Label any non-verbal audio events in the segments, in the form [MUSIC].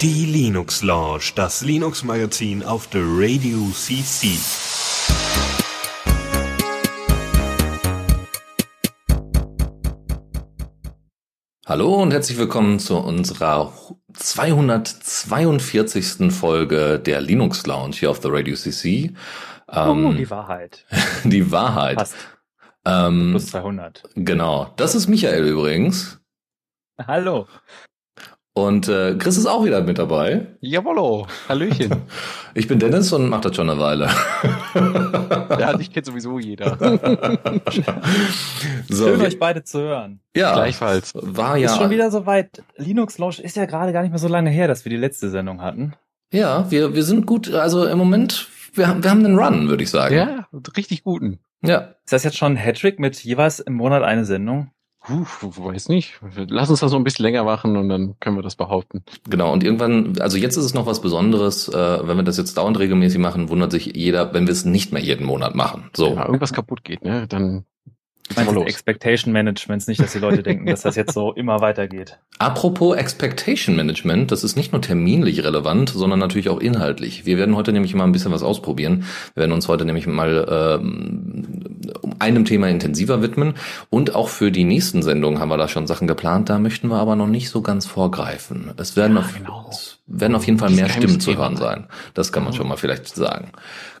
Die Linux Lounge, das Linux Magazin auf der Radio CC. Hallo und herzlich willkommen zu unserer 242. Folge der Linux Lounge hier auf der Radio CC. Ähm, oh, die Wahrheit. [LAUGHS] Die Wahrheit. Passt. Ähm, Plus 200. Genau. Das ist Michael übrigens. Hallo. Und äh, Chris ist auch wieder mit dabei. Jawollo, Hallöchen. [LAUGHS] Ich bin Dennis und mach das schon eine Weile. [LAUGHS] ja, dich kennt sowieso jeder. [LAUGHS] so, Schön, euch beide zu hören. Ja, gleichfalls. War ja. Ist schon wieder soweit. Linux Launch ist ja gerade gar nicht mehr so lange her, dass wir die letzte Sendung hatten. Ja, wir, wir sind gut, also im Moment, wir haben, wir haben einen Run, würde ich sagen. Ja, richtig guten. Ja. Ist das jetzt schon ein Hattrick mit jeweils im Monat eine Sendung? Puh, weiß nicht. Lass uns das noch ein bisschen länger machen und dann können wir das behaupten. Genau, und irgendwann, also jetzt ist es noch was Besonderes, äh, wenn wir das jetzt dauernd regelmäßig machen, wundert sich jeder, wenn wir es nicht mehr jeden Monat machen. So. Ja, irgendwas kaputt geht, ne? Dann Meinst du Expectation Managements, nicht, dass die Leute denken, dass das jetzt so immer weitergeht. Apropos Expectation Management, das ist nicht nur terminlich relevant, sondern natürlich auch inhaltlich. Wir werden heute nämlich mal ein bisschen was ausprobieren. Wir werden uns heute nämlich mal ähm, einem Thema intensiver widmen und auch für die nächsten Sendungen haben wir da schon Sachen geplant. Da möchten wir aber noch nicht so ganz vorgreifen. Es werden, ja, auf, genau. es werden auf jeden Fall mehr Stimmen zu hören sein. Das kann man schon mal vielleicht sagen.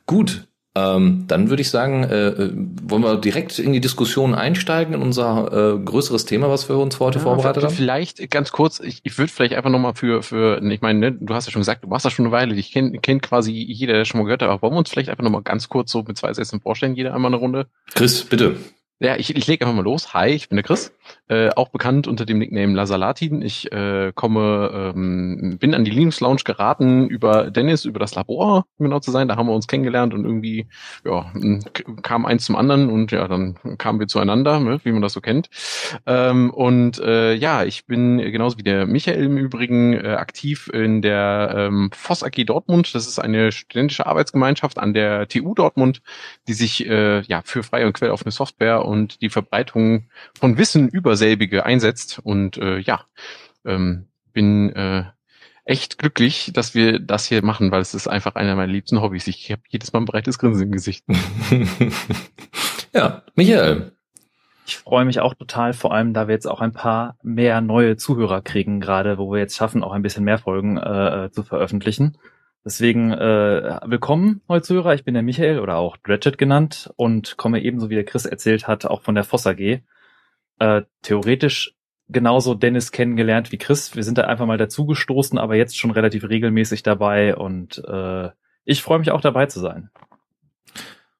Gut, ähm, dann würde ich sagen, äh, äh, wollen wir direkt in die Diskussion einsteigen in unser äh, größeres Thema, was wir uns heute ja, vorbereitet haben? Vielleicht ganz kurz, ich, ich würde vielleicht einfach nochmal für, für, ich meine, ne, du hast ja schon gesagt, du warst da schon eine Weile, ich kenne kenn quasi jeder, der schon mal gehört hat, aber wollen wir uns vielleicht einfach nochmal ganz kurz so mit zwei Sätzen vorstellen, jeder einmal eine Runde? Chris, bitte. Ja, ich, ich lege einfach mal los. Hi, ich bin der Chris, äh, auch bekannt unter dem Nickname Lazalatin. Ich äh, komme, ähm, bin an die Linux Lounge geraten über Dennis, über das Labor, um genau zu sein. Da haben wir uns kennengelernt und irgendwie ja, kam eins zum anderen und ja, dann kamen wir zueinander, ne, wie man das so kennt. Ähm, und äh, ja, ich bin genauso wie der Michael im Übrigen äh, aktiv in der ähm, Voss AG Dortmund. Das ist eine studentische Arbeitsgemeinschaft an der TU Dortmund, die sich äh, ja für freie und quelloffene Software und die Verbreitung von Wissen über selbige einsetzt. Und äh, ja, ähm, bin äh, echt glücklich, dass wir das hier machen, weil es ist einfach einer meiner liebsten Hobbys. Ich habe jedes Mal ein breites Grinsen im Gesicht. [LAUGHS] ja, Michael. Ich freue mich auch total, vor allem, da wir jetzt auch ein paar mehr neue Zuhörer kriegen, gerade wo wir jetzt schaffen, auch ein bisschen mehr Folgen äh, zu veröffentlichen. Deswegen äh, willkommen, neue Zuhörer. Ich bin der Michael oder auch Dredget genannt und komme ebenso wie der Chris erzählt hat, auch von der Voss AG. Äh, theoretisch genauso Dennis kennengelernt wie Chris. Wir sind da einfach mal dazugestoßen, aber jetzt schon relativ regelmäßig dabei und äh, ich freue mich auch dabei zu sein.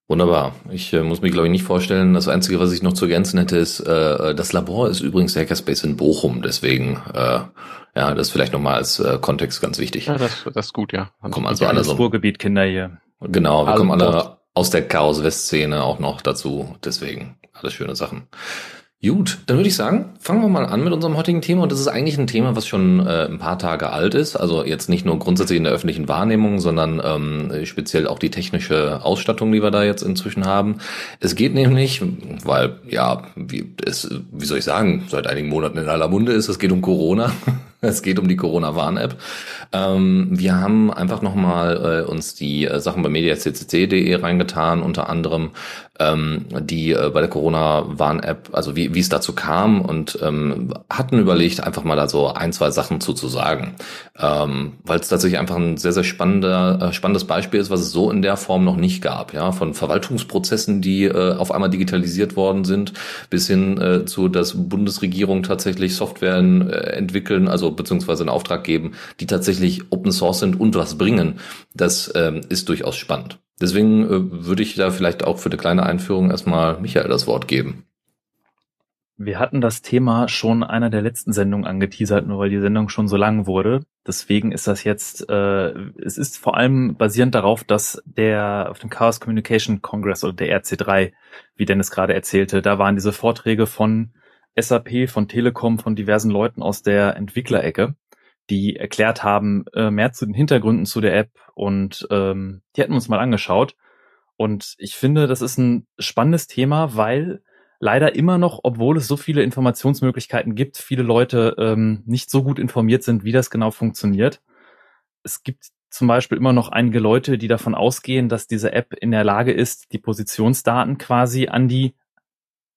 Wunderbar. Ich äh, muss mir, glaube ich, nicht vorstellen. Das Einzige, was ich noch zu ergänzen hätte, ist, äh, das Labor ist übrigens der Hackerspace in Bochum. Deswegen, äh, ja, das vielleicht nochmal als äh, Kontext ganz wichtig. Ja, das, das ist gut, ja. Wir kommen also alle so. Ruhrgebiet Kinder hier. Genau, wir alle kommen alle aus der Chaos-West-Szene auch noch dazu. Deswegen, alles schöne Sachen. Gut, dann würde ich sagen, fangen wir mal an mit unserem heutigen Thema. Und das ist eigentlich ein Thema, was schon äh, ein paar Tage alt ist. Also jetzt nicht nur grundsätzlich in der öffentlichen Wahrnehmung, sondern ähm, speziell auch die technische Ausstattung, die wir da jetzt inzwischen haben. Es geht nämlich, weil ja, wie, es, wie soll ich sagen, seit einigen Monaten in aller Munde ist, es geht um Corona. [LAUGHS] Es geht um die Corona-Warn-App. Ähm, wir haben einfach nochmal äh, uns die äh, Sachen bei mediaccc.de reingetan, unter anderem ähm, die äh, bei der Corona-Warn-App, also wie, wie es dazu kam und ähm, hatten überlegt, einfach mal da so ein, zwei Sachen zuzusagen, ähm, weil es tatsächlich einfach ein sehr, sehr spannender, äh, spannendes Beispiel ist, was es so in der Form noch nicht gab, ja, von Verwaltungsprozessen, die äh, auf einmal digitalisiert worden sind, bis hin äh, zu, dass Bundesregierung tatsächlich Softwaren äh, entwickeln, also beziehungsweise einen Auftrag geben, die tatsächlich Open Source sind und was bringen. Das ähm, ist durchaus spannend. Deswegen äh, würde ich da vielleicht auch für eine kleine Einführung erstmal Michael das Wort geben. Wir hatten das Thema schon einer der letzten Sendungen angeteasert, nur weil die Sendung schon so lang wurde. Deswegen ist das jetzt, äh, es ist vor allem basierend darauf, dass der auf dem Chaos Communication Congress oder der RC3, wie Dennis gerade erzählte, da waren diese Vorträge von SAP, von Telekom, von diversen Leuten aus der Entwicklerecke die erklärt haben, äh, mehr zu den Hintergründen zu der App und ähm, die hatten uns mal angeschaut. Und ich finde, das ist ein spannendes Thema, weil leider immer noch, obwohl es so viele Informationsmöglichkeiten gibt, viele Leute ähm, nicht so gut informiert sind, wie das genau funktioniert. Es gibt zum Beispiel immer noch einige Leute, die davon ausgehen, dass diese App in der Lage ist, die Positionsdaten quasi an die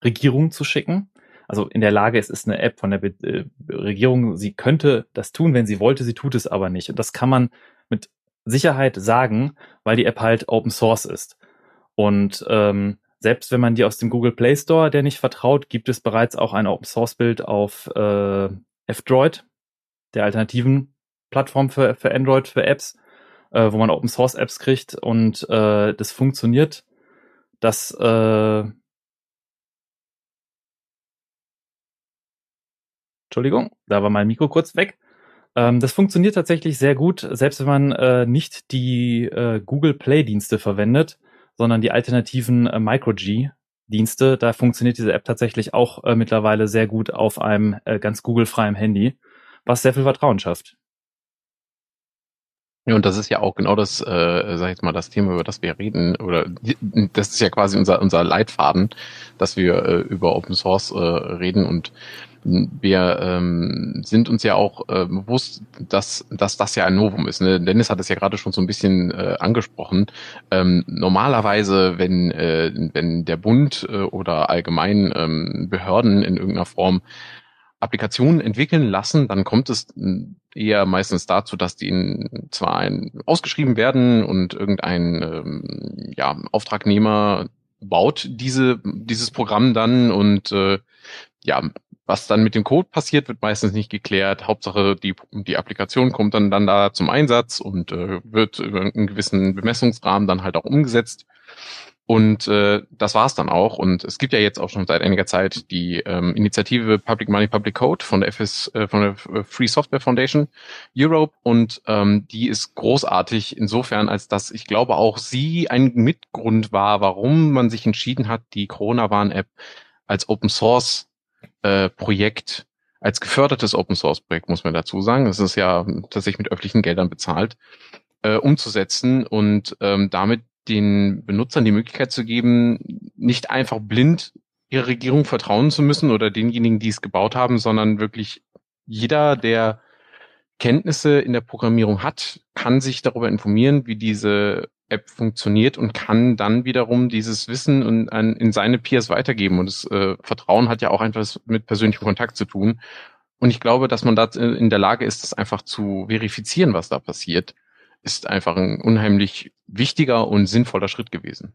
Regierung zu schicken. Also in der Lage ist, ist eine App von der Be äh, Regierung, sie könnte das tun, wenn sie wollte, sie tut es aber nicht. Und das kann man mit Sicherheit sagen, weil die App halt Open Source ist. Und ähm, selbst wenn man die aus dem Google Play Store, der nicht vertraut, gibt es bereits auch ein Open Source Bild auf äh, F-Droid, der alternativen Plattform für, für Android, für Apps, äh, wo man Open Source Apps kriegt und äh, das funktioniert. Das äh, Entschuldigung, da war mein Mikro kurz weg. Ähm, das funktioniert tatsächlich sehr gut, selbst wenn man äh, nicht die äh, Google Play Dienste verwendet, sondern die alternativen äh, MicroG Dienste. Da funktioniert diese App tatsächlich auch äh, mittlerweile sehr gut auf einem äh, ganz Google-freiem Handy, was sehr viel Vertrauen schafft. Ja, und das ist ja auch genau das, äh, sag ich jetzt mal, das Thema, über das wir reden, oder das ist ja quasi unser, unser Leitfaden, dass wir äh, über Open Source äh, reden und wir ähm, sind uns ja auch äh, bewusst, dass, dass das ja ein Novum ist. Ne? Dennis hat es ja gerade schon so ein bisschen äh, angesprochen. Ähm, normalerweise, wenn, äh, wenn der Bund äh, oder allgemein ähm, Behörden in irgendeiner Form Applikationen entwickeln lassen, dann kommt es eher meistens dazu, dass die zwar ein, ausgeschrieben werden und irgendein ähm, ja, Auftragnehmer baut diese, dieses Programm dann und äh, ja, was dann mit dem Code passiert, wird meistens nicht geklärt. Hauptsache, die, die Applikation kommt dann, dann da zum Einsatz und äh, wird über einen gewissen Bemessungsrahmen dann halt auch umgesetzt. Und äh, das war's dann auch. Und es gibt ja jetzt auch schon seit einiger Zeit die ähm, Initiative Public Money Public Code von der FS, äh, von der Free Software Foundation Europe. Und ähm, die ist großartig insofern, als dass ich glaube auch sie ein Mitgrund war, warum man sich entschieden hat, die Corona-Warn-App als Open Source äh, Projekt, als gefördertes Open Source Projekt, muss man dazu sagen. Das ist ja tatsächlich mit öffentlichen Geldern bezahlt, äh, umzusetzen und ähm, damit den Benutzern die Möglichkeit zu geben, nicht einfach blind ihrer Regierung vertrauen zu müssen oder denjenigen, die es gebaut haben, sondern wirklich jeder, der Kenntnisse in der Programmierung hat, kann sich darüber informieren, wie diese App funktioniert und kann dann wiederum dieses Wissen in, in seine Peers weitergeben. Und das äh, Vertrauen hat ja auch etwas mit persönlichem Kontakt zu tun. Und ich glaube, dass man da in der Lage ist, das einfach zu verifizieren, was da passiert, ist einfach ein unheimlich wichtiger und sinnvoller Schritt gewesen.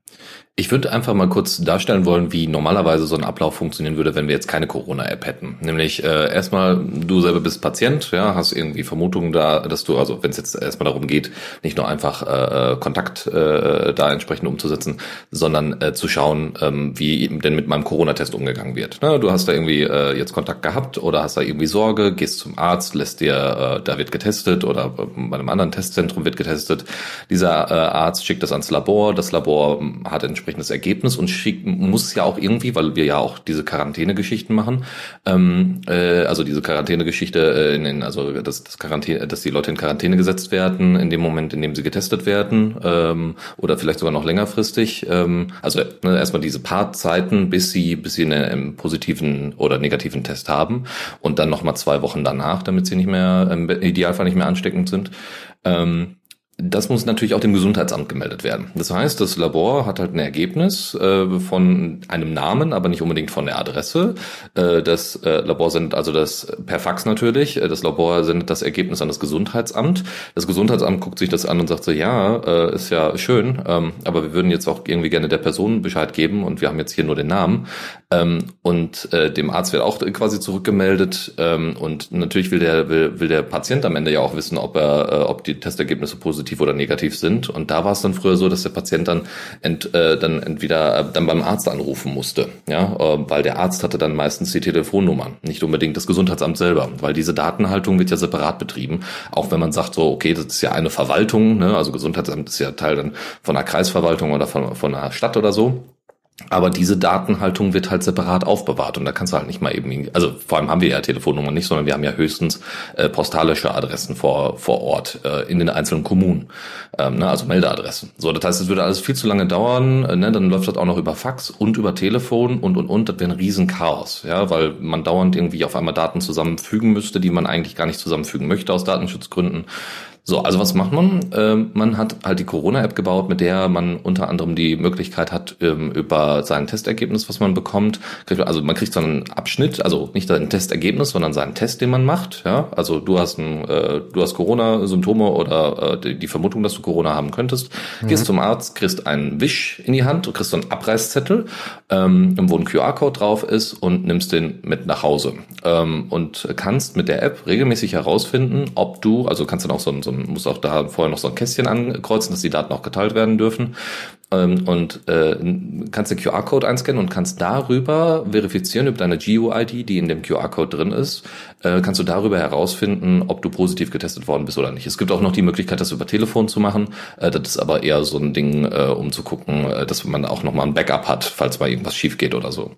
Ich würde einfach mal kurz darstellen wollen, wie normalerweise so ein Ablauf funktionieren würde, wenn wir jetzt keine Corona-App hätten. Nämlich äh, erstmal, du selber bist Patient, ja, hast irgendwie Vermutungen da, dass du, also wenn es jetzt erstmal darum geht, nicht nur einfach äh, Kontakt äh, da entsprechend umzusetzen, sondern äh, zu schauen, ähm, wie denn mit meinem Corona-Test umgegangen wird. Na, du hast da irgendwie äh, jetzt Kontakt gehabt oder hast da irgendwie Sorge, gehst zum Arzt, lässt dir, äh, da wird getestet oder bei einem anderen Testzentrum wird getestet. Dieser äh, Arzt schickt das ans Labor, das Labor hm, hat entsprechendes Ergebnis und schickt, muss ja auch irgendwie, weil wir ja auch diese Quarantänegeschichten machen, ähm, äh, also diese Quarantänegeschichte, äh, in, in, also dass, das Quarantäne, dass die Leute in Quarantäne gesetzt werden, in dem Moment, in dem sie getestet werden, ähm, oder vielleicht sogar noch längerfristig. Ähm, also ne, erstmal diese paar Zeiten, bis sie, bis sie einen positiven oder negativen Test haben und dann nochmal zwei Wochen danach, damit sie nicht mehr, im Idealfall nicht mehr ansteckend sind. Ähm, das muss natürlich auch dem Gesundheitsamt gemeldet werden. Das heißt, das Labor hat halt ein Ergebnis äh, von einem Namen, aber nicht unbedingt von der Adresse. Äh, das äh, Labor sendet also das per Fax natürlich. Äh, das Labor sendet das Ergebnis an das Gesundheitsamt. Das Gesundheitsamt guckt sich das an und sagt so, ja, äh, ist ja schön, ähm, aber wir würden jetzt auch irgendwie gerne der Person Bescheid geben und wir haben jetzt hier nur den Namen. Ähm, und äh, dem Arzt wird auch quasi zurückgemeldet. Ähm, und natürlich will der will, will der Patient am Ende ja auch wissen, ob er, ob die Testergebnisse positiv positiv oder negativ sind. Und da war es dann früher so, dass der Patient dann, ent, äh, dann entweder äh, dann beim Arzt anrufen musste, ja, äh, weil der Arzt hatte dann meistens die Telefonnummer, nicht unbedingt das Gesundheitsamt selber, weil diese Datenhaltung wird ja separat betrieben. Auch wenn man sagt so, okay, das ist ja eine Verwaltung, ne, also Gesundheitsamt ist ja Teil dann von einer Kreisverwaltung oder von, von einer Stadt oder so. Aber diese Datenhaltung wird halt separat aufbewahrt und da kannst du halt nicht mal eben, also vor allem haben wir ja Telefonnummern nicht, sondern wir haben ja höchstens äh, postalische Adressen vor, vor Ort äh, in den einzelnen Kommunen, ähm, ne, also Meldeadressen. So, das heißt, es würde alles viel zu lange dauern, äh, ne, dann läuft das auch noch über Fax und über Telefon und und und, das wäre ein Riesenchaos, ja, weil man dauernd irgendwie auf einmal Daten zusammenfügen müsste, die man eigentlich gar nicht zusammenfügen möchte aus Datenschutzgründen. So, also was macht man? Ähm, man hat halt die Corona-App gebaut, mit der man unter anderem die Möglichkeit hat, ähm, über sein Testergebnis, was man bekommt, also man kriegt so einen Abschnitt, also nicht sein Testergebnis, sondern seinen Test, den man macht. Ja, also du hast ein, äh, du hast Corona-Symptome oder äh, die Vermutung, dass du Corona haben könntest, mhm. gehst zum Arzt, kriegst einen Wisch in die Hand, du kriegst so einen Abreißzettel, ähm, wo ein QR-Code drauf ist und nimmst den mit nach Hause ähm, und kannst mit der App regelmäßig herausfinden, ob du, also kannst dann auch so ein, muss auch da vorher noch so ein Kästchen ankreuzen, dass die Daten auch geteilt werden dürfen und äh, kannst den QR-Code einscannen und kannst darüber verifizieren über deine GUID, die in dem QR-Code drin ist, äh, kannst du darüber herausfinden, ob du positiv getestet worden bist oder nicht. Es gibt auch noch die Möglichkeit, das über Telefon zu machen. Äh, das ist aber eher so ein Ding, äh, um zu gucken, äh, dass man auch nochmal ein Backup hat, falls mal irgendwas schief geht oder so.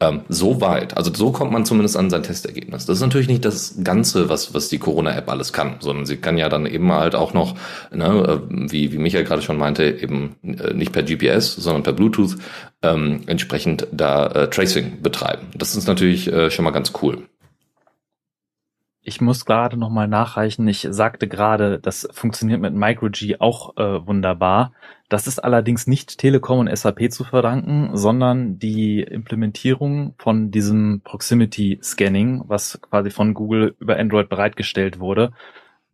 Ähm, so weit. Also so kommt man zumindest an sein Testergebnis. Das ist natürlich nicht das Ganze, was, was die Corona-App alles kann, sondern sie kann ja dann eben halt auch noch, ne, äh, wie, wie Michael gerade schon meinte, eben äh, nicht per GPS, sondern per Bluetooth ähm, entsprechend da äh, Tracing betreiben. Das ist natürlich äh, schon mal ganz cool. Ich muss gerade noch mal nachreichen. Ich sagte gerade, das funktioniert mit MicroG auch äh, wunderbar. Das ist allerdings nicht Telekom und SAP zu verdanken, sondern die Implementierung von diesem Proximity Scanning, was quasi von Google über Android bereitgestellt wurde,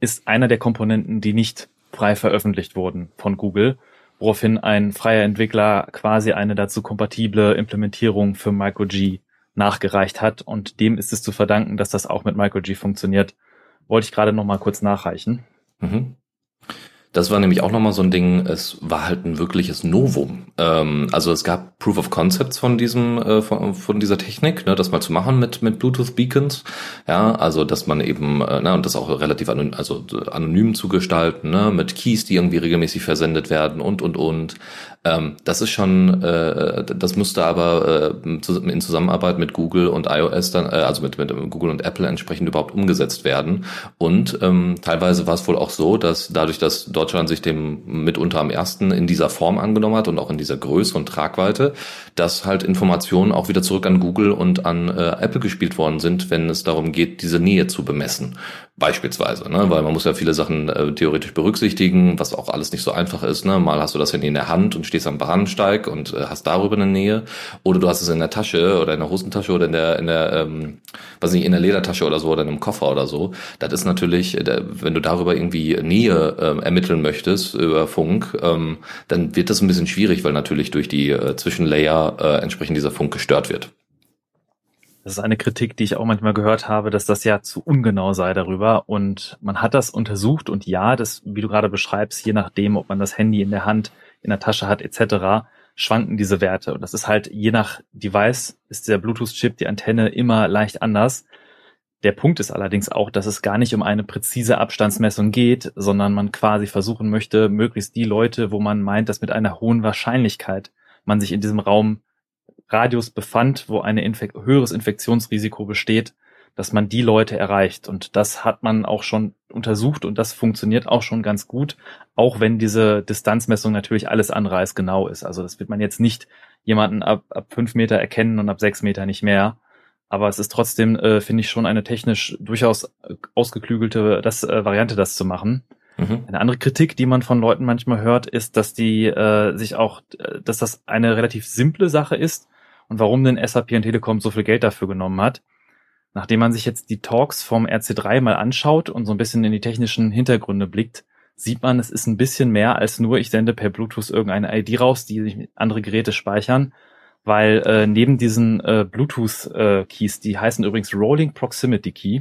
ist einer der Komponenten, die nicht frei veröffentlicht wurden von Google, woraufhin ein freier Entwickler quasi eine dazu kompatible Implementierung für MicroG nachgereicht hat und dem ist es zu verdanken, dass das auch mit MicroG funktioniert. Wollte ich gerade noch mal kurz nachreichen. Mhm. Das war nämlich auch nochmal so ein Ding, es war halt ein wirkliches Novum. Ähm, also es gab Proof of Concepts von diesem, äh, von, von, dieser Technik, ne, das mal zu machen mit, mit Bluetooth Beacons. Ja, also dass man eben, äh, ne, und das auch relativ anonym, also anonym zu gestalten, ne, mit Keys, die irgendwie regelmäßig versendet werden und und und. Ähm, das ist schon, äh, das müsste aber äh, in Zusammenarbeit mit Google und iOS dann, äh, also mit, mit Google und Apple entsprechend überhaupt umgesetzt werden. Und ähm, teilweise war es wohl auch so, dass dadurch, dass Deutschland sich dem mitunter am ersten in dieser Form angenommen hat und auch in dieser Größe und Tragweite, dass halt Informationen auch wieder zurück an Google und an äh, Apple gespielt worden sind, wenn es darum geht, diese Nähe zu bemessen. Beispielsweise, ne? weil man muss ja viele Sachen äh, theoretisch berücksichtigen, was auch alles nicht so einfach ist. Ne? Mal hast du das Handy in der Hand und stehst am Bahnsteig und äh, hast darüber eine Nähe, oder du hast es in der Tasche oder in der Hosentasche oder in der, in der, ähm, was nicht, in der Ledertasche oder so oder in einem Koffer oder so. Das ist natürlich, äh, wenn du darüber irgendwie Nähe äh, ermitteln möchtest über Funk, ähm, dann wird das ein bisschen schwierig, weil natürlich durch die äh, Zwischenlayer äh, entsprechend dieser Funk gestört wird. Das ist eine Kritik, die ich auch manchmal gehört habe, dass das ja zu ungenau sei darüber. Und man hat das untersucht und ja, das, wie du gerade beschreibst, je nachdem, ob man das Handy in der Hand, in der Tasche hat, etc., schwanken diese Werte. Und das ist halt, je nach Device, ist der Bluetooth-Chip, die Antenne immer leicht anders. Der Punkt ist allerdings auch, dass es gar nicht um eine präzise Abstandsmessung geht, sondern man quasi versuchen möchte, möglichst die Leute, wo man meint, dass mit einer hohen Wahrscheinlichkeit man sich in diesem Raum Radius befand, wo ein Infek höheres Infektionsrisiko besteht, dass man die Leute erreicht. Und das hat man auch schon untersucht und das funktioniert auch schon ganz gut, auch wenn diese Distanzmessung natürlich alles andere als genau ist. Also das wird man jetzt nicht jemanden ab, ab fünf Meter erkennen und ab sechs Meter nicht mehr. Aber es ist trotzdem, äh, finde ich, schon eine technisch durchaus äh, ausgeklügelte das, äh, Variante, das zu machen. Mhm. Eine andere Kritik, die man von Leuten manchmal hört, ist, dass die äh, sich auch, äh, dass das eine relativ simple Sache ist und warum denn SAP und Telekom so viel Geld dafür genommen hat. Nachdem man sich jetzt die Talks vom RC3 mal anschaut und so ein bisschen in die technischen Hintergründe blickt, sieht man, es ist ein bisschen mehr als nur, ich sende per Bluetooth irgendeine ID raus, die sich andere Geräte speichern, weil äh, neben diesen äh, Bluetooth-Keys, äh, die heißen übrigens Rolling Proximity Key,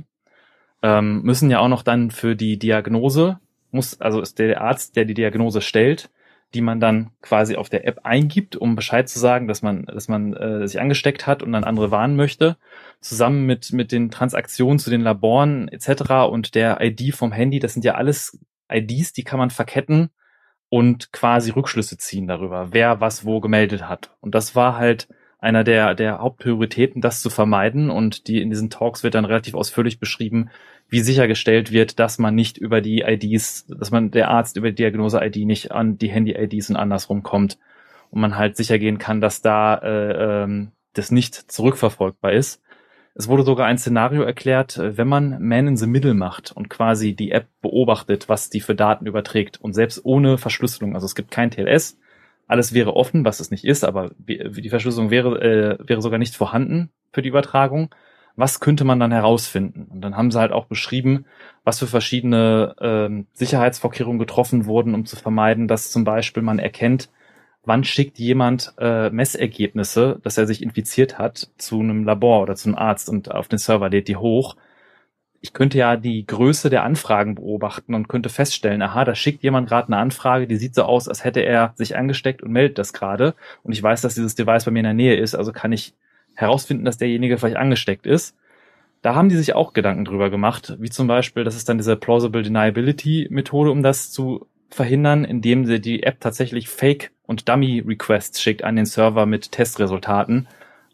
ähm, müssen ja auch noch dann für die Diagnose, muss, also ist der Arzt, der die Diagnose stellt, die man dann quasi auf der App eingibt, um Bescheid zu sagen, dass man, dass man äh, sich angesteckt hat und dann andere warnen möchte, zusammen mit mit den Transaktionen zu den Laboren etc. und der ID vom Handy. Das sind ja alles IDs, die kann man verketten und quasi Rückschlüsse ziehen darüber, wer was wo gemeldet hat. Und das war halt einer der, der Hauptprioritäten, das zu vermeiden. Und die in diesen Talks wird dann relativ ausführlich beschrieben, wie sichergestellt wird, dass man nicht über die IDs, dass man der Arzt über die Diagnose-ID nicht an die Handy-IDs und andersrum kommt. Und man halt sicher gehen kann, dass da äh, ähm, das nicht zurückverfolgbar ist. Es wurde sogar ein Szenario erklärt, äh, wenn man Man in the Middle macht und quasi die App beobachtet, was die für Daten überträgt und selbst ohne Verschlüsselung, also es gibt kein TLS, alles wäre offen, was es nicht ist, aber die Verschlüsselung wäre, äh, wäre sogar nicht vorhanden für die Übertragung. Was könnte man dann herausfinden? Und dann haben sie halt auch beschrieben, was für verschiedene äh, Sicherheitsvorkehrungen getroffen wurden, um zu vermeiden, dass zum Beispiel man erkennt, wann schickt jemand äh, Messergebnisse, dass er sich infiziert hat, zu einem Labor oder zu einem Arzt und auf den Server lädt die hoch. Ich könnte ja die Größe der Anfragen beobachten und könnte feststellen, aha, da schickt jemand gerade eine Anfrage, die sieht so aus, als hätte er sich angesteckt und meldet das gerade. Und ich weiß, dass dieses Device bei mir in der Nähe ist, also kann ich herausfinden, dass derjenige vielleicht angesteckt ist. Da haben die sich auch Gedanken drüber gemacht, wie zum Beispiel, das ist dann diese Plausible Deniability Methode, um das zu verhindern, indem sie die App tatsächlich Fake und Dummy Requests schickt an den Server mit Testresultaten.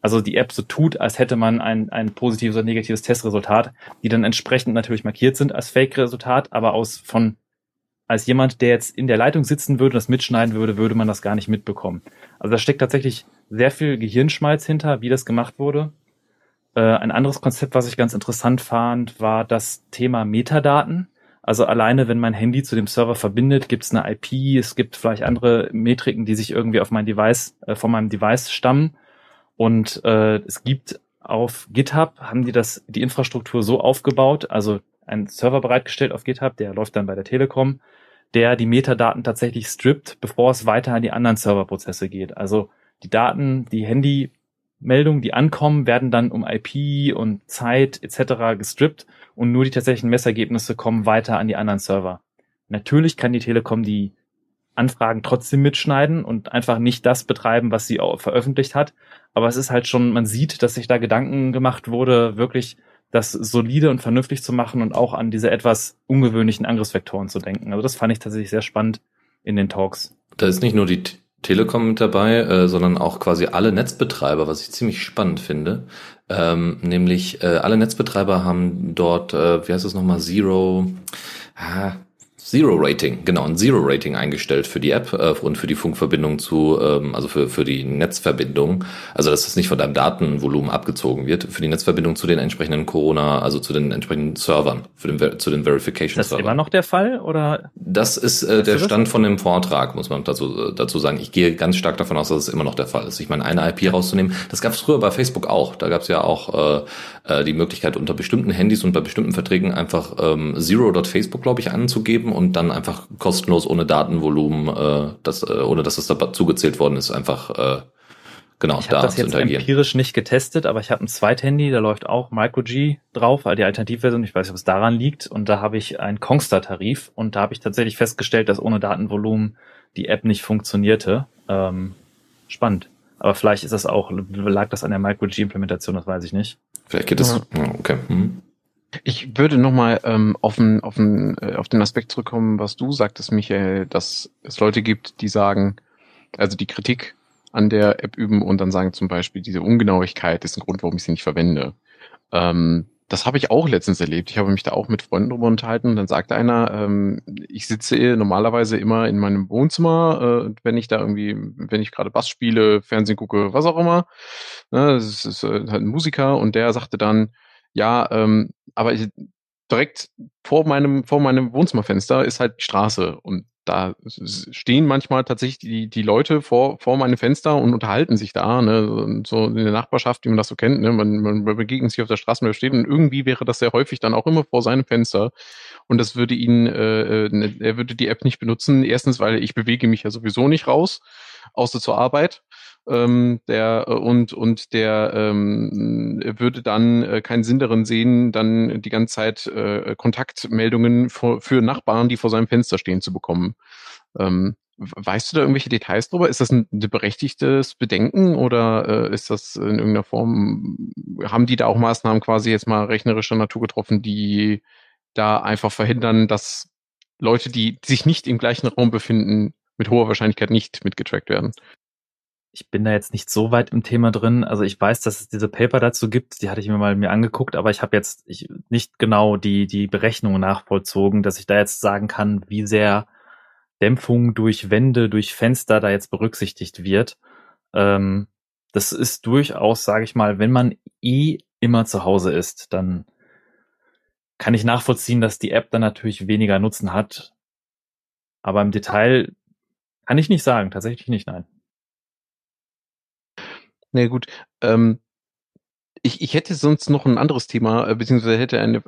Also die App so tut, als hätte man ein, ein positives oder negatives Testresultat, die dann entsprechend natürlich markiert sind als Fake-Resultat, aber aus von als jemand, der jetzt in der Leitung sitzen würde und das mitschneiden würde, würde man das gar nicht mitbekommen. Also da steckt tatsächlich sehr viel Gehirnschmalz hinter, wie das gemacht wurde. Äh, ein anderes Konzept, was ich ganz interessant fand, war das Thema Metadaten. Also alleine, wenn mein Handy zu dem Server verbindet, gibt es eine IP, es gibt vielleicht andere Metriken, die sich irgendwie auf mein Device, äh, von meinem Device stammen. Und äh, es gibt auf GitHub, haben die das, die Infrastruktur so aufgebaut, also ein Server bereitgestellt auf GitHub, der läuft dann bei der Telekom, der die Metadaten tatsächlich strippt, bevor es weiter an die anderen Serverprozesse geht. Also die Daten, die Handy Meldungen, die ankommen, werden dann um IP und Zeit etc. gestrippt und nur die tatsächlichen Messergebnisse kommen weiter an die anderen Server. Natürlich kann die Telekom die Anfragen trotzdem mitschneiden und einfach nicht das betreiben, was sie auch veröffentlicht hat. Aber es ist halt schon, man sieht, dass sich da Gedanken gemacht wurde, wirklich das solide und vernünftig zu machen und auch an diese etwas ungewöhnlichen Angriffsvektoren zu denken. Also das fand ich tatsächlich sehr spannend in den Talks. Da ist nicht nur die Telekom mit dabei, äh, sondern auch quasi alle Netzbetreiber, was ich ziemlich spannend finde. Ähm, nämlich äh, alle Netzbetreiber haben dort, äh, wie heißt es nochmal, Zero, ah, Zero Rating, genau, ein Zero Rating eingestellt für die App äh, und für die Funkverbindung zu, ähm, also für, für die Netzverbindung. Also, dass das nicht von deinem Datenvolumen abgezogen wird, für die Netzverbindung zu den entsprechenden Corona, also zu den entsprechenden Servern, für den, zu den Verification Servern. Ist das immer noch der Fall, oder? Das ist äh, der Stand von dem Vortrag, muss man dazu, äh, dazu sagen. Ich gehe ganz stark davon aus, dass es immer noch der Fall ist. Ich meine, eine IP rauszunehmen, das gab es früher bei Facebook auch. Da gab es ja auch äh, äh, die Möglichkeit, unter bestimmten Handys und bei bestimmten Verträgen einfach ähm, zero.facebook, glaube ich, anzugeben und und dann einfach kostenlos ohne Datenvolumen, äh, das, äh, ohne dass es dazu gezählt worden ist, einfach äh, genau ich da das zu jetzt interagieren. empirisch nicht getestet, aber ich habe ein Zweit-Handy, da läuft auch MicroG drauf, also die Alternativversion, ich weiß nicht, ob es daran liegt, und da habe ich einen Kongstar-Tarif und da habe ich tatsächlich festgestellt, dass ohne Datenvolumen die App nicht funktionierte. Ähm, spannend. Aber vielleicht ist das auch, lag das an der MicroG-Implementation, das weiß ich nicht. Vielleicht geht das, ja. okay. Hm. Ich würde nochmal ähm, auf, den, auf, den, äh, auf den Aspekt zurückkommen, was du sagtest, Michael, dass es Leute gibt, die sagen, also die Kritik an der App üben und dann sagen zum Beispiel, diese Ungenauigkeit ist ein Grund, warum ich sie nicht verwende. Ähm, das habe ich auch letztens erlebt. Ich habe mich da auch mit Freunden drüber unterhalten und dann sagte einer, ähm, ich sitze normalerweise immer in meinem Wohnzimmer, äh, wenn ich da irgendwie, wenn ich gerade Bass spiele, Fernsehen gucke, was auch immer. Ne, das ist äh, halt ein Musiker und der sagte dann, ja, ähm, aber ich, direkt vor meinem, vor meinem Wohnzimmerfenster ist halt die Straße und da stehen manchmal tatsächlich die, die Leute vor, vor meinem Fenster und unterhalten sich da, ne, so in der Nachbarschaft, wie man das so kennt, ne, man, man begegnet sich auf der Straße, man steht und irgendwie wäre das sehr häufig dann auch immer vor seinem Fenster und das würde ihn, äh, äh ne, er würde die App nicht benutzen, erstens, weil ich bewege mich ja sowieso nicht raus, außer zur Arbeit ähm, der äh, und und der ähm, würde dann äh, keinen Sinn darin sehen, dann die ganze Zeit äh, Kontaktmeldungen für, für Nachbarn, die vor seinem Fenster stehen, zu bekommen. Ähm, weißt du da irgendwelche Details drüber? Ist das ein, ein berechtigtes Bedenken oder äh, ist das in irgendeiner Form, haben die da auch Maßnahmen quasi jetzt mal rechnerischer Natur getroffen, die da einfach verhindern, dass Leute, die sich nicht im gleichen Raum befinden, mit hoher Wahrscheinlichkeit nicht mitgetrackt werden. Ich bin da jetzt nicht so weit im Thema drin. Also ich weiß, dass es diese Paper dazu gibt, die hatte ich mir mal mir angeguckt, aber ich habe jetzt ich, nicht genau die, die Berechnungen nachvollzogen, dass ich da jetzt sagen kann, wie sehr Dämpfung durch Wände, durch Fenster da jetzt berücksichtigt wird. Ähm, das ist durchaus, sage ich mal, wenn man eh immer zu Hause ist, dann kann ich nachvollziehen, dass die App dann natürlich weniger Nutzen hat. Aber im Detail kann ich nicht sagen, tatsächlich nicht, nein. Na nee, gut, ähm, ich, ich hätte sonst noch ein anderes Thema, äh, beziehungsweise hätte eine,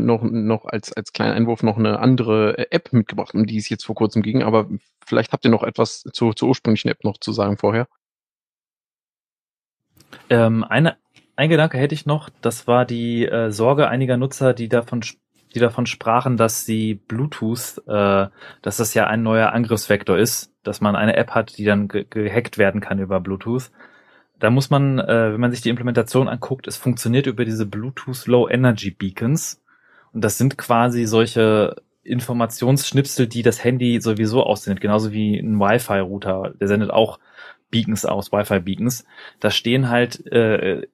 noch, noch als, als kleinen Einwurf noch eine andere äh, App mitgebracht, um die es jetzt vor kurzem ging, aber vielleicht habt ihr noch etwas zu, zur ursprünglichen App noch zu sagen vorher. Ähm, eine, ein Gedanke hätte ich noch, das war die äh, Sorge einiger Nutzer, die davon die davon sprachen, dass sie Bluetooth, äh, dass das ja ein neuer Angriffsvektor ist, dass man eine App hat, die dann ge gehackt werden kann über Bluetooth. Da muss man, äh, wenn man sich die Implementation anguckt, es funktioniert über diese Bluetooth Low Energy Beacons. Und das sind quasi solche Informationsschnipsel, die das Handy sowieso aussendet, genauso wie ein Wi-Fi-Router. Der sendet auch Beacons aus, Wi-Fi-Beacons. Da stehen halt, äh,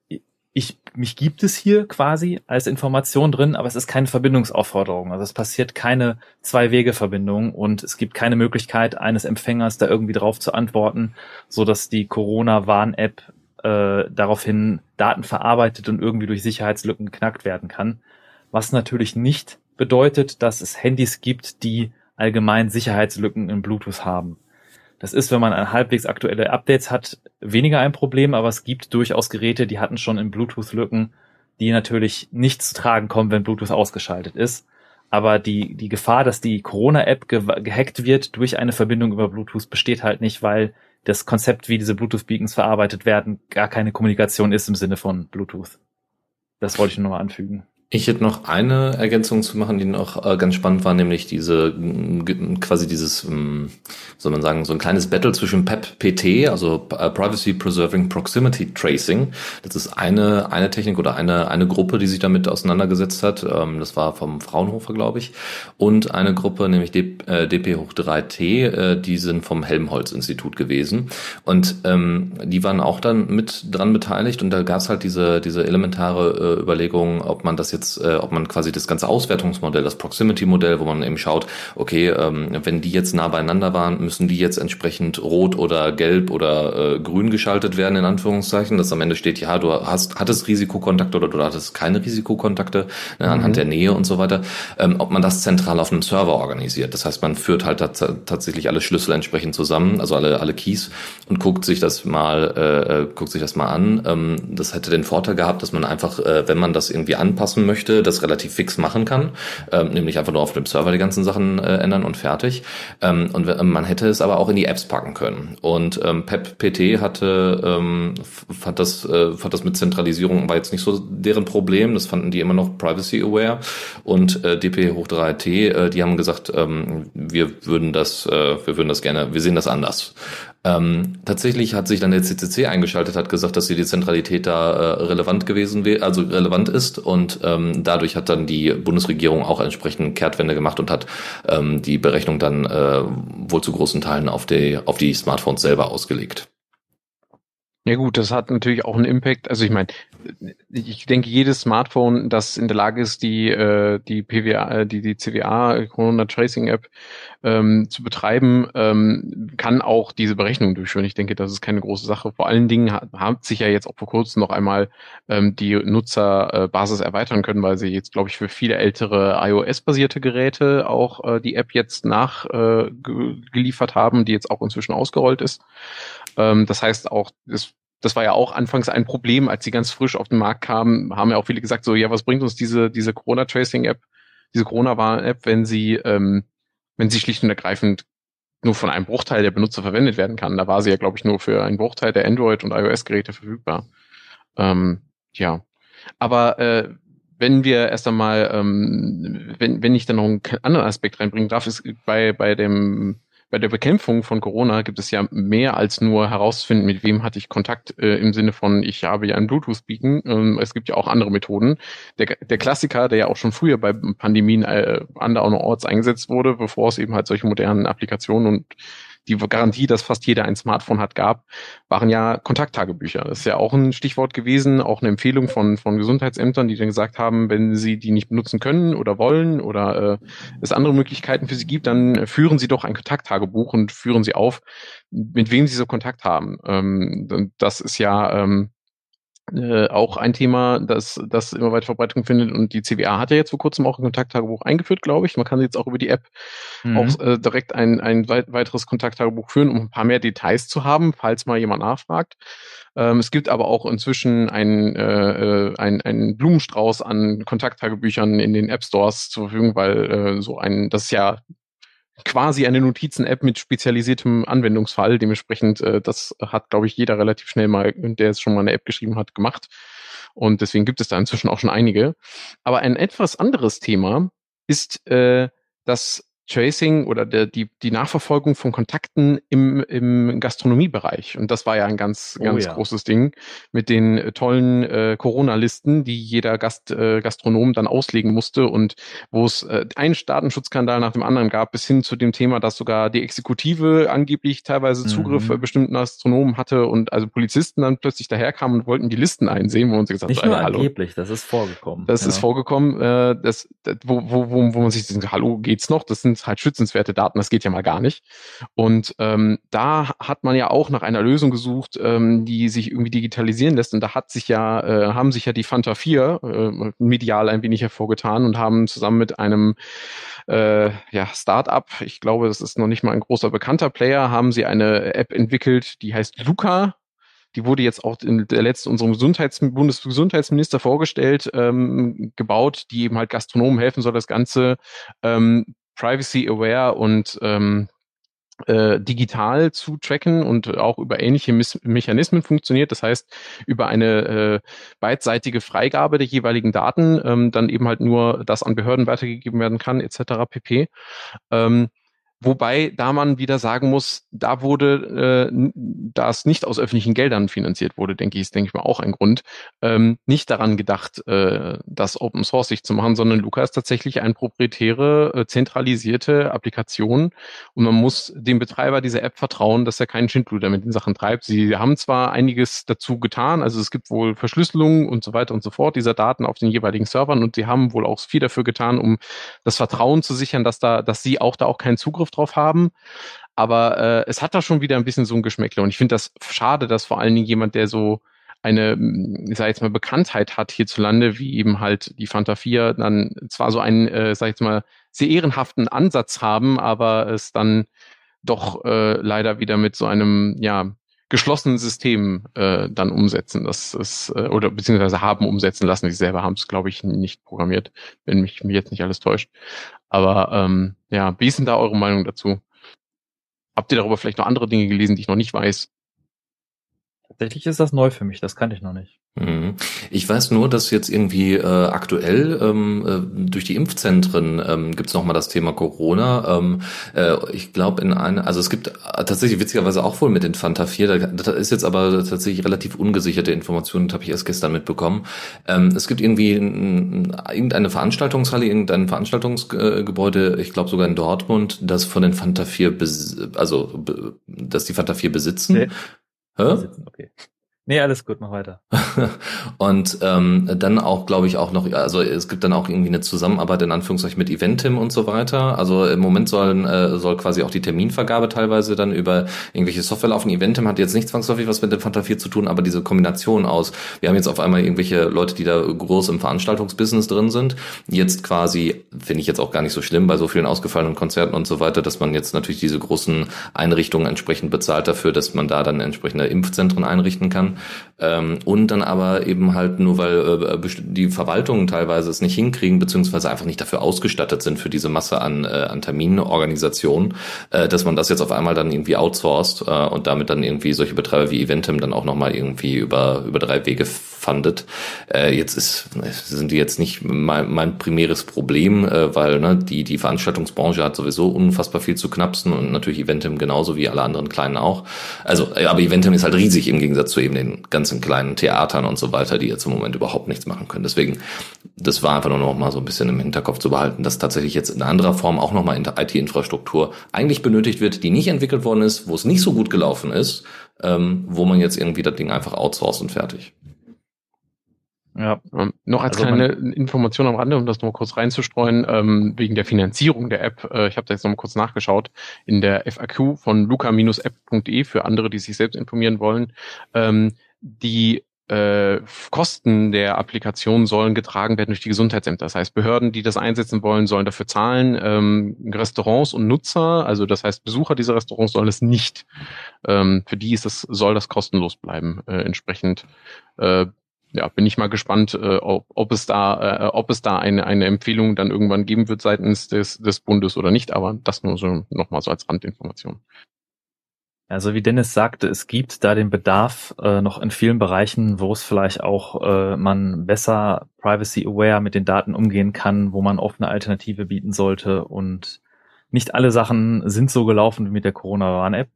ich, mich gibt es hier quasi als Information drin, aber es ist keine Verbindungsaufforderung. Also es passiert keine Zwei-Wege-Verbindung und es gibt keine Möglichkeit eines Empfängers da irgendwie drauf zu antworten, so dass die Corona-Warn-App äh, daraufhin Daten verarbeitet und irgendwie durch Sicherheitslücken geknackt werden kann. Was natürlich nicht bedeutet, dass es Handys gibt, die allgemein Sicherheitslücken in Bluetooth haben. Das ist, wenn man ein halbwegs aktuelle Updates hat, weniger ein Problem, aber es gibt durchaus Geräte, die hatten schon in Bluetooth Lücken, die natürlich nicht zu tragen kommen, wenn Bluetooth ausgeschaltet ist. Aber die, die Gefahr, dass die Corona-App ge gehackt wird durch eine Verbindung über Bluetooth besteht halt nicht, weil das Konzept, wie diese Bluetooth-Beacons verarbeitet werden, gar keine Kommunikation ist im Sinne von Bluetooth. Das wollte ich nur mal anfügen. Ich hätte noch eine Ergänzung zu machen, die noch äh, ganz spannend war, nämlich diese quasi dieses, ähm, soll man sagen, so ein kleines Battle zwischen PEP-PT, also äh, Privacy Preserving Proximity Tracing. Das ist eine eine Technik oder eine eine Gruppe, die sich damit auseinandergesetzt hat. Ähm, das war vom Fraunhofer, glaube ich, und eine Gruppe, nämlich DP hoch 3T, äh, die sind vom Helmholtz-Institut gewesen und ähm, die waren auch dann mit dran beteiligt und da gab es halt diese diese elementare Überlegung, ob man das jetzt jetzt, äh, ob man quasi das ganze Auswertungsmodell, das Proximity-Modell, wo man eben schaut, okay, ähm, wenn die jetzt nah beieinander waren, müssen die jetzt entsprechend rot oder gelb oder äh, grün geschaltet werden, in Anführungszeichen, dass am Ende steht, ja, du hast, hattest Risikokontakte oder du hattest keine Risikokontakte ne, mhm. anhand der Nähe und so weiter, ähm, ob man das zentral auf einem Server organisiert. Das heißt, man führt halt tatsächlich alle Schlüssel entsprechend zusammen, also alle, alle Keys und guckt sich das mal, äh, äh, guckt sich das mal an. Ähm, das hätte den Vorteil gehabt, dass man einfach, äh, wenn man das irgendwie anpassen möchte, das relativ fix machen kann, ähm, nämlich einfach nur auf dem Server die ganzen Sachen äh, ändern und fertig. Ähm, und man hätte es aber auch in die Apps packen können. Und ähm, PEP PT hatte ähm, fand das äh, fand das mit Zentralisierung war jetzt nicht so deren Problem. Das fanden die immer noch privacy aware und äh, DP hoch 3T, äh, die haben gesagt, ähm, wir würden das, äh, wir würden das gerne, wir sehen das anders. Ähm, tatsächlich hat sich dann der CCC eingeschaltet, hat gesagt, dass die Dezentralität da äh, relevant gewesen wäre, also relevant ist und ähm, dadurch hat dann die Bundesregierung auch entsprechend Kehrtwende gemacht und hat ähm, die Berechnung dann äh, wohl zu großen Teilen auf die, auf die Smartphones selber ausgelegt. Ja gut, das hat natürlich auch einen Impact. Also ich meine, ich denke, jedes Smartphone, das in der Lage ist, die äh, die PWA, äh, die die CWA Corona Tracing App ähm, zu betreiben, ähm, kann auch diese Berechnung durchführen. Ich denke, das ist keine große Sache. Vor allen Dingen hat, hat sich ja jetzt auch vor kurzem noch einmal ähm, die Nutzerbasis erweitern können, weil sie jetzt, glaube ich, für viele ältere iOS-basierte Geräte auch äh, die App jetzt nachgeliefert äh, haben, die jetzt auch inzwischen ausgerollt ist. Ähm, das heißt auch, das das war ja auch anfangs ein Problem, als sie ganz frisch auf den Markt kamen, haben ja auch viele gesagt, so, ja, was bringt uns diese, diese Corona-Tracing-App, diese Corona-Warn-App, wenn sie, ähm, wenn sie schlicht und ergreifend nur von einem Bruchteil der Benutzer verwendet werden kann. Da war sie ja, glaube ich, nur für einen Bruchteil der Android- und iOS-Geräte verfügbar. Ähm, ja. Aber äh, wenn wir erst einmal, ähm, wenn, wenn ich dann noch einen anderen Aspekt reinbringen darf, ist bei, bei dem bei der Bekämpfung von Corona gibt es ja mehr als nur herauszufinden, mit wem hatte ich Kontakt äh, im Sinne von, ich habe ja einen Bluetooth-Beacon. Ähm, es gibt ja auch andere Methoden. Der, der Klassiker, der ja auch schon früher bei Pandemien äh, anderorts eingesetzt wurde, bevor es eben halt solche modernen Applikationen und die Garantie, dass fast jeder ein Smartphone hat, gab, waren ja Kontakttagebücher. Das ist ja auch ein Stichwort gewesen, auch eine Empfehlung von, von Gesundheitsämtern, die dann gesagt haben, wenn sie die nicht benutzen können oder wollen oder äh, es andere Möglichkeiten für sie gibt, dann führen sie doch ein Kontakttagebuch und führen sie auf, mit wem sie so Kontakt haben. Ähm, das ist ja ähm, äh, auch ein Thema, das, das immer weiter Verbreitung findet. Und die CWA hat ja jetzt vor kurzem auch ein Kontakttagebuch eingeführt, glaube ich. Man kann jetzt auch über die App mhm. auch äh, direkt ein, ein weiteres Kontakttagebuch führen, um ein paar mehr Details zu haben, falls mal jemand nachfragt. Ähm, es gibt aber auch inzwischen einen äh, äh ein, ein Blumenstrauß an Kontakttagebüchern in den App Stores zur Verfügung, weil äh, so ein, das ist ja quasi eine Notizen-App mit spezialisiertem Anwendungsfall. Dementsprechend, äh, das hat, glaube ich, jeder relativ schnell mal, der es schon mal eine App geschrieben hat, gemacht. Und deswegen gibt es da inzwischen auch schon einige. Aber ein etwas anderes Thema ist äh, das Tracing oder der, die, die Nachverfolgung von Kontakten im, im Gastronomiebereich. Und das war ja ein ganz, oh, ganz ja. großes Ding mit den äh, tollen äh, Corona-Listen, die jeder Gast, äh, Gastronom dann auslegen musste und wo es äh, einen Datenschutzskandal nach dem anderen gab, bis hin zu dem Thema, dass sogar die Exekutive angeblich teilweise Zugriff mhm. bestimmten Gastronomen hatte und also Polizisten dann plötzlich daherkamen und wollten die Listen einsehen, wo man sich gesagt Nicht nur hallo. angeblich, das ist vorgekommen. Das ja. ist vorgekommen, äh, das, das, wo, wo, wo, wo man sich denkt, hallo, geht's noch? Das sind halt schützenswerte Daten, das geht ja mal gar nicht. Und ähm, da hat man ja auch nach einer Lösung gesucht, ähm, die sich irgendwie digitalisieren lässt. Und da hat sich ja, äh, haben sich ja die Fanta 4 äh, medial ein wenig hervorgetan und haben zusammen mit einem äh, ja, Start-up, ich glaube, das ist noch nicht mal ein großer bekannter Player, haben sie eine App entwickelt, die heißt Luca. Die wurde jetzt auch in der letzten unserem Gesundheits Bundesgesundheitsminister vorgestellt, ähm, gebaut, die eben halt Gastronomen helfen soll, das Ganze ähm, privacy-aware und ähm, äh, digital zu tracken und auch über ähnliche Mis Mechanismen funktioniert. Das heißt, über eine äh, beidseitige Freigabe der jeweiligen Daten ähm, dann eben halt nur das an Behörden weitergegeben werden kann, etc. pp. Ähm, Wobei da man wieder sagen muss, da wurde, äh, da es nicht aus öffentlichen Geldern finanziert wurde, denke ich, ist, denke ich mal, auch ein Grund, ähm, nicht daran gedacht, äh, das Open Source zu machen, sondern Luca ist tatsächlich eine proprietäre, äh, zentralisierte Applikation und man muss dem Betreiber dieser App vertrauen, dass er keinen Schindluder mit den Sachen treibt. Sie haben zwar einiges dazu getan, also es gibt wohl Verschlüsselung und so weiter und so fort dieser Daten auf den jeweiligen Servern und sie haben wohl auch viel dafür getan, um das Vertrauen zu sichern, dass da, dass sie auch da auch keinen Zugriff Zugriff drauf haben. Aber äh, es hat da schon wieder ein bisschen so ein Geschmäckle. Und ich finde das schade, dass vor allen Dingen jemand, der so eine, ich sag jetzt mal, Bekanntheit hat hierzulande, wie eben halt die Fanta 4, dann zwar so einen, äh, sag ich jetzt mal, sehr ehrenhaften Ansatz haben, aber es dann doch äh, leider wieder mit so einem, ja, geschlossenen System äh, dann umsetzen. Das ist, äh, oder beziehungsweise haben umsetzen lassen. Sie selber haben es, glaube ich, nicht programmiert, wenn mich jetzt nicht alles täuscht. Aber ähm, ja, wie ist denn da eure Meinung dazu? Habt ihr darüber vielleicht noch andere Dinge gelesen, die ich noch nicht weiß? Tatsächlich ist das neu für mich, das kannte ich noch nicht. Mhm. Ich weiß nur, dass jetzt irgendwie äh, aktuell ähm, äh, durch die Impfzentren ähm, gibt es nochmal das Thema Corona. Ähm, äh, ich glaube in einer, also es gibt tatsächlich witzigerweise auch wohl mit den Fanta 4, da, da ist jetzt aber tatsächlich relativ ungesicherte Informationen, das habe ich erst gestern mitbekommen. Ähm, es gibt irgendwie ein, irgendeine Veranstaltungshalle, irgendein Veranstaltungsgebäude, ich glaube sogar in Dortmund, das von den Fanta 4, also dass die Fanta 4 besitzen. Nee. Hä? Okay. Nee, alles gut, mach weiter. [LAUGHS] und ähm, dann auch, glaube ich, auch noch, also es gibt dann auch irgendwie eine Zusammenarbeit in Anführungszeichen mit Eventim und so weiter. Also im Moment sollen, äh, soll quasi auch die Terminvergabe teilweise dann über irgendwelche Software laufen. Eventim hat jetzt nicht zwangsläufig was mit dem Fanta 4 zu tun, aber diese Kombination aus, wir haben jetzt auf einmal irgendwelche Leute, die da groß im Veranstaltungsbusiness drin sind, jetzt quasi, finde ich jetzt auch gar nicht so schlimm bei so vielen ausgefallenen Konzerten und so weiter, dass man jetzt natürlich diese großen Einrichtungen entsprechend bezahlt dafür, dass man da dann entsprechende Impfzentren einrichten kann. Ähm, und dann aber eben halt nur, weil äh, die Verwaltungen teilweise es nicht hinkriegen, beziehungsweise einfach nicht dafür ausgestattet sind für diese Masse an, äh, an Terminorganisationen, äh, dass man das jetzt auf einmal dann irgendwie outsourced äh, und damit dann irgendwie solche Betreiber wie Eventim dann auch nochmal irgendwie über, über drei Wege fandet. Äh, jetzt ist, sind die jetzt nicht mein, mein primäres Problem, äh, weil ne, die, die Veranstaltungsbranche hat sowieso unfassbar viel zu knapsen und natürlich Eventim genauso wie alle anderen kleinen auch. Also, aber Eventim ist halt riesig im Gegensatz zu eben den ganzen kleinen Theatern und so weiter, die jetzt im Moment überhaupt nichts machen können. Deswegen, das war einfach nur noch mal so ein bisschen im Hinterkopf zu behalten, dass tatsächlich jetzt in anderer Form auch noch mal IT-Infrastruktur eigentlich benötigt wird, die nicht entwickelt worden ist, wo es nicht so gut gelaufen ist, ähm, wo man jetzt irgendwie das Ding einfach outsourced und fertig. Ja. Ähm, noch als also kleine Information am Rande, um das noch mal kurz reinzustreuen, ähm, wegen der Finanzierung der App. Äh, ich habe da jetzt noch mal kurz nachgeschaut. In der FAQ von luca-app.de für andere, die sich selbst informieren wollen. Ähm, die äh, Kosten der Applikation sollen getragen werden durch die Gesundheitsämter. Das heißt, Behörden, die das einsetzen wollen, sollen dafür zahlen. Ähm, Restaurants und Nutzer, also das heißt Besucher dieser Restaurants, sollen es nicht. Ähm, für die ist das, soll das kostenlos bleiben. Äh, entsprechend äh, ja, bin ich mal gespannt, äh, ob, ob es da, äh, ob es da eine, eine Empfehlung dann irgendwann geben wird seitens des, des Bundes oder nicht, aber das nur so nochmal so als Randinformation. Also wie Dennis sagte, es gibt da den Bedarf äh, noch in vielen Bereichen, wo es vielleicht auch äh, man besser privacy-aware mit den Daten umgehen kann, wo man offene Alternative bieten sollte und nicht alle Sachen sind so gelaufen wie mit der Corona-Warn-App.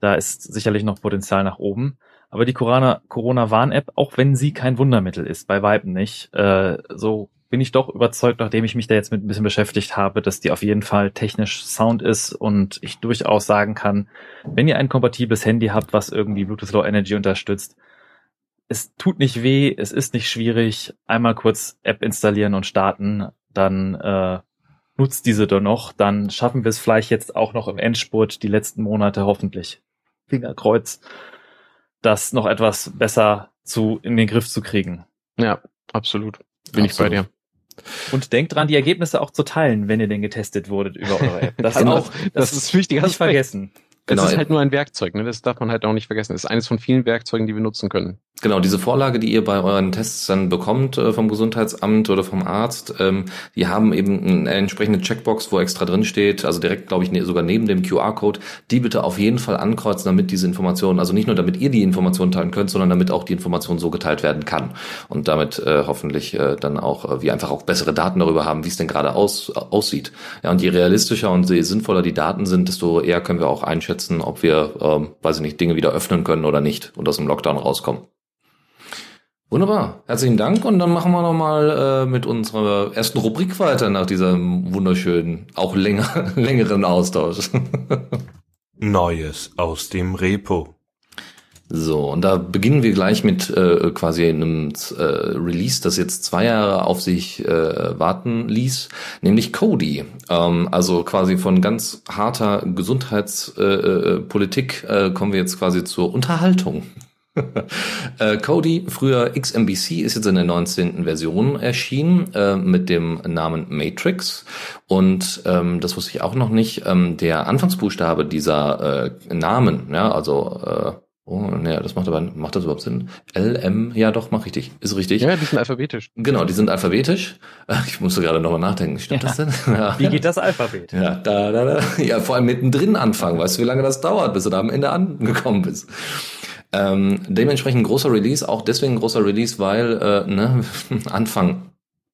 Da ist sicherlich noch Potenzial nach oben. Aber die Corona-Warn-App, auch wenn sie kein Wundermittel ist, bei Weitem nicht, äh, so bin ich doch überzeugt, nachdem ich mich da jetzt mit ein bisschen beschäftigt habe, dass die auf jeden Fall technisch sound ist und ich durchaus sagen kann, wenn ihr ein kompatibles Handy habt, was irgendwie Bluetooth Low Energy unterstützt, es tut nicht weh, es ist nicht schwierig, einmal kurz App installieren und starten, dann äh, nutzt diese doch noch, dann schaffen wir es vielleicht jetzt auch noch im Endspurt die letzten Monate hoffentlich. Fingerkreuz das noch etwas besser zu, in den Griff zu kriegen. Ja, absolut. Bin absolut. ich bei dir. Und denkt dran, die Ergebnisse auch zu teilen, wenn ihr denn getestet wurdet über eure App. Das, [LAUGHS] genau, auch, das, das ist wichtig. Nicht vergessen. Genau. Das ist halt nur ein Werkzeug, ne? das darf man halt auch nicht vergessen. Das ist eines von vielen Werkzeugen, die wir nutzen können. Genau, diese Vorlage, die ihr bei euren Tests dann bekommt äh, vom Gesundheitsamt oder vom Arzt, ähm, die haben eben eine entsprechende Checkbox, wo extra drin steht, also direkt, glaube ich, ne, sogar neben dem QR-Code, die bitte auf jeden Fall ankreuzen, damit diese Informationen, also nicht nur damit ihr die Informationen teilen könnt, sondern damit auch die Information so geteilt werden kann und damit äh, hoffentlich äh, dann auch äh, wir einfach auch bessere Daten darüber haben, wie es denn gerade aus, aussieht. Ja, und je realistischer und je sinnvoller die Daten sind, desto eher können wir auch einschätzen, ob wir, ähm, weiß ich nicht, Dinge wieder öffnen können oder nicht und aus dem Lockdown rauskommen. Wunderbar, herzlichen Dank und dann machen wir nochmal äh, mit unserer ersten Rubrik weiter nach diesem wunderschönen, auch länger, [LAUGHS] längeren Austausch. [LAUGHS] Neues aus dem Repo. So, und da beginnen wir gleich mit äh, quasi einem äh, Release, das jetzt zwei Jahre auf sich äh, warten ließ, nämlich Cody. Ähm, also quasi von ganz harter Gesundheitspolitik äh, äh, kommen wir jetzt quasi zur Unterhaltung. [LAUGHS] äh, Cody, früher XMBC, ist jetzt in der 19. Version erschienen äh, mit dem Namen Matrix. Und ähm, das wusste ich auch noch nicht. Ähm, der Anfangsbuchstabe dieser äh, Namen, ja, also äh, Oh, naja, das macht aber, macht das überhaupt Sinn? L, M, ja doch, mach richtig. Ist richtig. Ja, die sind alphabetisch. Genau, die sind alphabetisch. Ich musste gerade nochmal nachdenken. Stimmt ja. das denn? [LAUGHS] Ja. Wie geht das Alphabet? Ja, da, da, da. Ja, vor allem mittendrin anfangen. Weißt du, wie lange das dauert, bis du da am Ende angekommen bist? Ähm, dementsprechend großer Release, auch deswegen ein großer Release, weil äh, ne, [LAUGHS] Anfang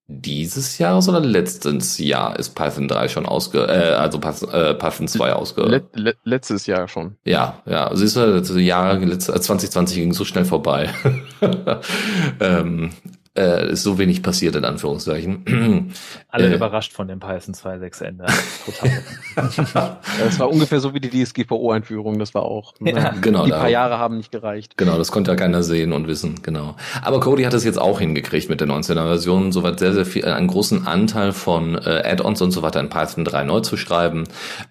dieses Jahres oder letztes Jahr ist Python 3 schon ausge, äh, also äh, Python 2 ausge. Let, let, letztes Jahr schon. Ja, ja. Siehst du, das Jahr 2020 ging so schnell vorbei. [LAUGHS] ähm, äh, ist so wenig passiert, in Anführungszeichen. [CLEARS THROAT] Alle äh, überrascht von dem Python 2.6 Ende. Total. [LAUGHS] das war ungefähr so wie die DSGVO-Einführung, das war auch. Ne? Ja. Genau. Die paar Jahre haben nicht gereicht. Genau, das konnte ja keiner sehen und wissen, genau. Aber Cody hat es jetzt auch hingekriegt mit der 19er Version, soweit sehr, sehr viel, einen großen Anteil von äh, Add-ons und so weiter in Python 3 neu zu schreiben.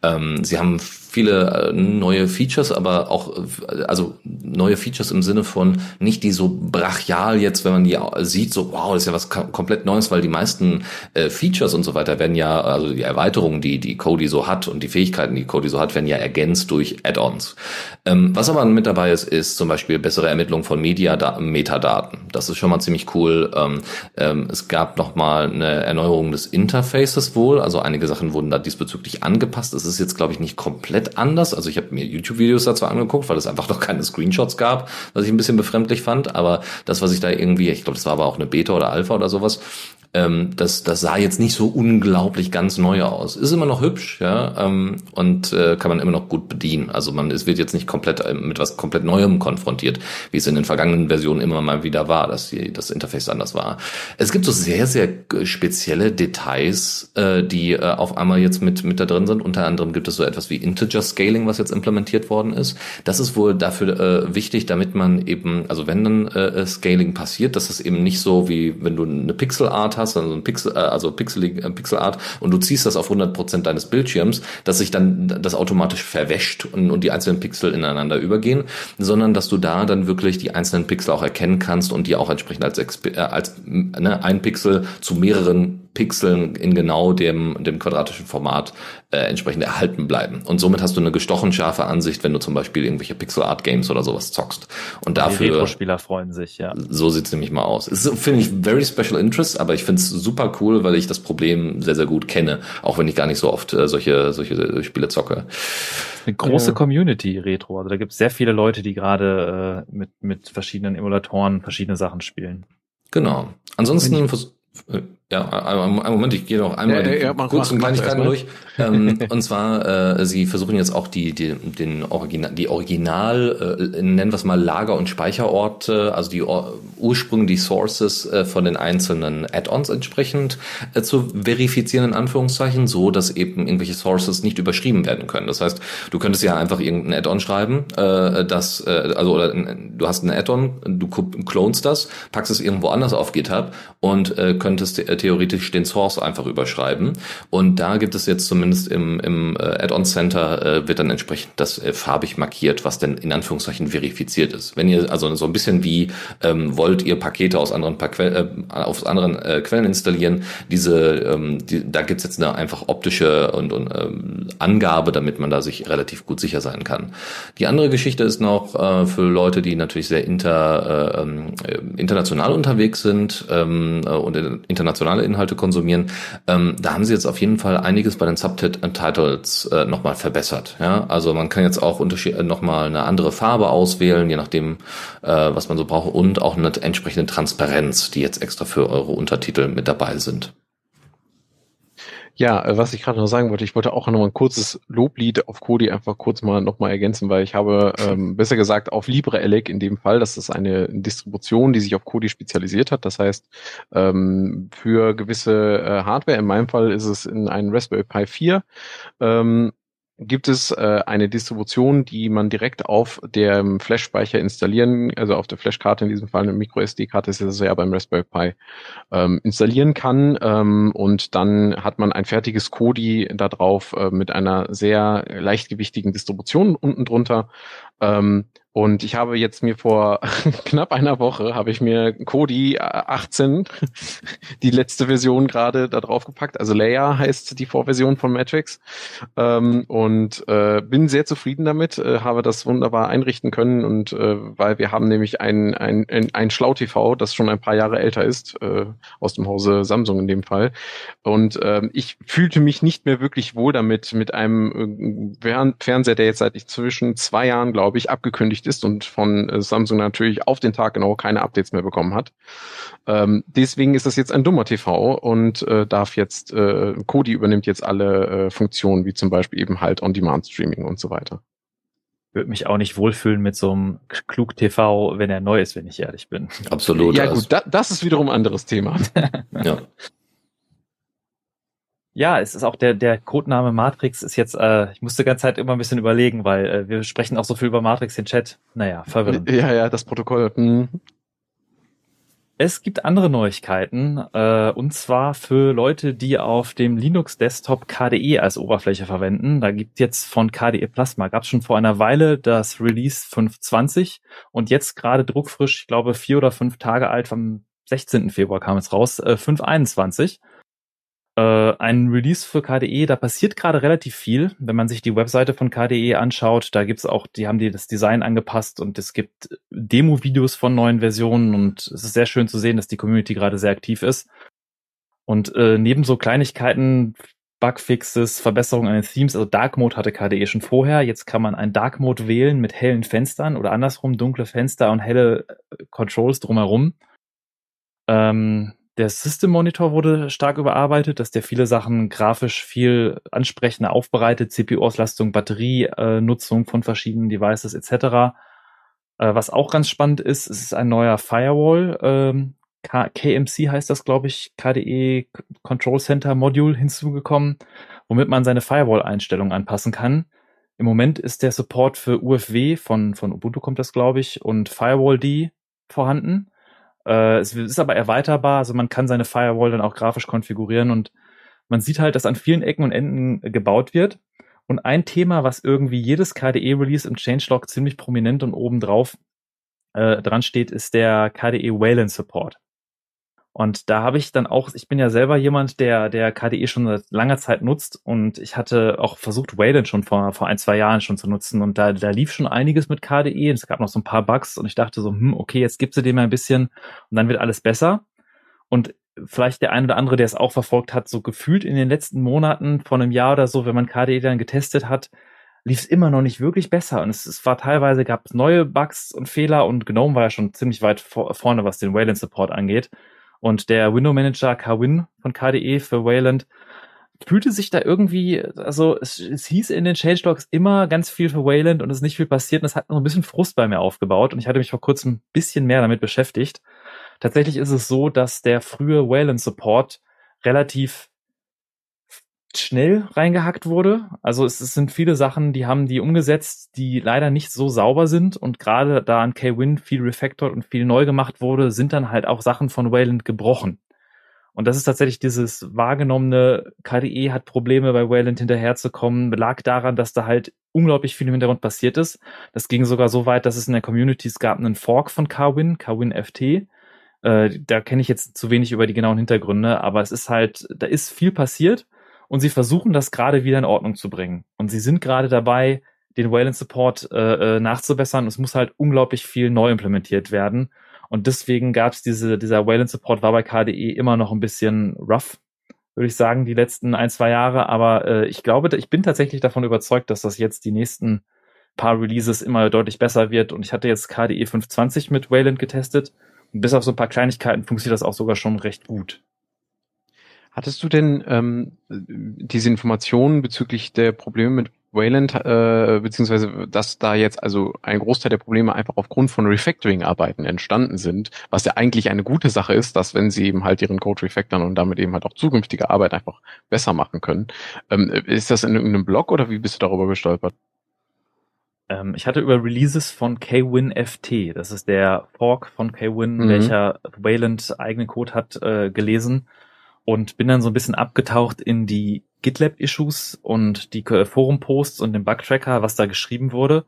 Ähm, sie haben viele äh, neue Features, aber auch äh, also neue Features im Sinne von nicht die so brachial jetzt, wenn man die sieht, so wow, das ist ja was komplett Neues, weil die meisten äh, Features und so weiter werden ja, also die Erweiterungen, die die Kodi so hat und die Fähigkeiten, die Kodi so hat, werden ja ergänzt durch Add-ons. Ähm, was aber mit dabei ist, ist zum Beispiel bessere Ermittlung von Media Metadaten. Das ist schon mal ziemlich cool. Ähm, ähm, es gab noch mal eine Erneuerung des Interfaces wohl, also einige Sachen wurden da diesbezüglich angepasst. Es ist jetzt glaube ich nicht komplett komplett anders. Also ich habe mir YouTube-Videos dazu angeguckt, weil es einfach noch keine Screenshots gab, was ich ein bisschen befremdlich fand. Aber das, was ich da irgendwie, ich glaube, das war aber auch eine Beta oder Alpha oder sowas, ähm, das, das sah jetzt nicht so unglaublich ganz neu aus. Ist immer noch hübsch, ja, ähm, und äh, kann man immer noch gut bedienen. Also man, es wird jetzt nicht komplett äh, mit was komplett Neuem konfrontiert, wie es in den vergangenen Versionen immer mal wieder war, dass die, das Interface anders war. Es gibt so sehr, sehr spezielle Details, äh, die äh, auf einmal jetzt mit, mit da drin sind. Unter anderem gibt es so etwas wie Integer Scaling, was jetzt implementiert worden ist. Das ist wohl dafür äh, wichtig, damit man eben, also wenn dann äh, Scaling passiert, dass es eben nicht so wie wenn du eine Pixelart hast, also ein Pixel, äh, also Pixel, äh, Pixelart und du ziehst das auf 100% deines Bildschirms, dass sich dann das automatisch verwäscht und, und die einzelnen Pixel ineinander übergehen, sondern dass du da dann wirklich die einzelnen Pixel auch erkennen kannst und die auch entsprechend als, äh, als ne, ein Pixel zu mehreren Pixeln in genau dem, dem quadratischen Format äh, entsprechend erhalten bleiben. Und somit hast du eine gestochen scharfe Ansicht, wenn du zum Beispiel irgendwelche Pixel Art Games oder sowas zockst. Und dafür. Die Retro-Spieler freuen sich, ja. So sieht's nämlich mal aus. Es ist, finde ich, very special interest, aber ich finde es super cool, weil ich das Problem sehr, sehr gut kenne, auch wenn ich gar nicht so oft äh, solche, solche Spiele zocke. Eine große ja. Community Retro. Also da gibt es sehr viele Leute, die gerade äh, mit, mit verschiedenen Emulatoren verschiedene Sachen spielen. Genau. Ansonsten ja, einen Moment, ich gehe noch einmal ja, ja, die kurzen Kleinigkeiten durch. Ähm, [LAUGHS] und zwar, äh, Sie versuchen jetzt auch die, die, den Original, die Original, äh, nennen wir es mal Lager- und Speicherorte, also die Or Ursprünge, die Sources äh, von den einzelnen Add-ons entsprechend äh, zu verifizieren, in Anführungszeichen, so dass eben irgendwelche Sources nicht überschrieben werden können. Das heißt, du könntest ja einfach irgendein Add-on schreiben, äh, das, äh, also oder du hast ein Add-on, du clonst das, packst es irgendwo anders auf GitHub und äh, könntest äh, theoretisch den Source einfach überschreiben. Und da gibt es jetzt zumindest im, im äh, Add-on Center äh, wird dann entsprechend das äh, farbig markiert, was denn in Anführungszeichen verifiziert ist. Wenn ihr also so ein bisschen wie ähm, wollt ihr Pakete aus anderen paar äh, aus anderen äh, Quellen installieren, diese ähm, die, da gibt's jetzt eine einfach optische und, und ähm, Angabe, damit man da sich relativ gut sicher sein kann. Die andere Geschichte ist noch äh, für Leute, die natürlich sehr inter, äh, ähm, international unterwegs sind ähm, äh, und international internationale Inhalte konsumieren, ähm, da haben sie jetzt auf jeden Fall einiges bei den Subtitles äh, nochmal verbessert. Ja? Also man kann jetzt auch äh, nochmal eine andere Farbe auswählen, je nachdem, äh, was man so braucht, und auch eine entsprechende Transparenz, die jetzt extra für eure Untertitel mit dabei sind. Ja, äh, was ich gerade noch sagen wollte, ich wollte auch noch mal ein kurzes Loblied auf Kodi einfach kurz mal noch mal ergänzen, weil ich habe ähm, [LAUGHS] besser gesagt auf LibreElec in dem Fall, das ist eine Distribution, die sich auf Kodi spezialisiert hat. Das heißt, ähm, für gewisse äh, Hardware, in meinem Fall ist es in einem Raspberry Pi 4, ähm, gibt es äh, eine Distribution, die man direkt auf dem Flash-Speicher installieren, also auf der Flash-Karte in diesem Fall eine Micro-SD-Karte ist es ja beim Raspberry Pi ähm, installieren kann ähm, und dann hat man ein fertiges Kodi da drauf äh, mit einer sehr leichtgewichtigen Distribution unten drunter ähm, und ich habe jetzt mir vor [LAUGHS] knapp einer Woche habe ich mir Kodi 18, [LAUGHS] die letzte Version gerade da drauf gepackt. Also Leia heißt die Vorversion von Matrix. Ähm, und äh, bin sehr zufrieden damit, äh, habe das wunderbar einrichten können und äh, weil wir haben nämlich ein, ein, ein, ein Schlau-TV, das schon ein paar Jahre älter ist, äh, aus dem Hause Samsung in dem Fall. Und ähm, ich fühlte mich nicht mehr wirklich wohl damit, mit einem äh, Fernseher, der jetzt seit zwischen zwei Jahren, glaube ich, abgekündigt ist und von äh, Samsung natürlich auf den Tag genau keine Updates mehr bekommen hat. Ähm, deswegen ist das jetzt ein dummer TV und äh, darf jetzt, äh, Kodi übernimmt jetzt alle äh, Funktionen, wie zum Beispiel eben halt On-Demand-Streaming und so weiter. Würde mich auch nicht wohlfühlen mit so einem Klug TV, wenn er neu ist, wenn ich ehrlich bin. Absolut. Ja gut, da, das ist wiederum ein anderes Thema. ja. [LAUGHS] Ja, es ist auch der, der Codename Matrix ist jetzt, äh, ich musste die ganze Zeit immer ein bisschen überlegen, weil äh, wir sprechen auch so viel über Matrix in Chat. Naja, verwirrend. Ja, ja, das Protokoll. Hm. Es gibt andere Neuigkeiten, äh, und zwar für Leute, die auf dem Linux Desktop KDE als Oberfläche verwenden. Da gibt jetzt von KDE Plasma, gab es schon vor einer Weile das Release 520 und jetzt gerade druckfrisch, ich glaube vier oder fünf Tage alt, vom 16. Februar kam es raus, äh, 521 äh, ein Release für KDE, da passiert gerade relativ viel. Wenn man sich die Webseite von KDE anschaut, da gibt's auch, die haben die das Design angepasst und es gibt Demo-Videos von neuen Versionen und es ist sehr schön zu sehen, dass die Community gerade sehr aktiv ist. Und äh, neben so Kleinigkeiten, Bugfixes, Verbesserungen an den Themes, also Dark Mode hatte KDE schon vorher, jetzt kann man einen Dark Mode wählen mit hellen Fenstern oder andersrum dunkle Fenster und helle äh, Controls drumherum. Ähm, der System Monitor wurde stark überarbeitet, dass der viele Sachen grafisch viel ansprechender aufbereitet, CPU-Auslastung, Batterienutzung äh, von verschiedenen Devices etc. Äh, was auch ganz spannend ist, es ist ein neuer Firewall, ähm, KMC heißt das, glaube ich, KDE Control Center Module hinzugekommen, womit man seine Firewall-Einstellungen anpassen kann. Im Moment ist der Support für UFW von, von Ubuntu kommt das, glaube ich, und Firewall-D vorhanden. Äh, es ist aber erweiterbar, also man kann seine Firewall dann auch grafisch konfigurieren und man sieht halt, dass an vielen Ecken und Enden gebaut wird. Und ein Thema, was irgendwie jedes KDE-Release im Changelog ziemlich prominent und obendrauf äh, dran steht, ist der KDE Wayland Support. Und da habe ich dann auch, ich bin ja selber jemand, der der KDE schon seit langer Zeit nutzt und ich hatte auch versucht, Wayland schon vor, vor ein, zwei Jahren schon zu nutzen und da, da lief schon einiges mit KDE. Es gab noch so ein paar Bugs und ich dachte so, hm, okay, jetzt gibst du dem ein bisschen und dann wird alles besser. Und vielleicht der ein oder andere, der es auch verfolgt hat, so gefühlt in den letzten Monaten von einem Jahr oder so, wenn man KDE dann getestet hat, lief es immer noch nicht wirklich besser. Und es, es war teilweise, gab es neue Bugs und Fehler und GNOME war ja schon ziemlich weit vor, vorne, was den Wayland Support angeht. Und der Window Manager KWin von KDE für Wayland fühlte sich da irgendwie, also es, es hieß in den Changelogs immer ganz viel für Wayland und es ist nicht viel passiert und es hat noch ein bisschen Frust bei mir aufgebaut und ich hatte mich vor kurzem ein bisschen mehr damit beschäftigt. Tatsächlich ist es so, dass der frühe Wayland Support relativ schnell reingehackt wurde. Also es, es, sind viele Sachen, die haben die umgesetzt, die leider nicht so sauber sind und gerade da an K-Win viel refactored und viel neu gemacht wurde, sind dann halt auch Sachen von Wayland gebrochen. Und das ist tatsächlich dieses wahrgenommene KDE hat Probleme bei Wayland hinterherzukommen, lag daran, dass da halt unglaublich viel im Hintergrund passiert ist. Das ging sogar so weit, dass es in der Community gab einen Fork von Kwin, Kwin FT. Äh, da kenne ich jetzt zu wenig über die genauen Hintergründe, aber es ist halt, da ist viel passiert und sie versuchen das gerade wieder in Ordnung zu bringen. Und sie sind gerade dabei, den Wayland Support äh, äh nachzubessern. Es muss halt unglaublich viel neu implementiert werden. Und deswegen gab es diese, dieser Wayland Support war bei KDE immer noch ein bisschen rough, würde ich sagen, die letzten ein, zwei Jahre. Aber äh, ich glaube, ich bin tatsächlich davon überzeugt, dass das jetzt die nächsten paar Releases immer deutlich besser wird. Und ich hatte jetzt KDE 520 mit Wayland getestet. Und bis auf so ein paar Kleinigkeiten funktioniert das auch sogar schon recht gut. Hattest du denn ähm, diese Informationen bezüglich der Probleme mit Wayland, äh, beziehungsweise dass da jetzt also ein Großteil der Probleme einfach aufgrund von Refactoring-Arbeiten entstanden sind, was ja eigentlich eine gute Sache ist, dass wenn sie eben halt ihren Code refactoren und damit eben halt auch zukünftige Arbeit einfach besser machen können. Ähm, ist das in irgendeinem Blog oder wie bist du darüber gestolpert? Ähm, ich hatte über Releases von KWin FT, das ist der Fork von KWin, mhm. welcher Wayland eigenen Code hat, äh, gelesen und bin dann so ein bisschen abgetaucht in die GitLab-Issues und die Forum-Posts und den Bug-Tracker, was da geschrieben wurde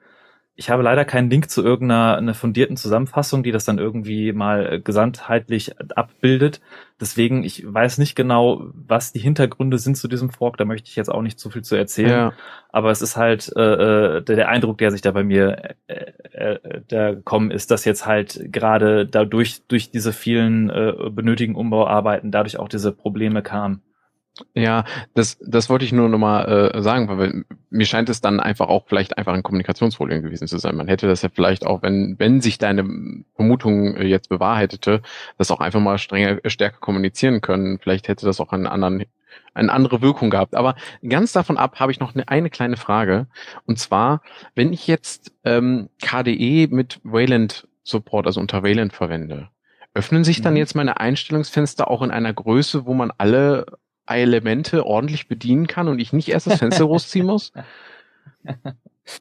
ich habe leider keinen Link zu irgendeiner einer fundierten Zusammenfassung, die das dann irgendwie mal äh, gesamtheitlich abbildet. Deswegen, ich weiß nicht genau, was die Hintergründe sind zu diesem Fork. Da möchte ich jetzt auch nicht zu viel zu erzählen. Ja. Aber es ist halt äh, äh der, der Eindruck, der sich da bei mir äh, äh, da gekommen ist, dass jetzt halt gerade dadurch durch diese vielen äh, benötigen Umbauarbeiten dadurch auch diese Probleme kamen. Ja, das, das wollte ich nur nochmal äh, sagen, weil mir scheint es dann einfach auch vielleicht einfach ein Kommunikationsproblem gewesen zu sein. Man hätte das ja vielleicht auch, wenn, wenn sich deine Vermutung äh, jetzt bewahrheitete, das auch einfach mal strenger, äh, stärker kommunizieren können. Vielleicht hätte das auch einen anderen, eine andere Wirkung gehabt. Aber ganz davon ab habe ich noch eine, eine kleine Frage. Und zwar, wenn ich jetzt ähm, KDE mit Wayland Support, also unter Wayland verwende, öffnen sich dann mhm. jetzt meine Einstellungsfenster auch in einer Größe, wo man alle Elemente ordentlich bedienen kann und ich nicht erst das Fenster [LAUGHS] großziehen muss?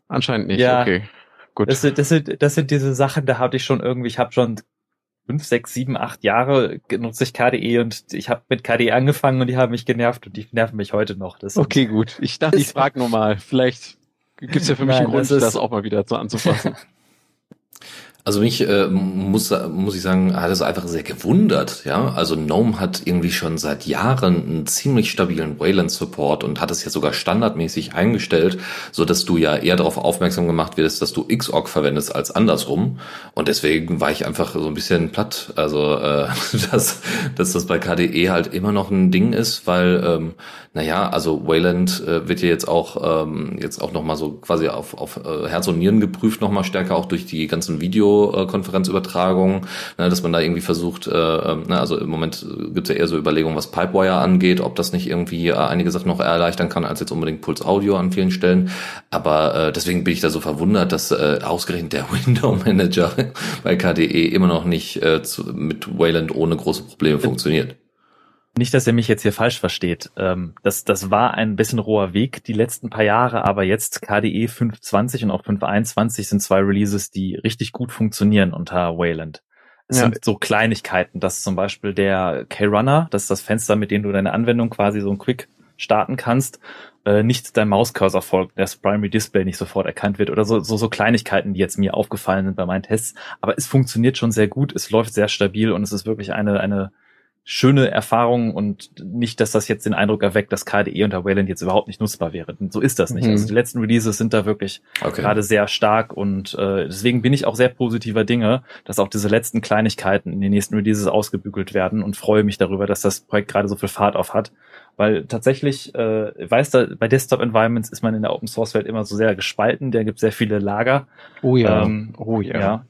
Anscheinend nicht. Ja, okay, gut. Das sind, das sind, das sind diese Sachen, da hatte ich schon irgendwie, ich habe schon fünf, sechs, sieben, acht Jahre nutze ich KDE und ich habe mit KDE angefangen und die haben mich genervt und die nerven mich heute noch. Das okay, gut. Ich dachte, ich frage nur mal. Vielleicht gibt's ja für mich Nein, einen Grund, das, das auch mal wieder so anzufassen. [LAUGHS] Also mich äh, muss muss ich sagen, hat es einfach sehr gewundert, ja. Also GNOME hat irgendwie schon seit Jahren einen ziemlich stabilen Wayland Support und hat es ja sogar standardmäßig eingestellt, so dass du ja eher darauf aufmerksam gemacht wirst, dass du Xorg verwendest als andersrum. Und deswegen war ich einfach so ein bisschen platt. Also äh, [LAUGHS] dass dass das bei KDE halt immer noch ein Ding ist, weil ähm, naja, also Wayland äh, wird ja jetzt auch ähm, jetzt auch noch mal so quasi auf auf äh, Herz und Nieren geprüft, noch mal stärker auch durch die ganzen Video Videokonferenzübertragung, ne, dass man da irgendwie versucht, äh, ne, also im Moment gibt es ja eher so Überlegungen, was Pipewire angeht, ob das nicht irgendwie äh, einige Sachen noch erleichtern kann, als jetzt unbedingt Puls Audio an vielen Stellen. Aber äh, deswegen bin ich da so verwundert, dass äh, ausgerechnet der [LAUGHS] Window Manager bei KDE immer noch nicht äh, zu, mit Wayland ohne große Probleme funktioniert. Nicht, dass er mich jetzt hier falsch versteht. Ähm, das, das war ein bisschen roher Weg die letzten paar Jahre, aber jetzt KDE 5.20 und auch 5.21 sind zwei Releases, die richtig gut funktionieren unter Wayland. Es ja. sind so Kleinigkeiten, dass zum Beispiel der K-Runner, das ist das Fenster, mit dem du deine Anwendung quasi so ein Quick starten kannst, äh, nicht dein Mauscursor folgt, das Primary Display nicht sofort erkannt wird oder so, so, so Kleinigkeiten, die jetzt mir aufgefallen sind bei meinen Tests. Aber es funktioniert schon sehr gut, es läuft sehr stabil und es ist wirklich eine, eine schöne Erfahrung und nicht, dass das jetzt den Eindruck erweckt, dass KDE unter Wayland jetzt überhaupt nicht nutzbar wäre. so ist das nicht. Mhm. Also die letzten Releases sind da wirklich okay. gerade sehr stark und äh, deswegen bin ich auch sehr positiver Dinge, dass auch diese letzten Kleinigkeiten in den nächsten Releases ausgebügelt werden und freue mich darüber, dass das Projekt gerade so viel Fahrt auf hat. Weil tatsächlich, äh, weiß da, bei Desktop Environments ist man in der Open Source Welt immer so sehr gespalten, der gibt sehr viele Lager. Oh ja. Ähm, oh ja. ja.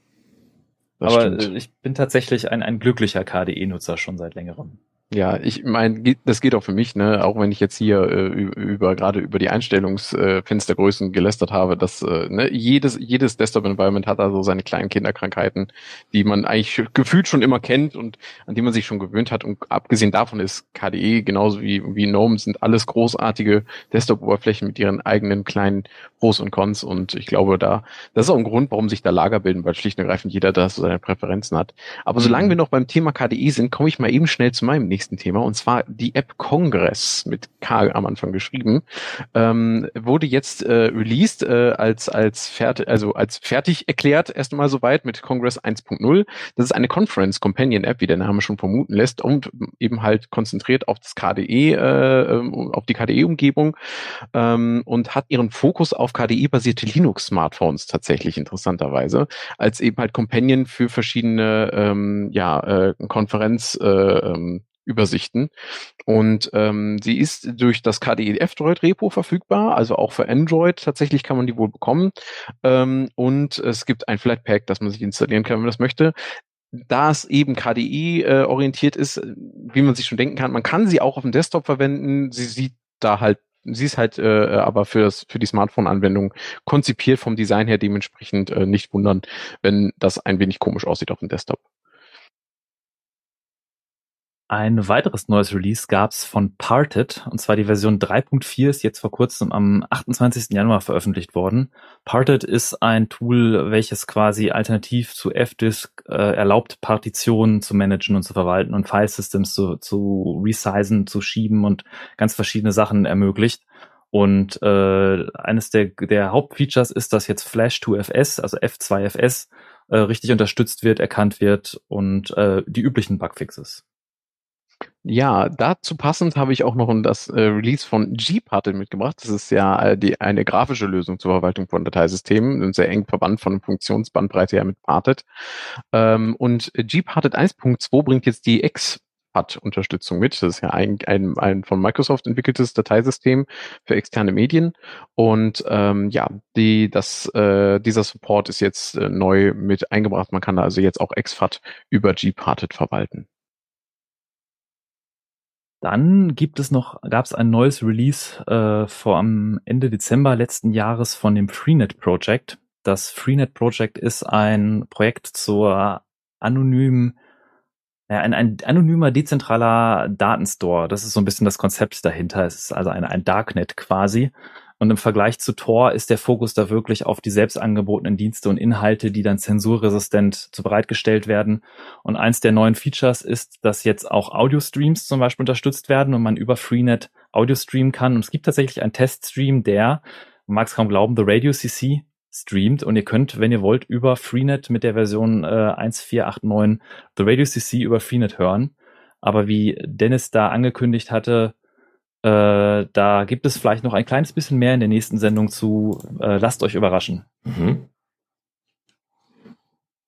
Das Aber stimmt. ich bin tatsächlich ein, ein glücklicher KDE-Nutzer schon seit längerem. Ja, ich meine, das geht auch für mich, ne? Auch wenn ich jetzt hier äh, über gerade über die Einstellungsfenstergrößen äh, gelästert habe, dass äh, ne, jedes jedes Desktop-Environment hat also seine kleinen Kinderkrankheiten, die man eigentlich gefühlt schon immer kennt und an die man sich schon gewöhnt hat. Und abgesehen davon ist KDE genauso wie wie GNOME sind alles großartige Desktop-Oberflächen mit ihren eigenen kleinen Pros und Cons. Und ich glaube, da das ist auch ein Grund, warum sich da Lager bilden, weil schlicht und ergreifend jeder da so seine Präferenzen hat. Aber solange mhm. wir noch beim Thema KDE sind, komme ich mal eben schnell zu meinem nächsten Thema, und zwar die App Congress mit K am Anfang geschrieben, ähm, wurde jetzt äh, released äh, als als fertig, also als fertig erklärt erstmal soweit mit Congress 1.0. Das ist eine Conference Companion App, wie der Name schon vermuten lässt, und eben halt konzentriert auf das KDE, äh, ähm, auf die KDE-Umgebung ähm, und hat ihren Fokus auf KDE-basierte Linux-Smartphones tatsächlich interessanterweise als eben halt Companion für verschiedene ähm, ja äh, Konferenz äh, ähm, Übersichten. Und ähm, sie ist durch das KDE F-Droid Repo verfügbar, also auch für Android. Tatsächlich kann man die wohl bekommen. Ähm, und es gibt ein Flatpak, das man sich installieren kann, wenn man das möchte da es eben KDE äh, orientiert ist, wie man sich schon denken kann, man kann sie auch auf dem Desktop verwenden. Sie sieht da halt, sie ist halt äh, aber für das für die Smartphone-Anwendung konzipiert vom Design her dementsprechend äh, nicht wundern, wenn das ein wenig komisch aussieht auf dem Desktop. Ein weiteres neues Release gab's von Parted, und zwar die Version 3.4 ist jetzt vor kurzem am 28. Januar veröffentlicht worden. Parted ist ein Tool, welches quasi alternativ zu Fdisk äh, erlaubt, Partitionen zu managen und zu verwalten und File-Systems zu, zu resizen, zu schieben und ganz verschiedene Sachen ermöglicht. Und äh, eines der, der Hauptfeatures ist, dass jetzt Flash 2FS, also F2FS, äh, richtig unterstützt wird, erkannt wird und äh, die üblichen Bugfixes. Ja, dazu passend habe ich auch noch das äh, Release von gParted mitgebracht. Das ist ja äh, die, eine grafische Lösung zur Verwaltung von Dateisystemen, und sehr eng verwandt von Funktionsbandbreite her mit Parted. Ähm, und gParted 1.2 bringt jetzt die XPAT-Unterstützung mit. Das ist ja ein, ein, ein von Microsoft entwickeltes Dateisystem für externe Medien. Und ähm, ja, die, das, äh, dieser Support ist jetzt äh, neu mit eingebracht. Man kann da also jetzt auch XFAT über gParted verwalten. Dann gibt es noch, gab es ein neues Release äh, vor am Ende Dezember letzten Jahres von dem Freenet Project. Das Freenet Project ist ein Projekt zur anonymen, ja, ein, ein anonymer dezentraler Datenstore. Das ist so ein bisschen das Konzept dahinter. Es ist also ein, ein Darknet quasi. Und im Vergleich zu Tor ist der Fokus da wirklich auf die selbst angebotenen Dienste und Inhalte, die dann zensurresistent zu bereitgestellt werden. Und eins der neuen Features ist, dass jetzt auch Audio-Streams zum Beispiel unterstützt werden und man über Freenet Audio streamen kann. Und es gibt tatsächlich einen Teststream, der, man mag es kaum glauben, The Radio CC streamt und ihr könnt, wenn ihr wollt, über Freenet mit der Version äh, 1.4.8.9 The Radio CC über Freenet hören. Aber wie Dennis da angekündigt hatte, äh, da gibt es vielleicht noch ein kleines bisschen mehr in der nächsten Sendung zu. Äh, lasst euch überraschen. Mhm.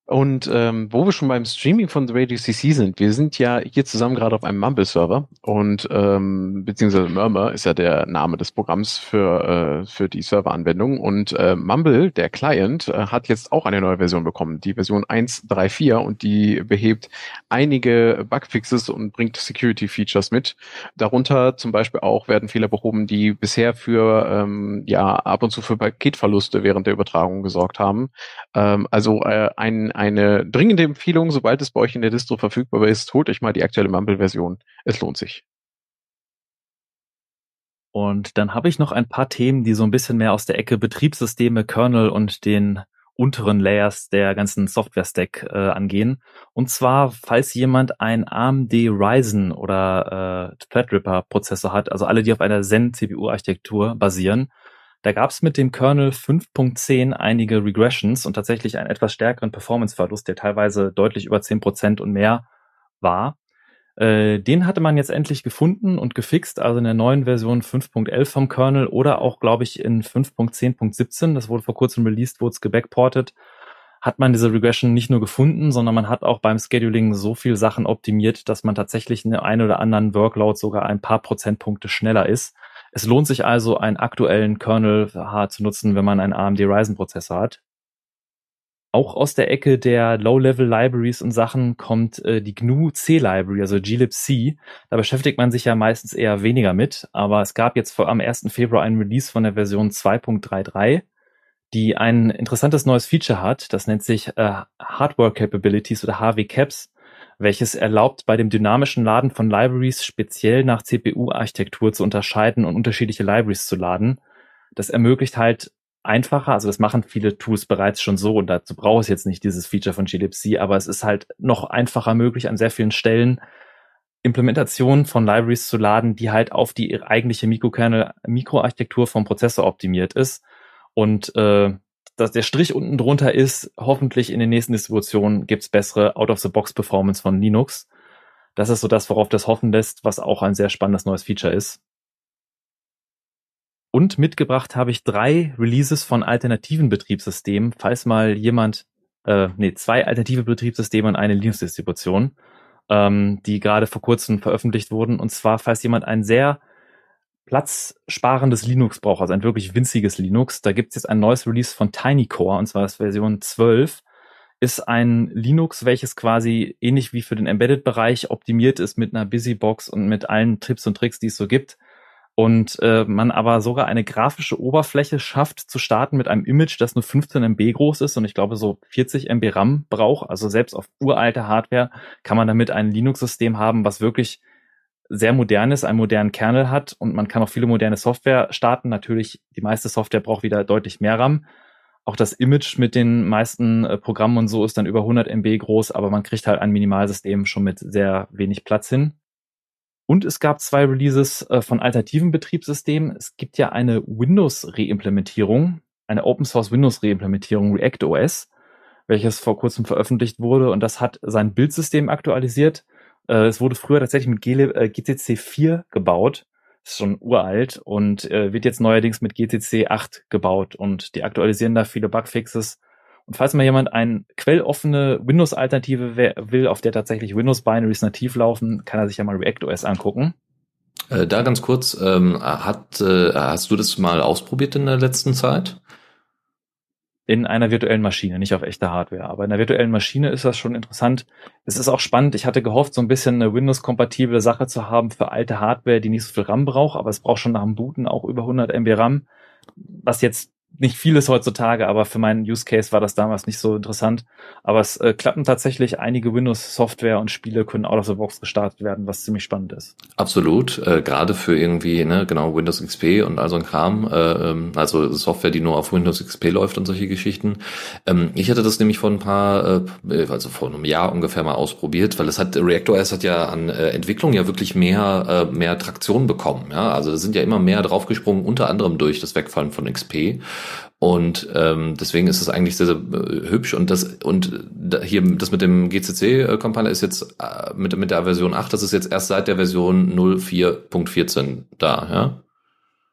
Und ähm, wo wir schon beim Streaming von The Radio CC sind, wir sind ja hier zusammen gerade auf einem Mumble-Server und ähm, beziehungsweise Murmur ist ja der Name des Programms für, äh, für die Serveranwendung. Und äh, Mumble, der Client, äh, hat jetzt auch eine neue Version bekommen, die Version 1.3.4 und die behebt einige Bugfixes und bringt Security-Features mit. Darunter zum Beispiel auch werden Fehler behoben, die bisher für ähm, ja ab und zu für Paketverluste während der Übertragung gesorgt haben. Ähm, also äh, ein eine dringende Empfehlung, sobald es bei euch in der Distro verfügbar ist, holt euch mal die aktuelle Mumble-Version. Es lohnt sich. Und dann habe ich noch ein paar Themen, die so ein bisschen mehr aus der Ecke Betriebssysteme, Kernel und den unteren Layers der ganzen Software-Stack äh, angehen. Und zwar, falls jemand ein AMD Ryzen oder äh, Threadripper-Prozessor hat, also alle, die auf einer Zen-CPU-Architektur basieren, da gab es mit dem Kernel 5.10 einige Regressions und tatsächlich einen etwas stärkeren Performance-Verlust, der teilweise deutlich über 10% und mehr war. Äh, den hatte man jetzt endlich gefunden und gefixt, also in der neuen Version 5.11 vom Kernel oder auch, glaube ich, in 5.10.17. Das wurde vor kurzem released, wurde es gebackportet hat man diese Regression nicht nur gefunden, sondern man hat auch beim Scheduling so viel Sachen optimiert, dass man tatsächlich in einen oder anderen Workload sogar ein paar Prozentpunkte schneller ist. Es lohnt sich also, einen aktuellen Kernel zu nutzen, wenn man einen AMD Ryzen Prozessor hat. Auch aus der Ecke der Low-Level Libraries und Sachen kommt äh, die GNU C Library, also glibc. Da beschäftigt man sich ja meistens eher weniger mit, aber es gab jetzt vor, am 1. Februar einen Release von der Version 2.33, die ein interessantes neues Feature hat. Das nennt sich äh, Hardware Capabilities oder HW Caps welches erlaubt, bei dem dynamischen Laden von Libraries speziell nach CPU-Architektur zu unterscheiden und unterschiedliche Libraries zu laden. Das ermöglicht halt einfacher, also das machen viele Tools bereits schon so und dazu braucht es jetzt nicht dieses Feature von glibc, aber es ist halt noch einfacher möglich an sehr vielen Stellen Implementationen von Libraries zu laden, die halt auf die eigentliche Mikrokernel Mikroarchitektur vom Prozessor optimiert ist und äh, dass der Strich unten drunter ist, hoffentlich in den nächsten Distributionen gibt's bessere Out-of-the-Box-Performance von Linux. Das ist so das, worauf das hoffen lässt, was auch ein sehr spannendes neues Feature ist. Und mitgebracht habe ich drei Releases von alternativen Betriebssystemen, falls mal jemand, äh, nee, zwei alternative Betriebssysteme und eine Linux-Distribution, ähm, die gerade vor kurzem veröffentlicht wurden. Und zwar, falls jemand ein sehr platzsparendes Linux braucht, also ein wirklich winziges Linux. Da gibt es jetzt ein neues Release von TinyCore, und zwar das Version 12, ist ein Linux, welches quasi ähnlich wie für den Embedded-Bereich optimiert ist mit einer Busybox und mit allen Tipps und Tricks, die es so gibt. Und äh, man aber sogar eine grafische Oberfläche schafft zu starten mit einem Image, das nur 15 MB groß ist und ich glaube so 40 MB RAM braucht. Also selbst auf uralte Hardware kann man damit ein Linux-System haben, was wirklich sehr modern ist, einen modernen Kernel hat und man kann auch viele moderne Software starten. Natürlich, die meiste Software braucht wieder deutlich mehr RAM. Auch das Image mit den meisten äh, Programmen und so ist dann über 100 MB groß, aber man kriegt halt ein Minimalsystem schon mit sehr wenig Platz hin. Und es gab zwei Releases äh, von alternativen Betriebssystemen. Es gibt ja eine Windows-Reimplementierung, eine Open-Source Windows-Reimplementierung React OS, welches vor kurzem veröffentlicht wurde und das hat sein Bildsystem aktualisiert äh, es wurde früher tatsächlich mit GCC 4 äh, gebaut. Ist schon uralt und äh, wird jetzt neuerdings mit GCC 8 gebaut und die aktualisieren da viele Bugfixes. Und falls mal jemand eine quelloffene Windows-Alternative will, auf der tatsächlich Windows-Binaries nativ laufen, kann er sich ja mal React OS angucken. Äh, da ganz kurz, ähm, hat, äh, hast du das mal ausprobiert in der letzten Zeit? In einer virtuellen Maschine, nicht auf echter Hardware. Aber in einer virtuellen Maschine ist das schon interessant. Es ist auch spannend. Ich hatte gehofft, so ein bisschen eine Windows-kompatible Sache zu haben für alte Hardware, die nicht so viel RAM braucht, aber es braucht schon nach dem Booten auch über 100 MB RAM, was jetzt nicht vieles heutzutage, aber für meinen Use Case war das damals nicht so interessant. Aber es äh, klappen tatsächlich einige Windows-Software und Spiele können out of the box gestartet werden, was ziemlich spannend ist. Absolut, äh, gerade für irgendwie, ne, genau, Windows XP und all so ein Kram, äh, ähm, also Software, die nur auf Windows XP läuft und solche Geschichten. Ähm, ich hatte das nämlich vor ein paar, äh, also vor einem Jahr ungefähr mal ausprobiert, weil es hat, ReactOS hat ja an äh, Entwicklung ja wirklich mehr, äh, mehr Traktion bekommen, ja, also da sind ja immer mehr draufgesprungen, unter anderem durch das Wegfallen von XP. Und ähm, deswegen ist es eigentlich sehr, sehr äh, hübsch. Und das und da, hier das mit dem GCC-Compiler ist jetzt äh, mit, mit der Version 8, das ist jetzt erst seit der Version 04.14 da, ja?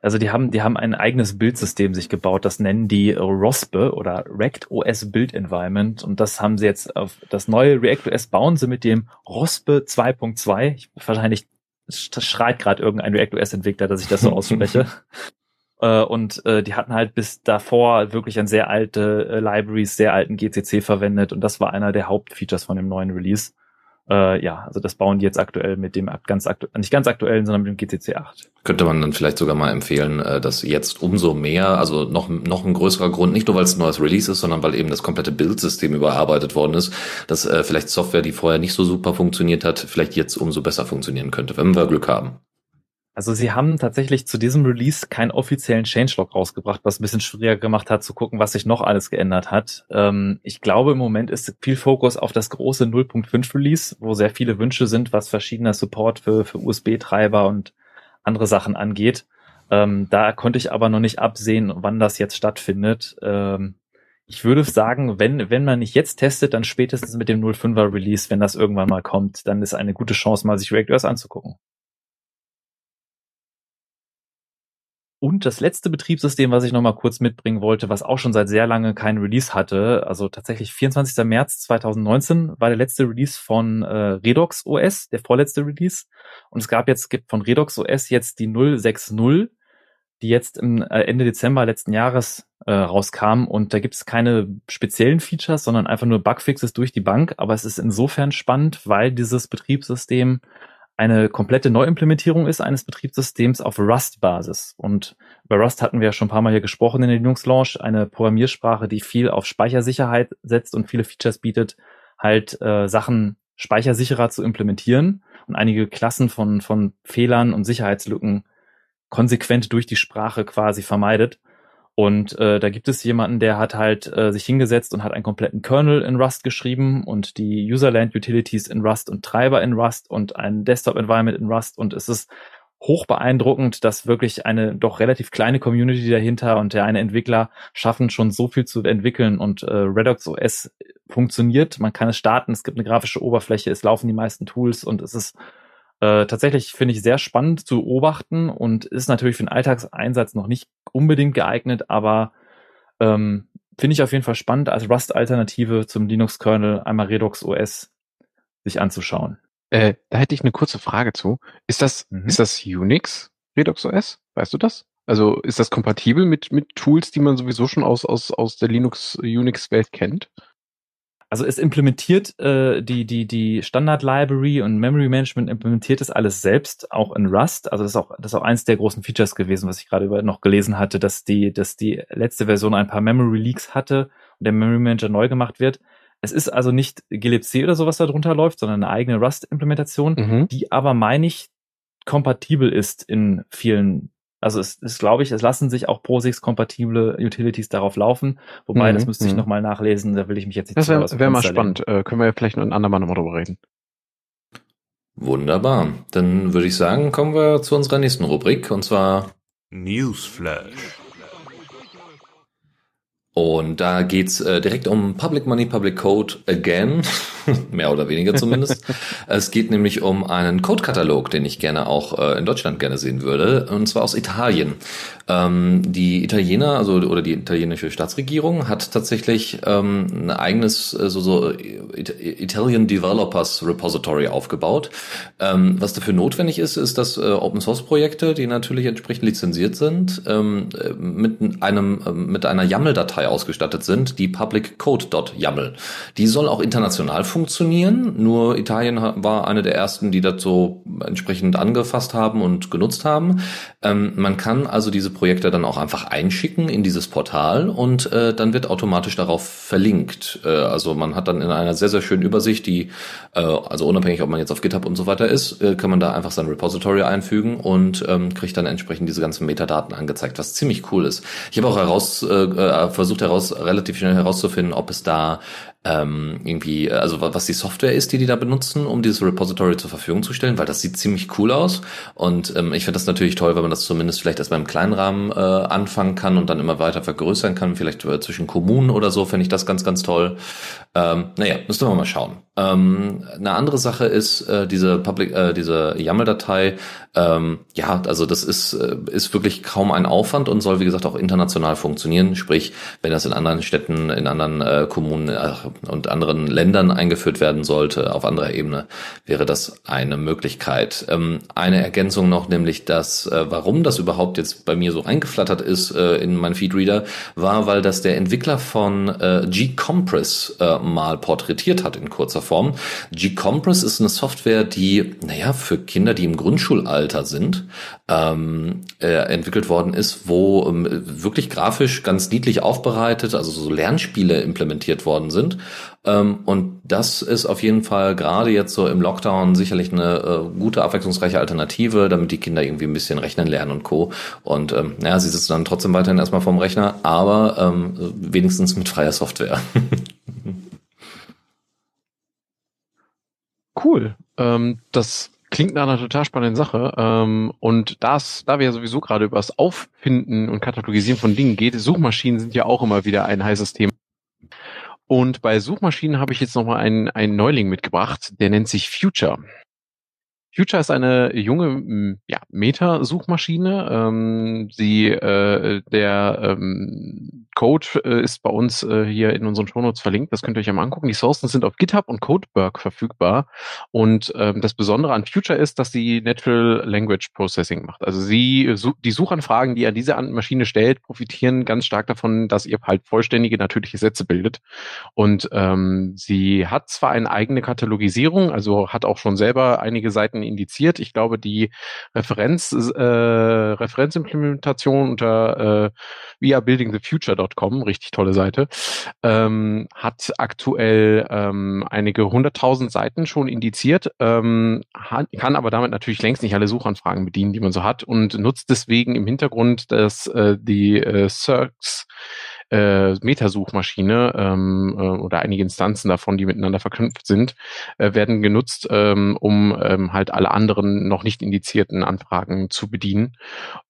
Also die haben, die haben ein eigenes Bildsystem sich gebaut, das nennen die ROSPE oder React OS Build Environment und das haben sie jetzt auf das neue React OS bauen sie mit dem ROSPE 2.2. Wahrscheinlich schreit gerade irgendein React OS Entwickler, dass ich das so ausspreche. [LAUGHS] Äh, und äh, die hatten halt bis davor wirklich ein sehr alte äh, Libraries, sehr alten GCC verwendet und das war einer der Hauptfeatures von dem neuen Release. Äh, ja, also das bauen die jetzt aktuell mit dem ganz aktuell, nicht ganz aktuellen, sondern mit dem GCC 8. Könnte man dann vielleicht sogar mal empfehlen, äh, dass jetzt umso mehr, also noch, noch ein größerer Grund, nicht nur weil es ein neues Release ist, sondern weil eben das komplette Bildsystem überarbeitet worden ist, dass äh, vielleicht Software, die vorher nicht so super funktioniert hat, vielleicht jetzt umso besser funktionieren könnte, wenn wir Glück haben. Also sie haben tatsächlich zu diesem Release keinen offiziellen Changelog rausgebracht, was ein bisschen schwieriger gemacht hat zu gucken, was sich noch alles geändert hat. Ähm, ich glaube, im Moment ist viel Fokus auf das große 0.5 Release, wo sehr viele Wünsche sind, was verschiedener Support für, für USB-Treiber und andere Sachen angeht. Ähm, da konnte ich aber noch nicht absehen, wann das jetzt stattfindet. Ähm, ich würde sagen, wenn, wenn man nicht jetzt testet, dann spätestens mit dem 0.5er Release, wenn das irgendwann mal kommt, dann ist eine gute Chance, mal sich React anzugucken. Und das letzte Betriebssystem, was ich noch mal kurz mitbringen wollte, was auch schon seit sehr lange kein Release hatte, also tatsächlich 24. März 2019 war der letzte Release von äh, Redox OS, der vorletzte Release. Und es gab jetzt gibt von Redox OS jetzt die 060, die jetzt im äh, Ende Dezember letzten Jahres äh, rauskam. Und da gibt es keine speziellen Features, sondern einfach nur Bugfixes durch die Bank. Aber es ist insofern spannend, weil dieses Betriebssystem eine komplette Neuimplementierung ist eines Betriebssystems auf Rust-Basis. Und über Rust hatten wir ja schon ein paar Mal hier gesprochen in der Linux-Launch, eine Programmiersprache, die viel auf Speichersicherheit setzt und viele Features bietet, halt äh, Sachen speichersicherer zu implementieren und einige Klassen von, von Fehlern und Sicherheitslücken konsequent durch die Sprache quasi vermeidet. Und äh, da gibt es jemanden, der hat halt äh, sich hingesetzt und hat einen kompletten Kernel in Rust geschrieben und die Userland Utilities in Rust und Treiber in Rust und ein Desktop Environment in Rust. Und es ist hoch beeindruckend, dass wirklich eine doch relativ kleine Community dahinter und der eine Entwickler schaffen schon so viel zu entwickeln. Und äh, Redux OS funktioniert. Man kann es starten, es gibt eine grafische Oberfläche, es laufen die meisten Tools und es ist äh, tatsächlich finde ich sehr spannend zu beobachten und ist natürlich für den Alltagseinsatz noch nicht unbedingt geeignet, aber ähm, finde ich auf jeden Fall spannend als Rust-Alternative zum Linux-Kernel einmal Redux OS sich anzuschauen. Äh, da hätte ich eine kurze Frage zu. Ist das, mhm. ist das Unix Redux OS? Weißt du das? Also ist das kompatibel mit, mit Tools, die man sowieso schon aus, aus, aus der Linux-Unix-Welt kennt? Also es implementiert äh, die, die, die Standard-Library und Memory Management implementiert es alles selbst, auch in Rust. Also das ist auch, das ist auch eins der großen Features gewesen, was ich gerade noch gelesen hatte, dass die, dass die letzte Version ein paar Memory Leaks hatte und der Memory Manager neu gemacht wird. Es ist also nicht glibc oder sowas da drunter läuft, sondern eine eigene Rust-Implementation, mhm. die aber, meine ich, kompatibel ist in vielen also es ist, glaube ich, es lassen sich auch POSIX-kompatible Utilities darauf laufen. Wobei, mhm, das müsste ich mhm. nochmal nachlesen, da will ich mich jetzt nicht Das wäre wär mal spannend. Äh, können wir ja vielleicht noch ein andermal nochmal drüber reden. Wunderbar. Dann würde ich sagen, kommen wir zu unserer nächsten Rubrik und zwar Newsflash. Und da geht's äh, direkt um Public Money, Public Code again, [LAUGHS] mehr oder weniger zumindest. [LAUGHS] es geht nämlich um einen Codekatalog, den ich gerne auch äh, in Deutschland gerne sehen würde, und zwar aus Italien. Ähm, die Italiener, also oder die italienische Staatsregierung hat tatsächlich ähm, ein eigenes äh, so, so Italian Developers Repository aufgebaut. Ähm, was dafür notwendig ist, ist, dass äh, Open Source Projekte, die natürlich entsprechend lizenziert sind, ähm, äh, mit einem äh, mit einer YAML-Datei Datei ausgestattet sind, die publiccode.yaml. Die soll auch international funktionieren, nur Italien war eine der ersten, die das so entsprechend angefasst haben und genutzt haben. Ähm, man kann also diese Projekte dann auch einfach einschicken in dieses Portal und äh, dann wird automatisch darauf verlinkt. Äh, also man hat dann in einer sehr, sehr schönen Übersicht, die, äh, also unabhängig, ob man jetzt auf GitHub und so weiter ist, äh, kann man da einfach sein Repository einfügen und ähm, kriegt dann entsprechend diese ganzen Metadaten angezeigt, was ziemlich cool ist. Ich habe auch heraus äh, äh versucht, versucht heraus, relativ schnell herauszufinden, ob es da ähm, irgendwie, also was die Software ist, die die da benutzen, um dieses Repository zur Verfügung zu stellen, weil das sieht ziemlich cool aus. Und ähm, ich finde das natürlich toll, wenn man das zumindest vielleicht erst beim kleinen Rahmen äh, anfangen kann und dann immer weiter vergrößern kann. Vielleicht äh, zwischen Kommunen oder so finde ich das ganz, ganz toll. Ähm, naja, müssen wir mal schauen. Ähm, eine andere Sache ist äh, diese Public, äh, diese YAML-Datei. Ähm, ja, also das ist äh, ist wirklich kaum ein Aufwand und soll wie gesagt auch international funktionieren. Sprich, wenn das in anderen Städten, in anderen äh, Kommunen äh, und anderen Ländern eingeführt werden sollte auf anderer Ebene, wäre das eine Möglichkeit. Ähm, eine Ergänzung noch, nämlich dass äh, warum das überhaupt jetzt bei mir so eingeflattert ist äh, in meinen Feedreader, war, weil das der Entwickler von äh, G-Compress äh, mal porträtiert hat in kurzer Form. G-Compress ist eine Software, die, naja, für Kinder, die im Grundschulalter sind, ähm, äh, entwickelt worden ist, wo ähm, wirklich grafisch ganz niedlich aufbereitet, also so Lernspiele implementiert worden sind. Ähm, und das ist auf jeden Fall gerade jetzt so im Lockdown sicherlich eine äh, gute, abwechslungsreiche Alternative, damit die Kinder irgendwie ein bisschen rechnen lernen und Co. Und ähm, naja, sie sitzen dann trotzdem weiterhin erstmal vorm Rechner, aber ähm, wenigstens mit freier Software. [LAUGHS] Cool. Ähm, das klingt nach einer total spannenden Sache. Ähm, und das, da wir ja sowieso gerade über das Auffinden und Katalogisieren von Dingen geht, Suchmaschinen sind ja auch immer wieder ein heißes Thema. Und bei Suchmaschinen habe ich jetzt nochmal einen, einen Neuling mitgebracht, der nennt sich Future. Future ist eine junge ja, Meta-Suchmaschine. Ähm, sie, äh, der ähm, Code äh, ist bei uns äh, hier in unseren Shownotes verlinkt. Das könnt ihr euch einmal angucken. Die Sourcen sind auf GitHub und Codeberg verfügbar. Und ähm, das Besondere an Future ist, dass sie Natural Language Processing macht. Also sie, die Suchanfragen, die ihr an diese Maschine stellt, profitieren ganz stark davon, dass ihr halt vollständige natürliche Sätze bildet. Und ähm, sie hat zwar eine eigene Katalogisierung, also hat auch schon selber einige Seiten indiziert. Ich glaube, die Referenz, äh, Referenzimplementation unter äh, wearebuildingthefuture.com, richtig tolle Seite, ähm, hat aktuell ähm, einige hunderttausend Seiten schon indiziert, ähm, kann aber damit natürlich längst nicht alle Suchanfragen bedienen, die man so hat und nutzt deswegen im Hintergrund dass äh, die äh, Circs äh, Metasuchmaschine ähm, äh, oder einige Instanzen davon, die miteinander verknüpft sind, äh, werden genutzt, ähm, um ähm, halt alle anderen noch nicht indizierten Anfragen zu bedienen.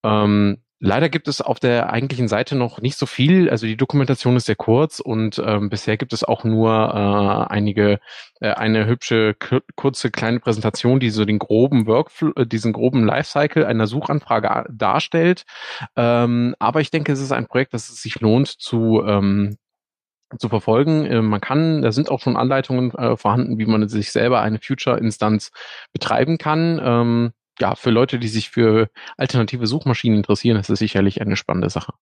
Ähm, Leider gibt es auf der eigentlichen Seite noch nicht so viel. Also die Dokumentation ist sehr kurz und ähm, bisher gibt es auch nur äh, einige, äh, eine hübsche, kurze, kleine Präsentation, die so den groben Workflow, äh, diesen groben Lifecycle einer Suchanfrage darstellt. Ähm, aber ich denke, es ist ein Projekt, das es sich lohnt zu ähm, zu verfolgen. Äh, man kann, da sind auch schon Anleitungen äh, vorhanden, wie man sich selber eine Future-Instanz betreiben kann. Ähm, ja, für Leute, die sich für alternative Suchmaschinen interessieren, ist es sicherlich eine spannende Sache.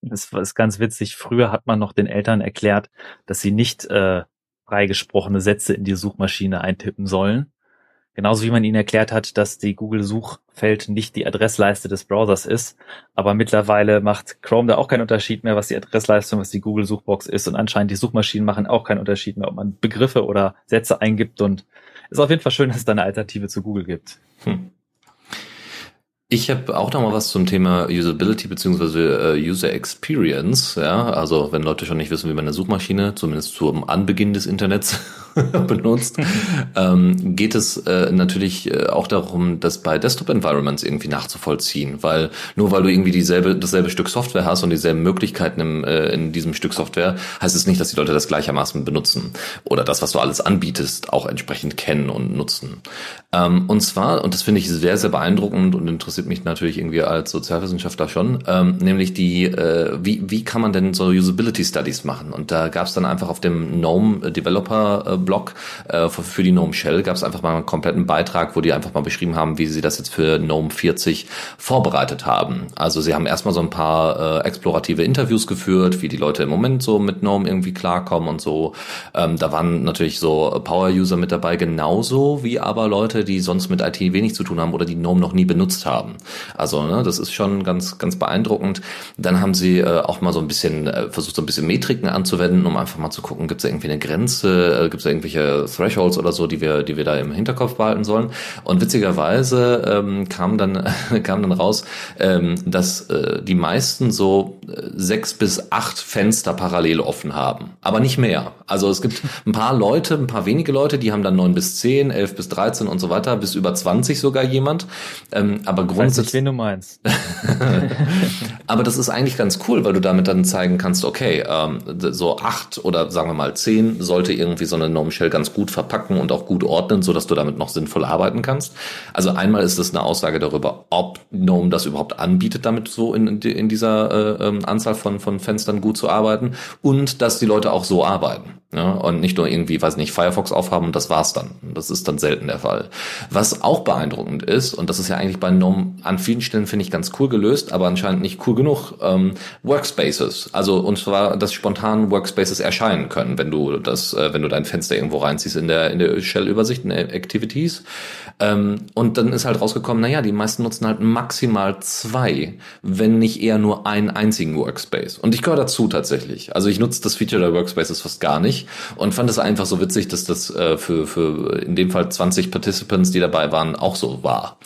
Das ist ganz witzig. Früher hat man noch den Eltern erklärt, dass sie nicht äh, freigesprochene Sätze in die Suchmaschine eintippen sollen. Genauso wie man ihnen erklärt hat, dass die Google-Suchfeld nicht die Adressleiste des Browsers ist. Aber mittlerweile macht Chrome da auch keinen Unterschied mehr, was die Adressleistung, was die Google-Suchbox ist. Und anscheinend die Suchmaschinen machen auch keinen Unterschied mehr, ob man Begriffe oder Sätze eingibt. Und ist auf jeden Fall schön, dass es da eine Alternative zu Google gibt. Hm. Ich habe auch noch mal was zum Thema Usability beziehungsweise äh, User Experience. Ja, also wenn Leute schon nicht wissen, wie man eine Suchmaschine, zumindest zum Anbeginn des Internets [LAUGHS] benutzt, [LAUGHS] ähm, geht es äh, natürlich äh, auch darum, das bei Desktop-Environments irgendwie nachzuvollziehen, weil nur weil du irgendwie dieselbe, dasselbe Stück Software hast und dieselben Möglichkeiten im, äh, in diesem Stück Software, heißt es nicht, dass die Leute das gleichermaßen benutzen oder das, was du alles anbietest, auch entsprechend kennen und nutzen. Ähm, und zwar, und das finde ich sehr, sehr beeindruckend und interessiert mich natürlich irgendwie als Sozialwissenschaftler schon, ähm, nämlich die, äh, wie, wie kann man denn so Usability Studies machen? Und da gab es dann einfach auf dem GNOME Developer Blog äh, für die GNOME Shell gab es einfach mal einen kompletten Beitrag, wo die einfach mal beschrieben haben, wie sie das jetzt für GNOME 40 vorbereitet haben. Also sie haben erstmal so ein paar äh, explorative Interviews geführt, wie die Leute im Moment so mit GNOME irgendwie klarkommen und so. Ähm, da waren natürlich so Power-User mit dabei, genauso wie aber Leute, die sonst mit IT wenig zu tun haben oder die GNOME noch nie benutzt haben. Haben. Also ne, das ist schon ganz, ganz beeindruckend. Dann haben sie äh, auch mal so ein bisschen äh, versucht, so ein bisschen Metriken anzuwenden, um einfach mal zu gucken, gibt es irgendwie eine Grenze, äh, gibt es irgendwelche Thresholds oder so, die wir, die wir da im Hinterkopf behalten sollen. Und witzigerweise ähm, kam dann [LAUGHS] kam dann raus, ähm, dass äh, die meisten so äh, sechs bis acht Fenster parallel offen haben, aber nicht mehr. Also es gibt ein paar Leute, ein paar wenige Leute, die haben dann neun bis zehn, elf bis dreizehn und so weiter, bis über zwanzig sogar jemand. Ähm, aber nicht, wen du meinst. [LAUGHS] aber das ist eigentlich ganz cool, weil du damit dann zeigen kannst, okay, ähm, so acht oder sagen wir mal zehn sollte irgendwie so eine Gnome Shell ganz gut verpacken und auch gut ordnen, so dass du damit noch sinnvoll arbeiten kannst. Also einmal ist es eine Aussage darüber, ob GNOME das überhaupt anbietet, damit so in, in dieser äh, ähm, Anzahl von, von Fenstern gut zu arbeiten und dass die Leute auch so arbeiten. Ja, und nicht nur irgendwie, weiß nicht, Firefox aufhaben und das war's dann. Das ist dann selten der Fall. Was auch beeindruckend ist, und das ist ja eigentlich bei GNOME an vielen Stellen, finde ich, ganz cool gelöst, aber anscheinend nicht cool genug, ähm, Workspaces. Also, und zwar, dass spontan Workspaces erscheinen können, wenn du das, äh, wenn du dein Fenster irgendwo reinziehst in der, in der Shell-Übersicht, in der Activities. Ähm, und dann ist halt rausgekommen, naja, die meisten nutzen halt maximal zwei, wenn nicht eher nur einen einzigen Workspace. Und ich gehöre dazu tatsächlich. Also ich nutze das Feature der Workspaces fast gar nicht und fand es einfach so witzig, dass das äh, für, für in dem Fall 20 Participants, die dabei waren, auch so war.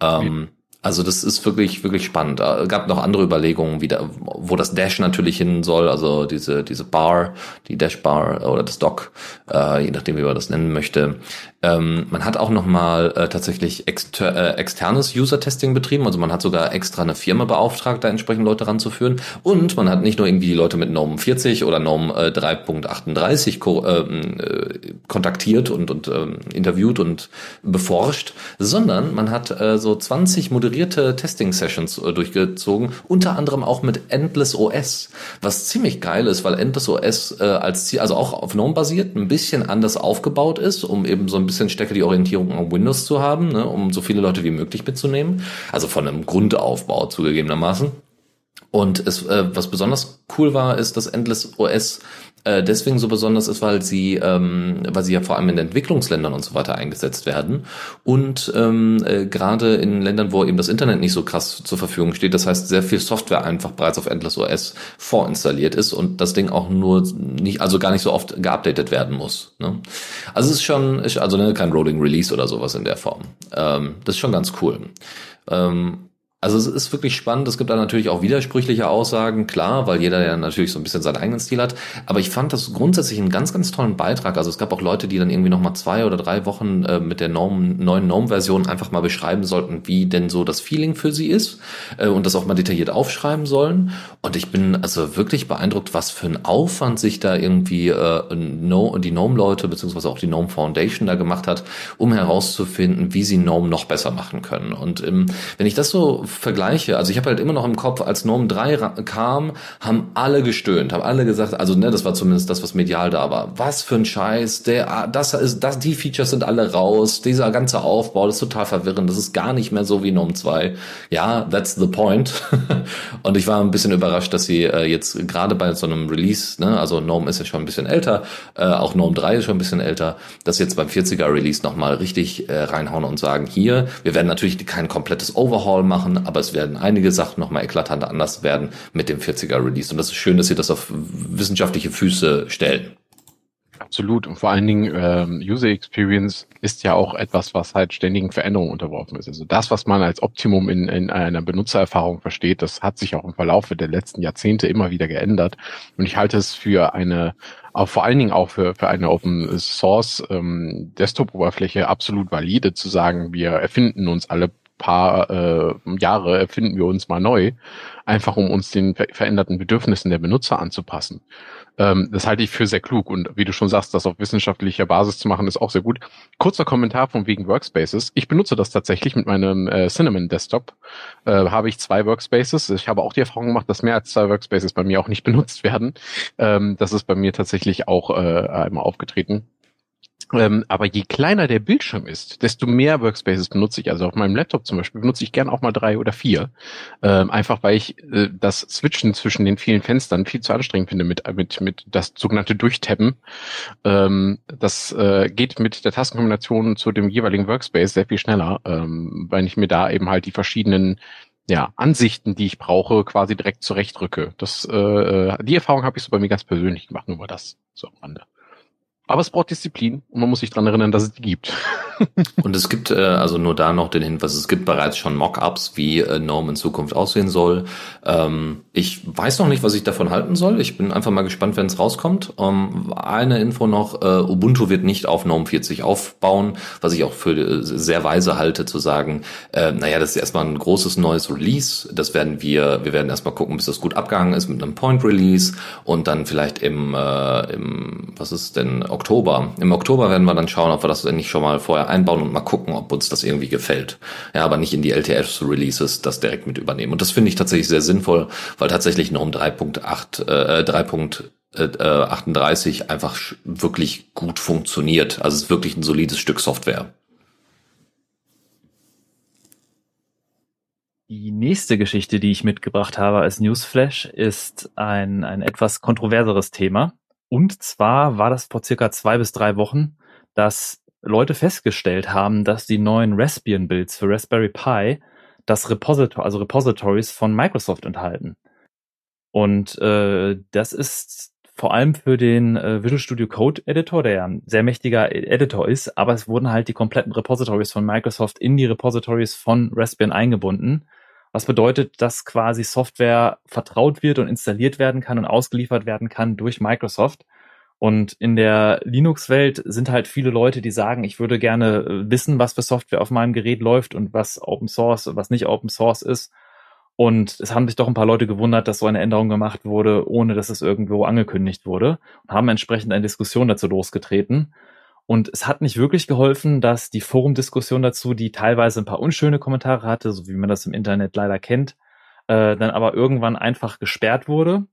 Ähm, also das ist wirklich, wirklich spannend. Es gab noch andere Überlegungen, wie da, wo das Dash natürlich hin soll, also diese, diese Bar, die Dash Bar oder das Dock, äh, je nachdem, wie man das nennen möchte. Ähm, man hat auch nochmal äh, tatsächlich exter äh, externes User-Testing betrieben, also man hat sogar extra eine Firma beauftragt, da entsprechend Leute ranzuführen. Und man hat nicht nur irgendwie die Leute mit GNOME 40 oder GNOME äh, 3.38 ko ähm, äh, kontaktiert und, und äh, interviewt und beforscht, sondern man hat äh, so 20 moderierte Testing-Sessions äh, durchgezogen, unter anderem auch mit Endless OS, was ziemlich geil ist, weil Endless OS äh, als Ziel, also auch auf GNOME basiert, ein bisschen anders aufgebaut ist, um eben so ein bisschen stärker die Orientierung an Windows zu haben, ne, um so viele Leute wie möglich mitzunehmen. Also von einem Grundaufbau zugegebenermaßen. Und es, äh, was besonders cool war, ist, dass Endless OS äh, deswegen so besonders ist, weil sie, ähm, weil sie ja vor allem in Entwicklungsländern und so weiter eingesetzt werden und ähm, äh, gerade in Ländern, wo eben das Internet nicht so krass zur Verfügung steht, das heißt sehr viel Software einfach bereits auf Endless OS vorinstalliert ist und das Ding auch nur nicht, also gar nicht so oft geupdatet werden muss. Ne? Also es ist schon, also ne, kein Rolling Release oder sowas in der Form. Ähm, das ist schon ganz cool. Ähm, also es ist wirklich spannend. Es gibt da natürlich auch widersprüchliche Aussagen, klar, weil jeder ja natürlich so ein bisschen seinen eigenen Stil hat. Aber ich fand das grundsätzlich einen ganz, ganz tollen Beitrag. Also es gab auch Leute, die dann irgendwie noch mal zwei oder drei Wochen äh, mit der Norm, neuen Gnome-Version einfach mal beschreiben sollten, wie denn so das Feeling für sie ist äh, und das auch mal detailliert aufschreiben sollen. Und ich bin also wirklich beeindruckt, was für ein Aufwand sich da irgendwie äh, die Gnome-Leute beziehungsweise auch die Gnome Foundation da gemacht hat, um herauszufinden, wie sie Gnome noch besser machen können. Und ähm, wenn ich das so vergleiche, also ich habe halt immer noch im Kopf, als Norm 3 kam, haben alle gestöhnt, haben alle gesagt, also ne, das war zumindest das, was medial da war. Was für ein Scheiß, der, das ist, das, die Features sind alle raus, dieser ganze Aufbau, das ist total verwirrend, das ist gar nicht mehr so wie Norm 2. Ja, that's the point. [LAUGHS] und ich war ein bisschen überrascht, dass sie äh, jetzt gerade bei so einem Release, ne, also Norm ist ja schon ein bisschen älter, äh, auch Norm 3 ist schon ein bisschen älter, dass jetzt beim 40er Release nochmal richtig äh, reinhauen und sagen, hier, wir werden natürlich kein komplettes Overhaul machen, aber es werden einige Sachen nochmal eklatant anders werden mit dem 40er Release. Und das ist schön, dass sie das auf wissenschaftliche Füße stellen. Absolut. Und vor allen Dingen ähm, User Experience ist ja auch etwas, was halt ständigen Veränderungen unterworfen ist. Also das, was man als Optimum in, in einer Benutzererfahrung versteht, das hat sich auch im Verlauf der letzten Jahrzehnte immer wieder geändert. Und ich halte es für eine, auch vor allen Dingen auch für, für eine Open Source ähm, Desktop-Oberfläche absolut valide zu sagen, wir erfinden uns alle paar äh, Jahre erfinden wir uns mal neu, einfach um uns den ver veränderten Bedürfnissen der Benutzer anzupassen. Ähm, das halte ich für sehr klug und wie du schon sagst, das auf wissenschaftlicher Basis zu machen, ist auch sehr gut. Kurzer Kommentar von wegen Workspaces. Ich benutze das tatsächlich mit meinem äh, Cinnamon Desktop. Äh, habe ich zwei Workspaces. Ich habe auch die Erfahrung gemacht, dass mehr als zwei Workspaces bei mir auch nicht [LAUGHS] benutzt werden. Ähm, das ist bei mir tatsächlich auch äh, einmal aufgetreten. Ähm, aber je kleiner der Bildschirm ist, desto mehr Workspaces benutze ich. Also auf meinem Laptop zum Beispiel benutze ich gern auch mal drei oder vier. Ähm, einfach weil ich äh, das Switchen zwischen den vielen Fenstern viel zu anstrengend finde mit, mit, mit das sogenannte Durchtappen. Ähm, das äh, geht mit der Tastenkombination zu dem jeweiligen Workspace sehr viel schneller, ähm, weil ich mir da eben halt die verschiedenen ja, Ansichten, die ich brauche, quasi direkt zurechtrücke. Das, äh, äh die Erfahrung habe ich so bei mir ganz persönlich gemacht, nur mal das so am Rande. Aber es braucht Disziplin und man muss sich dran erinnern, dass es die gibt. [LAUGHS] und es gibt, äh, also nur da noch den Hinweis, es gibt bereits schon Mockups, wie äh, GNOME in Zukunft aussehen soll. Ähm, ich weiß noch nicht, was ich davon halten soll. Ich bin einfach mal gespannt, wenn es rauskommt. Ähm, eine Info noch, äh, Ubuntu wird nicht auf GNOME 40 aufbauen, was ich auch für äh, sehr weise halte, zu sagen, äh, naja, das ist erstmal ein großes neues Release. Das werden wir, wir werden erstmal gucken, bis das gut abgehangen ist mit einem Point Release und dann vielleicht im, äh, im was ist denn, Oktober. Im Oktober werden wir dann schauen, ob wir das nicht schon mal vorher einbauen und mal gucken, ob uns das irgendwie gefällt. Ja, aber nicht in die LTS-Releases das direkt mit übernehmen. Und das finde ich tatsächlich sehr sinnvoll, weil tatsächlich noch um 3.8, äh, 3.38 einfach wirklich gut funktioniert. Also es ist wirklich ein solides Stück Software. Die nächste Geschichte, die ich mitgebracht habe als Newsflash, ist ein, ein etwas kontroverseres Thema. Und zwar war das vor circa zwei bis drei Wochen, dass Leute festgestellt haben, dass die neuen Raspbian-Builds für Raspberry Pi das Repository, also Repositories von Microsoft enthalten. Und äh, das ist vor allem für den äh, Visual Studio Code Editor, der ja ein sehr mächtiger Editor ist, aber es wurden halt die kompletten Repositories von Microsoft in die Repositories von Raspbian eingebunden. Was bedeutet, dass quasi Software vertraut wird und installiert werden kann und ausgeliefert werden kann durch Microsoft. Und in der Linux-Welt sind halt viele Leute, die sagen, ich würde gerne äh, wissen, was für Software auf meinem Gerät läuft und was Open Source und was nicht Open Source ist. Und es haben sich doch ein paar Leute gewundert, dass so eine Änderung gemacht wurde, ohne dass es irgendwo angekündigt wurde und haben entsprechend eine Diskussion dazu losgetreten. Und es hat nicht wirklich geholfen, dass die Forumdiskussion dazu, die teilweise ein paar unschöne Kommentare hatte, so wie man das im Internet leider kennt, äh, dann aber irgendwann einfach gesperrt wurde.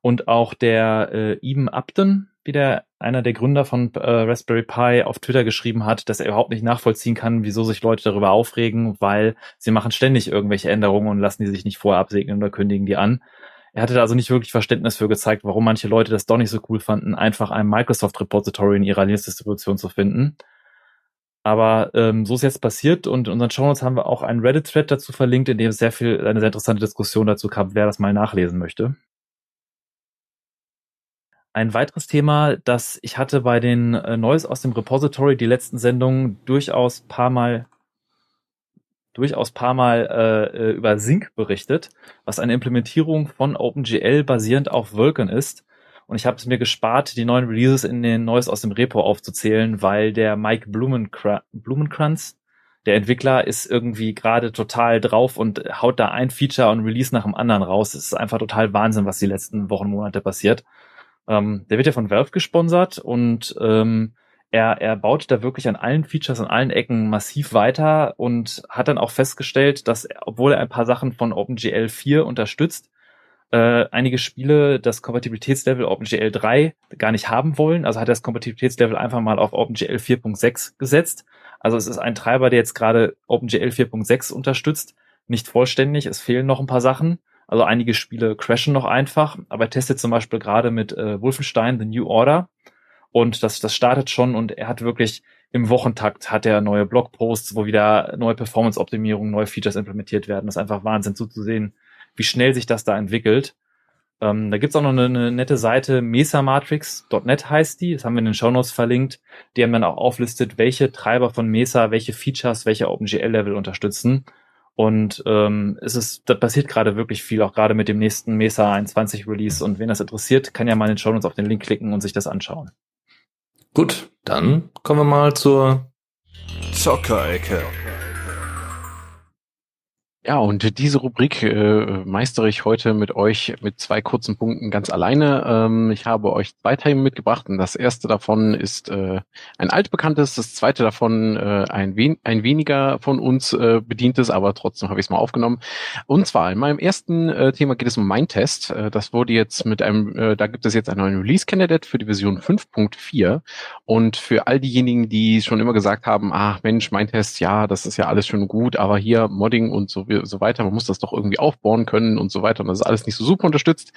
Und auch der äh, Ibn Upton, wie der einer der Gründer von äh, Raspberry Pi auf Twitter geschrieben hat, dass er überhaupt nicht nachvollziehen kann, wieso sich Leute darüber aufregen, weil sie machen ständig irgendwelche Änderungen und lassen die sich nicht vorher absegnen oder kündigen die an. Er hatte da also nicht wirklich Verständnis für gezeigt, warum manche Leute das doch nicht so cool fanden, einfach ein Microsoft Repository in ihrer Linux-Distribution zu finden. Aber ähm, so ist jetzt passiert und in unseren Shownotes haben wir auch einen Reddit-Thread dazu verlinkt, in dem es sehr viel, eine sehr interessante Diskussion dazu gab, wer das mal nachlesen möchte. Ein weiteres Thema, das ich hatte bei den äh, Neues aus dem Repository, die letzten Sendungen durchaus paar Mal durchaus paar Mal äh, äh, über Sync berichtet, was eine Implementierung von OpenGL basierend auf Vulkan ist. Und ich habe es mir gespart, die neuen Releases in den Neues aus dem Repo aufzuzählen, weil der Mike Blumenkra Blumenkranz, der Entwickler, ist irgendwie gerade total drauf und haut da ein Feature und Release nach dem anderen raus. Es ist einfach total Wahnsinn, was die letzten Wochen, Monate passiert. Ähm, der wird ja von Valve gesponsert und ähm, er, er baut da wirklich an allen Features, an allen Ecken massiv weiter und hat dann auch festgestellt, dass, obwohl er ein paar Sachen von OpenGL 4 unterstützt, äh, einige Spiele das Kompatibilitätslevel OpenGL 3 gar nicht haben wollen. Also hat er das Kompatibilitätslevel einfach mal auf OpenGL 4.6 gesetzt. Also es ist ein Treiber, der jetzt gerade OpenGL 4.6 unterstützt. Nicht vollständig, es fehlen noch ein paar Sachen. Also einige Spiele crashen noch einfach, aber er testet zum Beispiel gerade mit äh, Wolfenstein The New Order und das, das startet schon und er hat wirklich im Wochentakt hat er neue Blogposts, wo wieder neue Performance-Optimierungen, neue Features implementiert werden. Das ist einfach Wahnsinn zuzusehen, wie schnell sich das da entwickelt. Ähm, da gibt's auch noch eine, eine nette Seite, mesamatrix.net heißt die, das haben wir in den Shownotes verlinkt. Die haben dann auch auflistet, welche Treiber von Mesa, welche Features, welche OpenGL-Level unterstützen. Und ähm, es ist, da passiert gerade wirklich viel, auch gerade mit dem nächsten Mesa 21 Release. Und wen das interessiert, kann ja mal in den Shownotes auf den Link klicken und sich das anschauen. Gut, dann kommen wir mal zur Zockerecke. Ja, und diese Rubrik äh, meistere ich heute mit euch mit zwei kurzen Punkten ganz alleine. Ähm, ich habe euch zwei Themen mitgebracht und das erste davon ist äh, ein altbekanntes, das zweite davon äh, ein, wen ein weniger von uns äh, bedientes, aber trotzdem habe ich es mal aufgenommen. Und zwar in meinem ersten äh, Thema geht es um Mindtest. Äh, das wurde jetzt mit einem, äh, da gibt es jetzt einen neuen Release-Candidate für die Version 5.4 und für all diejenigen, die schon immer gesagt haben, ach Mensch, Mindtest, ja, das ist ja alles schon gut, aber hier Modding und so so weiter. Man muss das doch irgendwie aufbauen können und so weiter. Und das ist alles nicht so super unterstützt.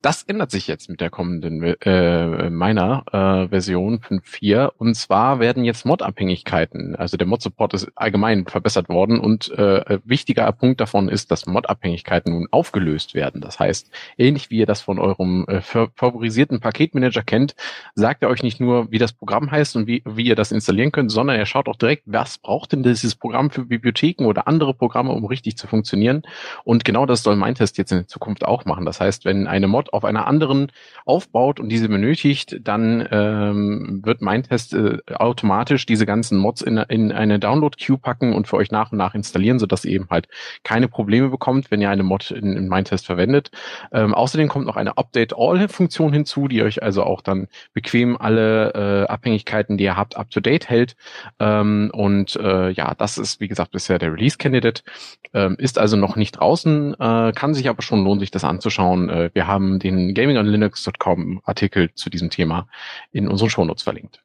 Das ändert sich jetzt mit der kommenden äh, meiner äh, Version 5.4. Und zwar werden jetzt Mod-Abhängigkeiten, also der Mod-Support ist allgemein verbessert worden und äh, wichtiger Punkt davon ist, dass Mod-Abhängigkeiten nun aufgelöst werden. Das heißt, ähnlich wie ihr das von eurem äh, favorisierten Paketmanager kennt, sagt er euch nicht nur, wie das Programm heißt und wie, wie ihr das installieren könnt, sondern er schaut auch direkt, was braucht denn dieses Programm für Bibliotheken oder andere Programme, um richtig zu funktionieren. Und genau das soll mein Test jetzt in Zukunft auch machen. Das heißt, wenn eine Mod auf einer anderen aufbaut und diese benötigt, dann ähm, wird mein Test äh, automatisch diese ganzen Mods in, in eine Download-Queue packen und für euch nach und nach installieren, sodass ihr eben halt keine Probleme bekommt, wenn ihr eine Mod in, in mein Test verwendet. Ähm, außerdem kommt noch eine Update-All-Funktion hinzu, die euch also auch dann bequem alle äh, Abhängigkeiten, die ihr habt, up-to-date hält. Ähm, und äh, ja, das ist, wie gesagt, bisher der Release-Candidate. Ähm, ist also noch nicht draußen, äh, kann sich aber schon lohnen, sich das anzuschauen. Äh, wir haben den gamingonlinux.com Artikel zu diesem Thema in unseren Shownotes verlinkt.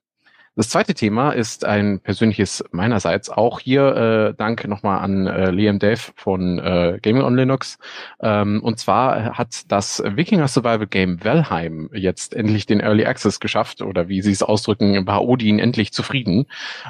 Das zweite Thema ist ein persönliches meinerseits. Auch hier äh, danke nochmal an äh, Liam Dave von äh, Gaming on Linux. Ähm, und zwar hat das Wikinger Survival Game Valheim jetzt endlich den Early Access geschafft oder wie sie es ausdrücken, war Odin endlich zufrieden.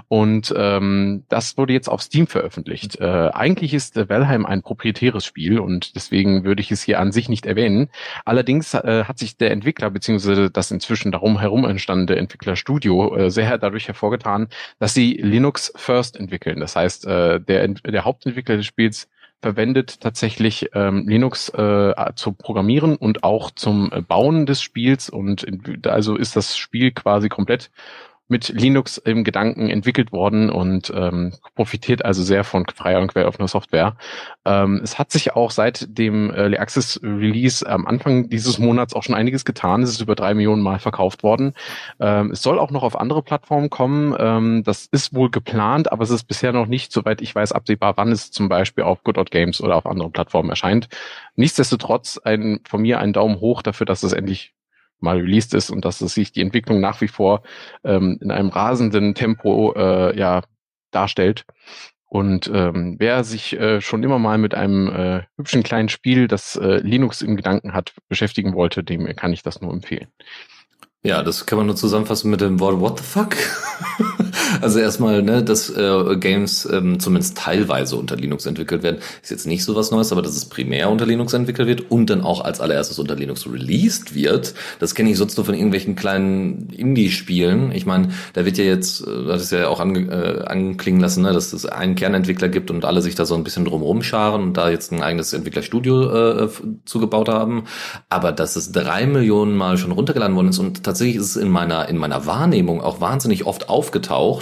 Und ähm, das wurde jetzt auf Steam veröffentlicht. Äh, eigentlich ist äh, Valheim ein proprietäres Spiel und deswegen würde ich es hier an sich nicht erwähnen. Allerdings äh, hat sich der Entwickler beziehungsweise das inzwischen darum herum entstandene Entwicklerstudio äh, sehr dadurch hervorgetan, dass sie Linux First entwickeln. Das heißt, äh, der, der Hauptentwickler des Spiels verwendet tatsächlich ähm, Linux äh, zu programmieren und auch zum Bauen des Spiels und also ist das Spiel quasi komplett mit Linux im Gedanken entwickelt worden und ähm, profitiert also sehr von freier und quelloffener Software. Ähm, es hat sich auch seit dem Early Access Release am Anfang dieses Monats auch schon einiges getan. Es ist über drei Millionen Mal verkauft worden. Ähm, es soll auch noch auf andere Plattformen kommen. Ähm, das ist wohl geplant, aber es ist bisher noch nicht, soweit ich weiß, absehbar, wann es zum Beispiel auf Good Old Games oder auf anderen Plattformen erscheint. Nichtsdestotrotz ein, von mir ein Daumen hoch dafür, dass es endlich mal released ist und dass es sich die Entwicklung nach wie vor ähm, in einem rasenden Tempo äh, ja darstellt. Und ähm, wer sich äh, schon immer mal mit einem äh, hübschen kleinen Spiel, das äh, Linux im Gedanken hat, beschäftigen wollte, dem kann ich das nur empfehlen. Ja, das kann man nur zusammenfassen mit dem Wort What the fuck? Also erstmal, ne, dass äh, Games ähm, zumindest teilweise unter Linux entwickelt werden, ist jetzt nicht so was Neues, aber dass es primär unter Linux entwickelt wird und dann auch als allererstes unter Linux released wird, das kenne ich sonst nur von irgendwelchen kleinen Indie-Spielen. Ich meine, da wird ja jetzt, äh, das ist ja auch ange, äh, anklingen lassen, ne, dass es einen Kernentwickler gibt und alle sich da so ein bisschen drum rumscharen und da jetzt ein eigenes Entwicklerstudio äh, zugebaut haben. Aber dass es drei Millionen Mal schon runtergeladen worden ist und tatsächlich ist es in meiner, in meiner Wahrnehmung auch wahnsinnig oft aufgetaucht.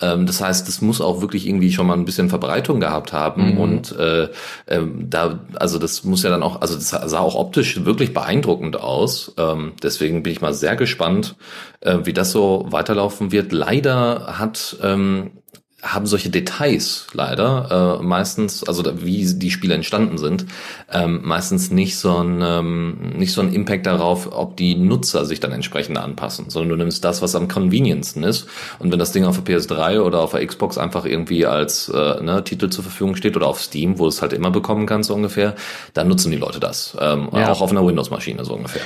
Ähm, das heißt, es muss auch wirklich irgendwie schon mal ein bisschen Verbreitung gehabt haben mhm. und äh, äh, da, also das muss ja dann auch, also das sah auch optisch wirklich beeindruckend aus. Ähm, deswegen bin ich mal sehr gespannt, äh, wie das so weiterlaufen wird. Leider hat ähm, haben solche Details leider äh, meistens, also wie die Spiele entstanden sind, ähm, meistens nicht so ein ähm, nicht so ein Impact darauf, ob die Nutzer sich dann entsprechend anpassen, sondern du nimmst das, was am convenientsten ist. Und wenn das Ding auf der PS3 oder auf der Xbox einfach irgendwie als äh, ne, Titel zur Verfügung steht oder auf Steam, wo du es halt immer bekommen kannst so ungefähr, dann nutzen die Leute das, ähm, ja. auch auf einer Windows-Maschine so ungefähr.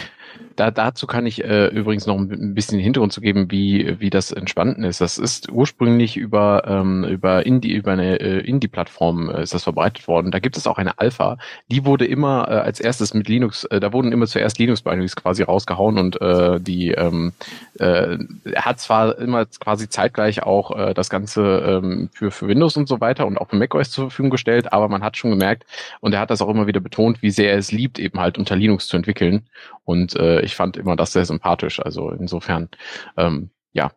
Da, dazu kann ich äh, übrigens noch ein bisschen Hintergrund zu geben, wie, wie das entstanden ist. Das ist ursprünglich über, ähm, über Indie, über eine äh, Indie-Plattform äh, ist das verbreitet worden. Da gibt es auch eine Alpha. Die wurde immer äh, als erstes mit Linux, äh, da wurden immer zuerst Linux-Binaries quasi rausgehauen und äh, die ähm, äh, hat zwar immer quasi zeitgleich auch äh, das Ganze ähm, für, für Windows und so weiter und auch für macOS zur Verfügung gestellt, aber man hat schon gemerkt, und er hat das auch immer wieder betont, wie sehr er es liebt, eben halt unter Linux zu entwickeln. Und äh, ich fand immer das sehr sympathisch. Also insofern, ähm, ja.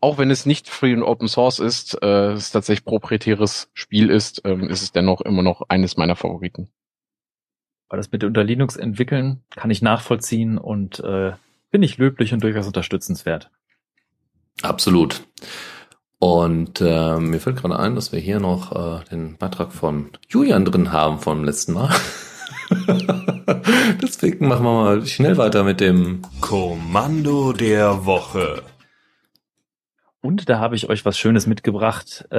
auch wenn es nicht free und open source ist, äh, es tatsächlich proprietäres Spiel ist, ähm, ist es dennoch immer noch eines meiner Favoriten. Weil das mit unter Linux entwickeln kann ich nachvollziehen und äh, finde ich löblich und durchaus unterstützenswert. Absolut. Und äh, mir fällt gerade ein, dass wir hier noch äh, den Beitrag von Julian drin haben vom letzten Mal. [LAUGHS] Deswegen machen wir mal schnell weiter mit dem Kommando der Woche. Und da habe ich euch was Schönes mitgebracht. Äh,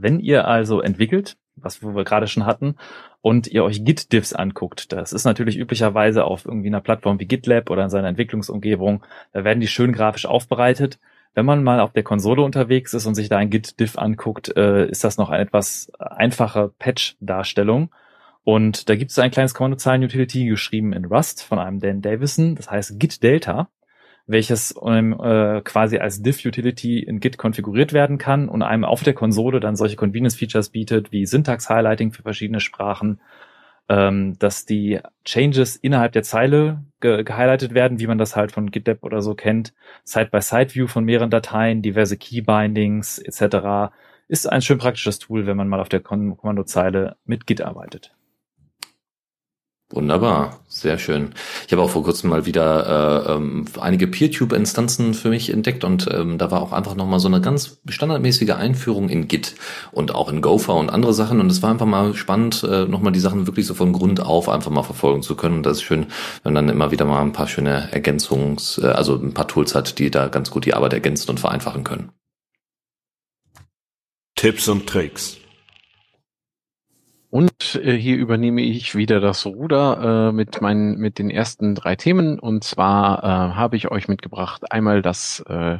wenn ihr also entwickelt, was wir gerade schon hatten, und ihr euch Git-Diffs anguckt, das ist natürlich üblicherweise auf irgendwie einer Plattform wie GitLab oder in seiner Entwicklungsumgebung, da werden die schön grafisch aufbereitet. Wenn man mal auf der Konsole unterwegs ist und sich da ein Git-Diff anguckt, äh, ist das noch eine etwas einfache Patch-Darstellung. Und da gibt es ein kleines Kommandozeilen-Utility geschrieben in Rust von einem Dan Davison, das heißt Git Delta welches ähm, äh, quasi als Diff-Utility in Git konfiguriert werden kann und einem auf der Konsole dann solche Convenience-Features bietet, wie Syntax-Highlighting für verschiedene Sprachen, ähm, dass die Changes innerhalb der Zeile ge gehighlightet werden, wie man das halt von GitDev oder so kennt, Side-by-Side-View von mehreren Dateien, diverse Key-Bindings etc. Ist ein schön praktisches Tool, wenn man mal auf der Kommandozeile mit Git arbeitet. Wunderbar, sehr schön. Ich habe auch vor kurzem mal wieder äh, ähm, einige PeerTube-Instanzen für mich entdeckt und ähm, da war auch einfach nochmal so eine ganz standardmäßige Einführung in Git und auch in Gopher und andere Sachen und es war einfach mal spannend, äh, nochmal die Sachen wirklich so von Grund auf einfach mal verfolgen zu können und das ist schön, wenn man dann immer wieder mal ein paar schöne Ergänzungs-, äh, also ein paar Tools hat, die da ganz gut die Arbeit ergänzen und vereinfachen können. Tipps und Tricks. Und äh, hier übernehme ich wieder das Ruder äh, mit meinen mit den ersten drei Themen. Und zwar äh, habe ich euch mitgebracht einmal das äh,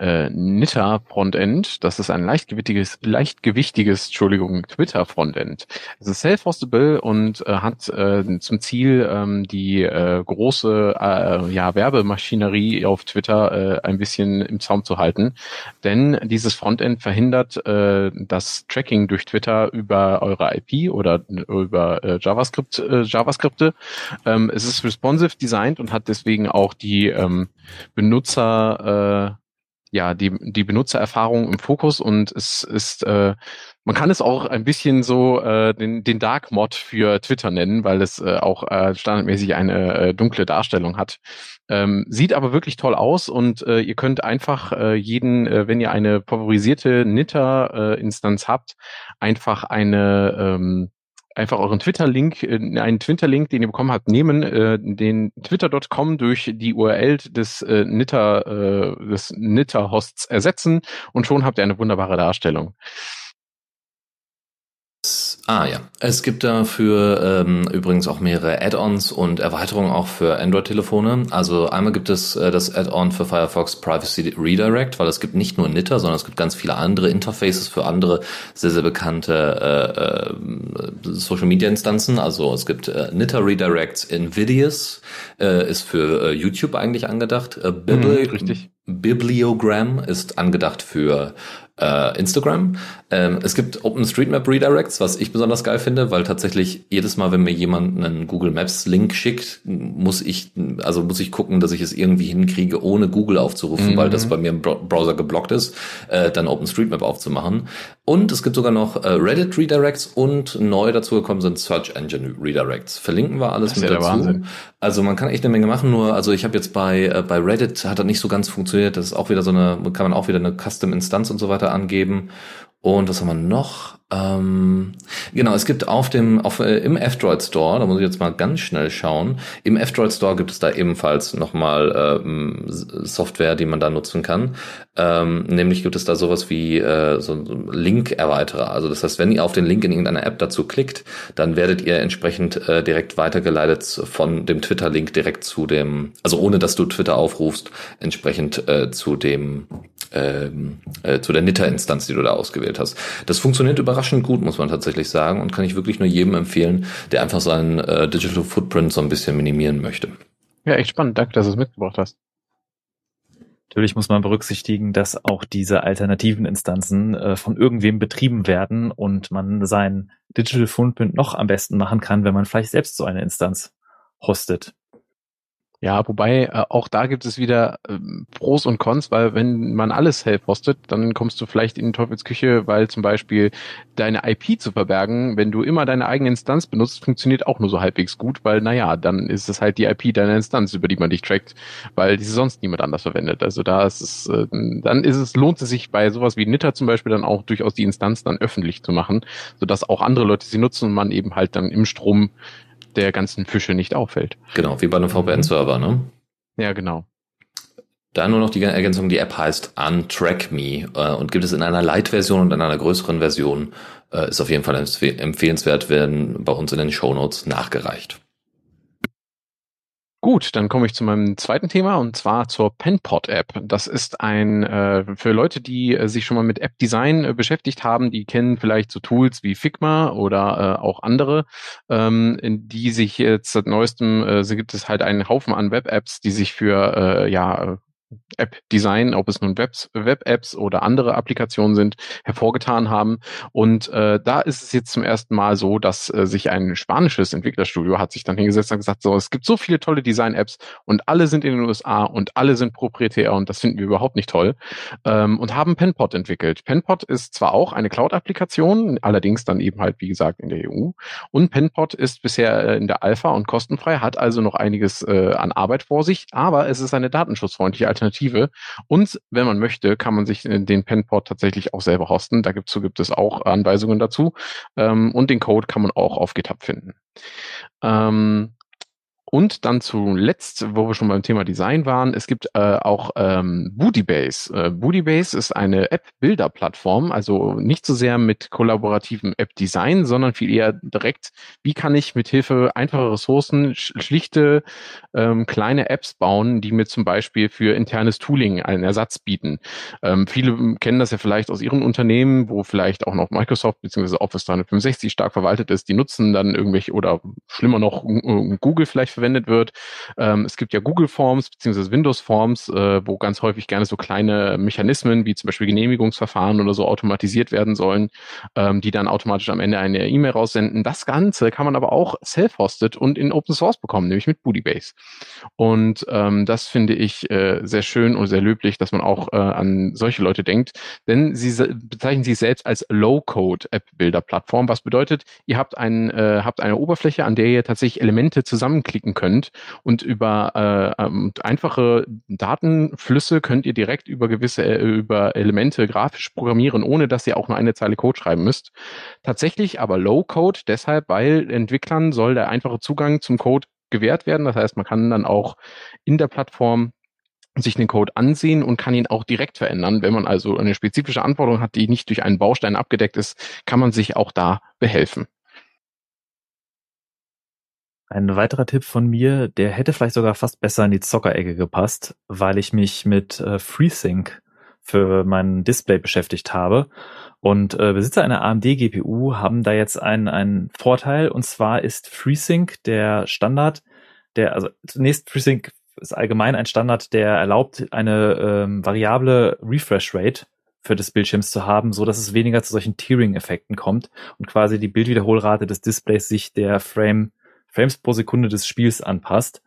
äh, Nitter Frontend. Das ist ein leichtgewichtiges, leichtgewichtiges, Entschuldigung, Twitter Frontend. Es ist self-hostable und äh, hat äh, zum Ziel, ähm, die äh, große äh, ja, Werbemaschinerie auf Twitter äh, ein bisschen im Zaum zu halten. Denn dieses Frontend verhindert äh, das Tracking durch Twitter über eure IP oder über äh, JavaScript, äh, JavaScripte. Ähm, es ist responsive designt und hat deswegen auch die ähm, Benutzer äh, ja die, die Benutzererfahrung im Fokus und es ist, äh, man kann es auch ein bisschen so äh, den, den Dark Mod für Twitter nennen, weil es äh, auch äh, standardmäßig eine äh, dunkle Darstellung hat. Ähm, sieht aber wirklich toll aus und äh, ihr könnt einfach äh, jeden, äh, wenn ihr eine favorisierte Nitter-Instanz äh, habt, einfach eine ähm, einfach euren Twitter-Link, äh, einen Twitter-Link, den ihr bekommen habt, nehmen, äh, den twitter.com durch die URL des äh, Nitter, äh, des Nitter-Hosts ersetzen und schon habt ihr eine wunderbare Darstellung. Ah ja, es gibt dafür ähm, übrigens auch mehrere Add-ons und Erweiterungen auch für Android-Telefone. Also einmal gibt es äh, das Add-on für Firefox Privacy Redirect, weil es gibt nicht nur Nitter, sondern es gibt ganz viele andere Interfaces für andere sehr, sehr bekannte äh, äh, Social-Media-Instanzen. Also es gibt äh, Nitter Redirects, Invidious äh, ist für äh, YouTube eigentlich angedacht. Äh, Bibli mhm. Bibliogram ist angedacht für äh, Instagram. Ähm, es gibt OpenStreetMap Redirects, was ich besonders geil finde, weil tatsächlich jedes Mal, wenn mir jemand einen Google Maps Link schickt, muss ich, also muss ich gucken, dass ich es irgendwie hinkriege, ohne Google aufzurufen, mhm. weil das bei mir im Browser geblockt ist, äh, dann OpenStreetMap aufzumachen. Und es gibt sogar noch äh, Reddit Redirects und neu dazu gekommen sind Search Engine Redirects. Verlinken wir alles mit dazu. Also man kann echt eine Menge machen, nur also ich habe jetzt bei äh, bei Reddit hat das nicht so ganz funktioniert. Das ist auch wieder so eine kann man auch wieder eine Custom Instanz und so weiter angeben. Und was haben wir noch? Ähm, genau, es gibt auf dem, auf, äh, im F-Droid Store, da muss ich jetzt mal ganz schnell schauen, im F-Droid Store gibt es da ebenfalls nochmal ähm, Software, die man da nutzen kann. Ähm, nämlich gibt es da sowas wie äh, so Link-Erweiterer. Also das heißt, wenn ihr auf den Link in irgendeiner App dazu klickt, dann werdet ihr entsprechend äh, direkt weitergeleitet von dem Twitter-Link direkt zu dem, also ohne dass du Twitter aufrufst, entsprechend äh, zu dem ähm, äh, zu der Nitter-Instanz, die du da ausgewählt hast. Das funktioniert überraschend gut, muss man tatsächlich sagen, und kann ich wirklich nur jedem empfehlen, der einfach seinen äh, Digital Footprint so ein bisschen minimieren möchte. Ja, echt spannend. Danke, dass du es mitgebracht hast. Natürlich muss man berücksichtigen, dass auch diese alternativen Instanzen äh, von irgendwem betrieben werden und man sein Digital Footprint noch am besten machen kann, wenn man vielleicht selbst so eine Instanz hostet. Ja, wobei äh, auch da gibt es wieder äh, Pros und Cons, weil wenn man alles self-hostet, dann kommst du vielleicht in Teufelsküche, weil zum Beispiel deine IP zu verbergen, wenn du immer deine eigene Instanz benutzt, funktioniert auch nur so halbwegs gut, weil naja, dann ist es halt die IP deiner Instanz, über die man dich trackt, weil diese sonst niemand anders verwendet. Also da ist es, äh, dann ist es, lohnt es sich bei sowas wie Nitter zum Beispiel dann auch durchaus die Instanz dann öffentlich zu machen, sodass auch andere Leute sie nutzen und man eben halt dann im Strom der ganzen Fische nicht auffällt. Genau, wie bei einem VPN-Server, ne? Ja, genau. Da nur noch die Ergänzung, die App heißt Untrack Me äh, und gibt es in einer Light-Version und in einer größeren Version. Äh, ist auf jeden Fall empfehlenswert, werden bei uns in den Show Notes nachgereicht. Gut, dann komme ich zu meinem zweiten Thema und zwar zur PenPod App. Das ist ein äh, für Leute, die äh, sich schon mal mit App Design äh, beschäftigt haben, die kennen vielleicht so Tools wie Figma oder äh, auch andere, ähm, in die sich jetzt seit neuestem äh, so gibt es halt einen Haufen an Web-Apps, die sich für äh, ja App-Design, ob es nun Web-Apps oder andere Applikationen sind, hervorgetan haben. Und äh, da ist es jetzt zum ersten Mal so, dass äh, sich ein spanisches Entwicklerstudio hat sich dann hingesetzt und gesagt, so, es gibt so viele tolle Design-Apps und alle sind in den USA und alle sind proprietär und das finden wir überhaupt nicht toll ähm, und haben PenPod entwickelt. PenPod ist zwar auch eine Cloud-Applikation, allerdings dann eben halt, wie gesagt, in der EU und PenPod ist bisher äh, in der Alpha und kostenfrei, hat also noch einiges äh, an Arbeit vor sich, aber es ist eine datenschutzfreundliche Alternative Alternative. Und wenn man möchte, kann man sich den Penport tatsächlich auch selber hosten. Da gibt, gibt es auch Anweisungen dazu. Ähm, und den Code kann man auch auf GitHub finden. Ähm, und dann zuletzt, wo wir schon beim Thema Design waren, es gibt äh, auch ähm, Bootybase. Äh, Bootybase ist eine App-Builder-Plattform, also nicht so sehr mit kollaborativem App-Design, sondern viel eher direkt, wie kann ich mit Hilfe einfacher Ressourcen schlichte ähm, kleine Apps bauen, die mir zum Beispiel für internes Tooling einen Ersatz bieten. Ähm, viele kennen das ja vielleicht aus ihren Unternehmen, wo vielleicht auch noch Microsoft bzw. Office 365 stark verwaltet ist. Die nutzen dann irgendwelche oder schlimmer noch Google vielleicht verwendet wird. Ähm, es gibt ja Google Forms bzw. Windows Forms, äh, wo ganz häufig gerne so kleine Mechanismen wie zum Beispiel Genehmigungsverfahren oder so automatisiert werden sollen, ähm, die dann automatisch am Ende eine E-Mail raussenden. Das Ganze kann man aber auch self-hosted und in Open Source bekommen, nämlich mit Bootybase. Und ähm, das finde ich äh, sehr schön und sehr löblich, dass man auch äh, an solche Leute denkt, denn sie bezeichnen sich selbst als Low-Code-App-Builder-Plattform, was bedeutet, ihr habt, ein, äh, habt eine Oberfläche, an der ihr tatsächlich Elemente zusammenklicken klicken könnt. Und über äh, ähm, einfache Datenflüsse könnt ihr direkt über gewisse äh, über Elemente grafisch programmieren, ohne dass ihr auch nur eine Zeile Code schreiben müsst. Tatsächlich aber Low-Code, deshalb, weil Entwicklern soll der einfache Zugang zum Code gewährt werden. Das heißt, man kann dann auch in der Plattform sich den Code ansehen und kann ihn auch direkt verändern. Wenn man also eine spezifische Anforderung hat, die nicht durch einen Baustein abgedeckt ist, kann man sich auch da behelfen. Ein weiterer Tipp von mir, der hätte vielleicht sogar fast besser in die Zockerecke gepasst, weil ich mich mit äh, FreeSync für mein Display beschäftigt habe. Und äh, Besitzer einer AMD GPU haben da jetzt einen, einen Vorteil und zwar ist FreeSync der Standard, der, also zunächst FreeSync ist allgemein ein Standard, der erlaubt, eine ähm, variable Refresh Rate für des Bildschirms zu haben, so dass es weniger zu solchen Tearing-Effekten kommt und quasi die Bildwiederholrate des Displays sich der Frame Frames pro Sekunde des Spiels anpasst.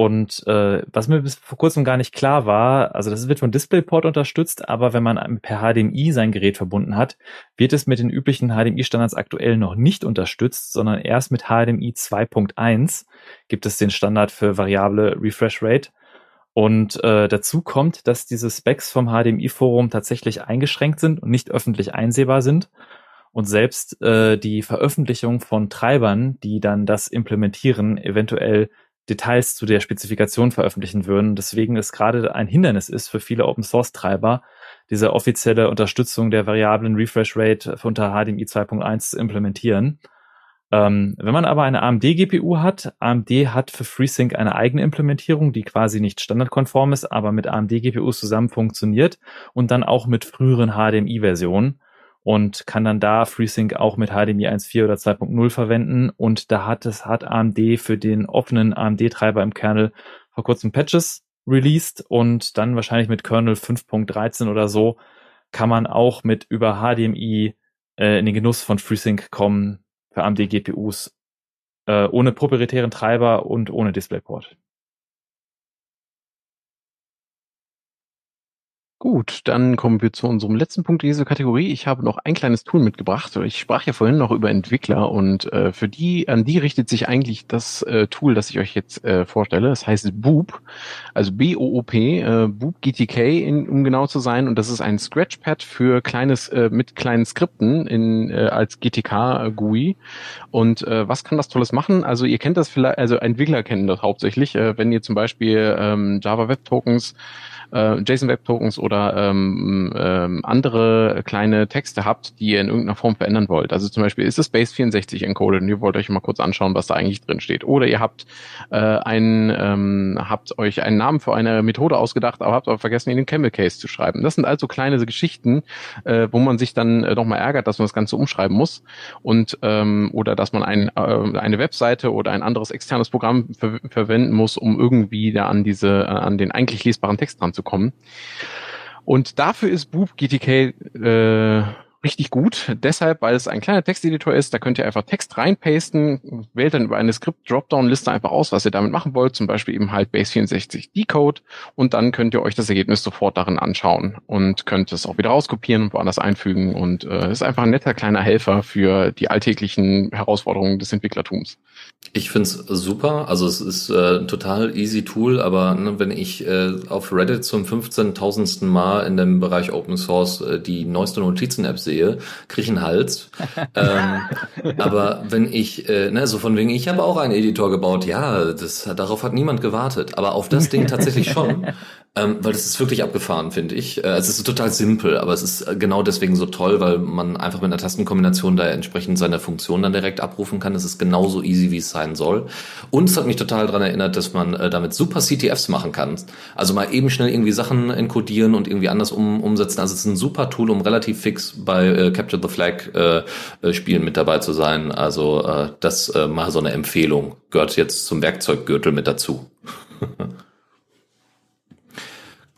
Und äh, was mir bis vor kurzem gar nicht klar war, also das wird von DisplayPort unterstützt, aber wenn man per HDMI sein Gerät verbunden hat, wird es mit den üblichen HDMI-Standards aktuell noch nicht unterstützt, sondern erst mit HDMI 2.1 gibt es den Standard für variable Refresh Rate. Und äh, dazu kommt, dass diese Specs vom HDMI-Forum tatsächlich eingeschränkt sind und nicht öffentlich einsehbar sind. Und selbst äh, die Veröffentlichung von Treibern, die dann das implementieren, eventuell Details zu der Spezifikation veröffentlichen würden. Deswegen ist gerade ein Hindernis ist für viele Open Source Treiber, diese offizielle Unterstützung der variablen Refresh Rate unter HDMI 2.1 zu implementieren. Ähm, wenn man aber eine AMD GPU hat, AMD hat für FreeSync eine eigene Implementierung, die quasi nicht standardkonform ist, aber mit AMD GPUs zusammen funktioniert und dann auch mit früheren HDMI-Versionen und kann dann da FreeSync auch mit HDMI 1.4 oder 2.0 verwenden. Und da hat es hat AMD für den offenen AMD-Treiber im Kernel vor kurzem Patches released und dann wahrscheinlich mit Kernel 5.13 oder so kann man auch mit über HDMI äh, in den Genuss von FreeSync kommen für AMD GPUs äh, ohne proprietären Treiber und ohne DisplayPort. Gut, dann kommen wir zu unserem letzten Punkt dieser Kategorie. Ich habe noch ein kleines Tool mitgebracht. Ich sprach ja vorhin noch über Entwickler und äh, für die, an die richtet sich eigentlich das äh, Tool, das ich euch jetzt äh, vorstelle. Das heißt Boop, also B-O-O-P, äh, Boop GTK, in, um genau zu sein. Und das ist ein Scratchpad für kleines, äh, mit kleinen Skripten in, äh, als GTK-GUI. Und äh, was kann das Tolles machen? Also ihr kennt das vielleicht, also Entwickler kennen das hauptsächlich, äh, wenn ihr zum Beispiel ähm, Java Web Tokens äh, JSON Web Tokens oder ähm, ähm, andere kleine Texte habt, die ihr in irgendeiner Form verändern wollt. Also zum Beispiel ist es Base 64 encoded und ihr wollt euch mal kurz anschauen, was da eigentlich drin steht. Oder ihr habt äh, einen, ähm, habt euch einen Namen für eine Methode ausgedacht, aber habt aber vergessen, in den Camel Case zu schreiben. Das sind also kleine Geschichten, äh, wo man sich dann äh, nochmal ärgert, dass man das Ganze umschreiben muss und ähm, oder dass man ein, äh, eine Webseite oder ein anderes externes Programm ver verwenden muss, um irgendwie da an diese, an den eigentlich lesbaren Text dran zu kommen. Und dafür ist Boop GTK äh, richtig gut. Deshalb, weil es ein kleiner Texteditor ist, da könnt ihr einfach Text reinpasten, wählt dann über eine Script-Dropdown-Liste einfach aus, was ihr damit machen wollt, zum Beispiel eben halt Base64 Decode und dann könnt ihr euch das Ergebnis sofort darin anschauen und könnt es auch wieder rauskopieren und woanders einfügen und äh, ist einfach ein netter kleiner Helfer für die alltäglichen Herausforderungen des Entwicklertums. Ich find's super. Also es ist äh, ein total easy Tool, aber ne, wenn ich äh, auf Reddit zum 15.000. Mal in dem Bereich Open Source äh, die neueste Notizen-App sehe, kriege ich einen Hals. [LAUGHS] ähm, aber wenn ich, äh, ne, so von wegen, ich habe auch einen Editor gebaut, ja, das, darauf hat niemand gewartet. Aber auf das Ding tatsächlich schon. [LAUGHS] Ähm, weil das ist wirklich abgefahren, finde ich. Äh, es ist total simpel, aber es ist äh, genau deswegen so toll, weil man einfach mit einer Tastenkombination da entsprechend seine Funktion dann direkt abrufen kann. Es ist genauso easy, wie es sein soll. Und es hat mich total daran erinnert, dass man äh, damit super CTFs machen kann. Also mal eben schnell irgendwie Sachen encodieren und irgendwie anders um, umsetzen. Also es ist ein super Tool, um relativ fix bei äh, Capture the Flag äh, äh, Spielen mit dabei zu sein. Also äh, das äh, mal so eine Empfehlung. Gehört jetzt zum Werkzeuggürtel mit dazu. [LAUGHS]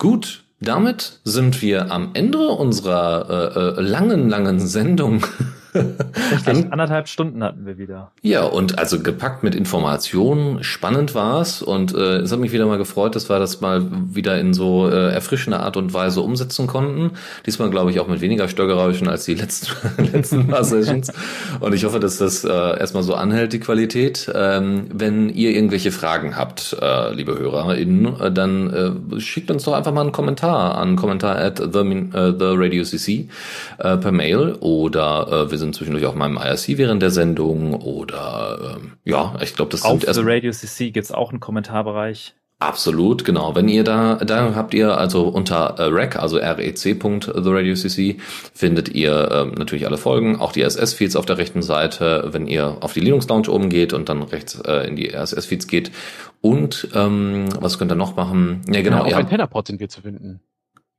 Gut, damit sind wir am Ende unserer äh, äh, langen, langen Sendung [LAUGHS] Richtig, anderthalb Stunden hatten wir wieder. Ja, und also gepackt mit Informationen, spannend war's und äh, es hat mich wieder mal gefreut, dass wir das mal wieder in so äh, erfrischender Art und Weise umsetzen konnten. Diesmal glaube ich auch mit weniger Störgeräuschen als die letzten, [LAUGHS] letzten paar Sessions. Und ich hoffe, dass das äh, erstmal so anhält, die Qualität. Ähm, wenn ihr irgendwelche Fragen habt, äh, liebe HörerInnen, äh, dann äh, schickt uns doch einfach mal einen Kommentar an kommentar at the, uh, the Radio CC äh, per Mail oder äh, wir sind zwischendurch auf meinem IRC während der Sendung oder ähm, ja, ich glaube, das auf sind erst The Radio CC gibt's auch einen Kommentarbereich. Absolut, genau. Wenn ihr da, da habt ihr also unter äh, rec, also rec.theradiocc, findet ihr ähm, natürlich alle Folgen, auch die RSS-Feeds auf der rechten Seite, wenn ihr auf die Linux Lounge oben geht und dann rechts äh, in die RSS-Feeds geht. Und ähm, was könnt ihr noch machen? Ja, genau. Ja, auf Antennapod sind wir zu finden.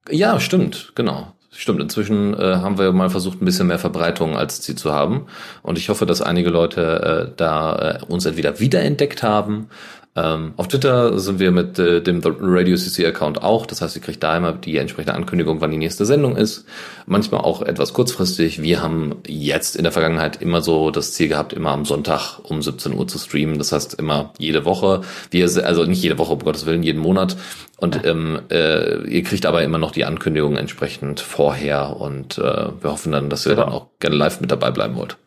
Ja, stimmt, genau. Stimmt, inzwischen äh, haben wir mal versucht, ein bisschen mehr Verbreitung als Ziel zu haben. Und ich hoffe, dass einige Leute äh, da äh, uns entweder wiederentdeckt haben. Ähm, auf Twitter sind wir mit äh, dem Radio CC Account auch. Das heißt, ihr kriegt da immer die entsprechende Ankündigung, wann die nächste Sendung ist. Manchmal auch etwas kurzfristig. Wir haben jetzt in der Vergangenheit immer so das Ziel gehabt, immer am Sonntag um 17 Uhr zu streamen. Das heißt, immer jede Woche. Wir, also nicht jede Woche, um Gottes Willen, jeden Monat. Und ähm, äh, ihr kriegt aber immer noch die Ankündigung entsprechend vorher und äh, wir hoffen dann, dass ihr ja. dann auch gerne live mit dabei bleiben wollt.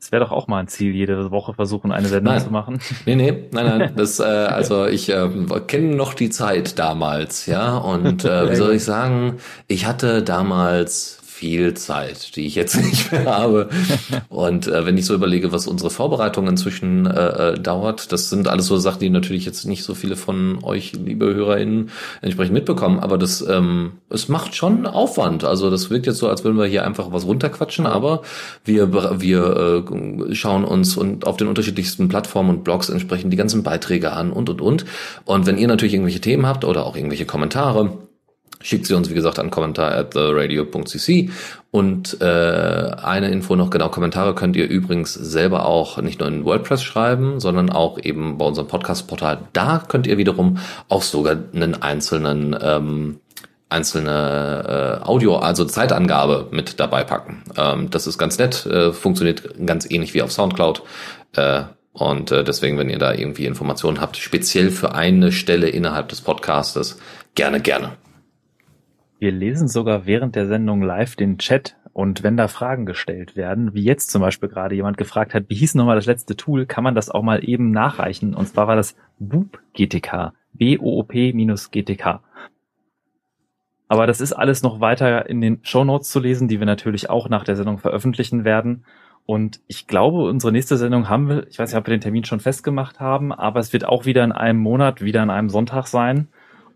Es wäre doch auch mal ein Ziel, jede Woche versuchen, eine Sendung nein. zu machen. [LAUGHS] Nee, nee, nein, nein. [LAUGHS] Das, äh, also ich äh, kenne noch die Zeit damals, ja. Und äh, wie soll ich sagen, ich hatte damals viel Zeit, die ich jetzt [LAUGHS] nicht mehr habe. Und äh, wenn ich so überlege, was unsere Vorbereitung inzwischen äh, äh, dauert, das sind alles so Sachen, die natürlich jetzt nicht so viele von euch, liebe HörerInnen, entsprechend mitbekommen. Aber das, ähm, es macht schon Aufwand. Also das wirkt jetzt so, als würden wir hier einfach was runterquatschen, aber wir, wir äh, schauen uns und auf den unterschiedlichsten Plattformen und Blogs entsprechend die ganzen Beiträge an und und und. Und wenn ihr natürlich irgendwelche Themen habt oder auch irgendwelche Kommentare, schickt sie uns, wie gesagt, an kommentar at theradio.cc. Und äh, eine Info noch, genau, Kommentare könnt ihr übrigens selber auch nicht nur in WordPress schreiben, sondern auch eben bei unserem Podcast-Portal. Da könnt ihr wiederum auch sogar einen einzelnen ähm, einzelne äh, Audio, also Zeitangabe mit dabei packen. Ähm, das ist ganz nett, äh, funktioniert ganz ähnlich wie auf Soundcloud. Äh, und äh, deswegen, wenn ihr da irgendwie Informationen habt, speziell für eine Stelle innerhalb des Podcastes, gerne, gerne. Wir lesen sogar während der Sendung live den Chat und wenn da Fragen gestellt werden, wie jetzt zum Beispiel gerade jemand gefragt hat, wie hieß nochmal das letzte Tool, kann man das auch mal eben nachreichen. Und zwar war das Boop GTK. B-O-O-P-GTK. Aber das ist alles noch weiter in den Show Notes zu lesen, die wir natürlich auch nach der Sendung veröffentlichen werden. Und ich glaube, unsere nächste Sendung haben wir, ich weiß nicht, ob wir den Termin schon festgemacht haben, aber es wird auch wieder in einem Monat, wieder an einem Sonntag sein.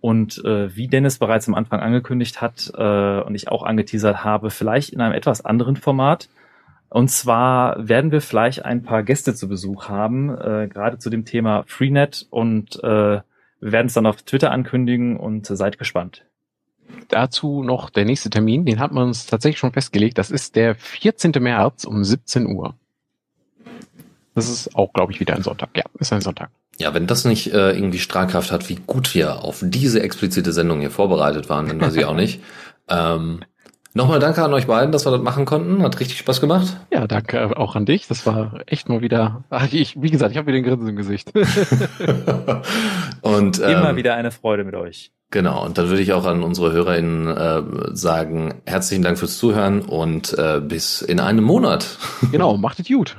Und äh, wie Dennis bereits am Anfang angekündigt hat äh, und ich auch angeteasert habe, vielleicht in einem etwas anderen Format. Und zwar werden wir vielleicht ein paar Gäste zu Besuch haben, äh, gerade zu dem Thema Freenet und äh, wir werden es dann auf Twitter ankündigen und seid gespannt. Dazu noch der nächste Termin, den hat man uns tatsächlich schon festgelegt. Das ist der 14. März um 17 Uhr. Das ist auch, glaube ich, wieder ein Sonntag. Ja, ist ein Sonntag. Ja, wenn das nicht äh, irgendwie Strahlkraft hat, wie gut wir auf diese explizite Sendung hier vorbereitet waren, dann weiß ich auch nicht. [LAUGHS] Ähm, Nochmal danke an euch beiden, dass wir das machen konnten. Hat richtig Spaß gemacht. Ja, danke auch an dich. Das war echt mal wieder. Ach, ich, wie gesagt, ich habe wieder ein Grinsen im Gesicht. [LAUGHS] und ähm, immer wieder eine Freude mit euch. Genau. Und dann würde ich auch an unsere HörerInnen äh, sagen: Herzlichen Dank fürs Zuhören und äh, bis in einem Monat. genau, macht es gut.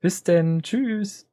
Bis denn. Tschüss.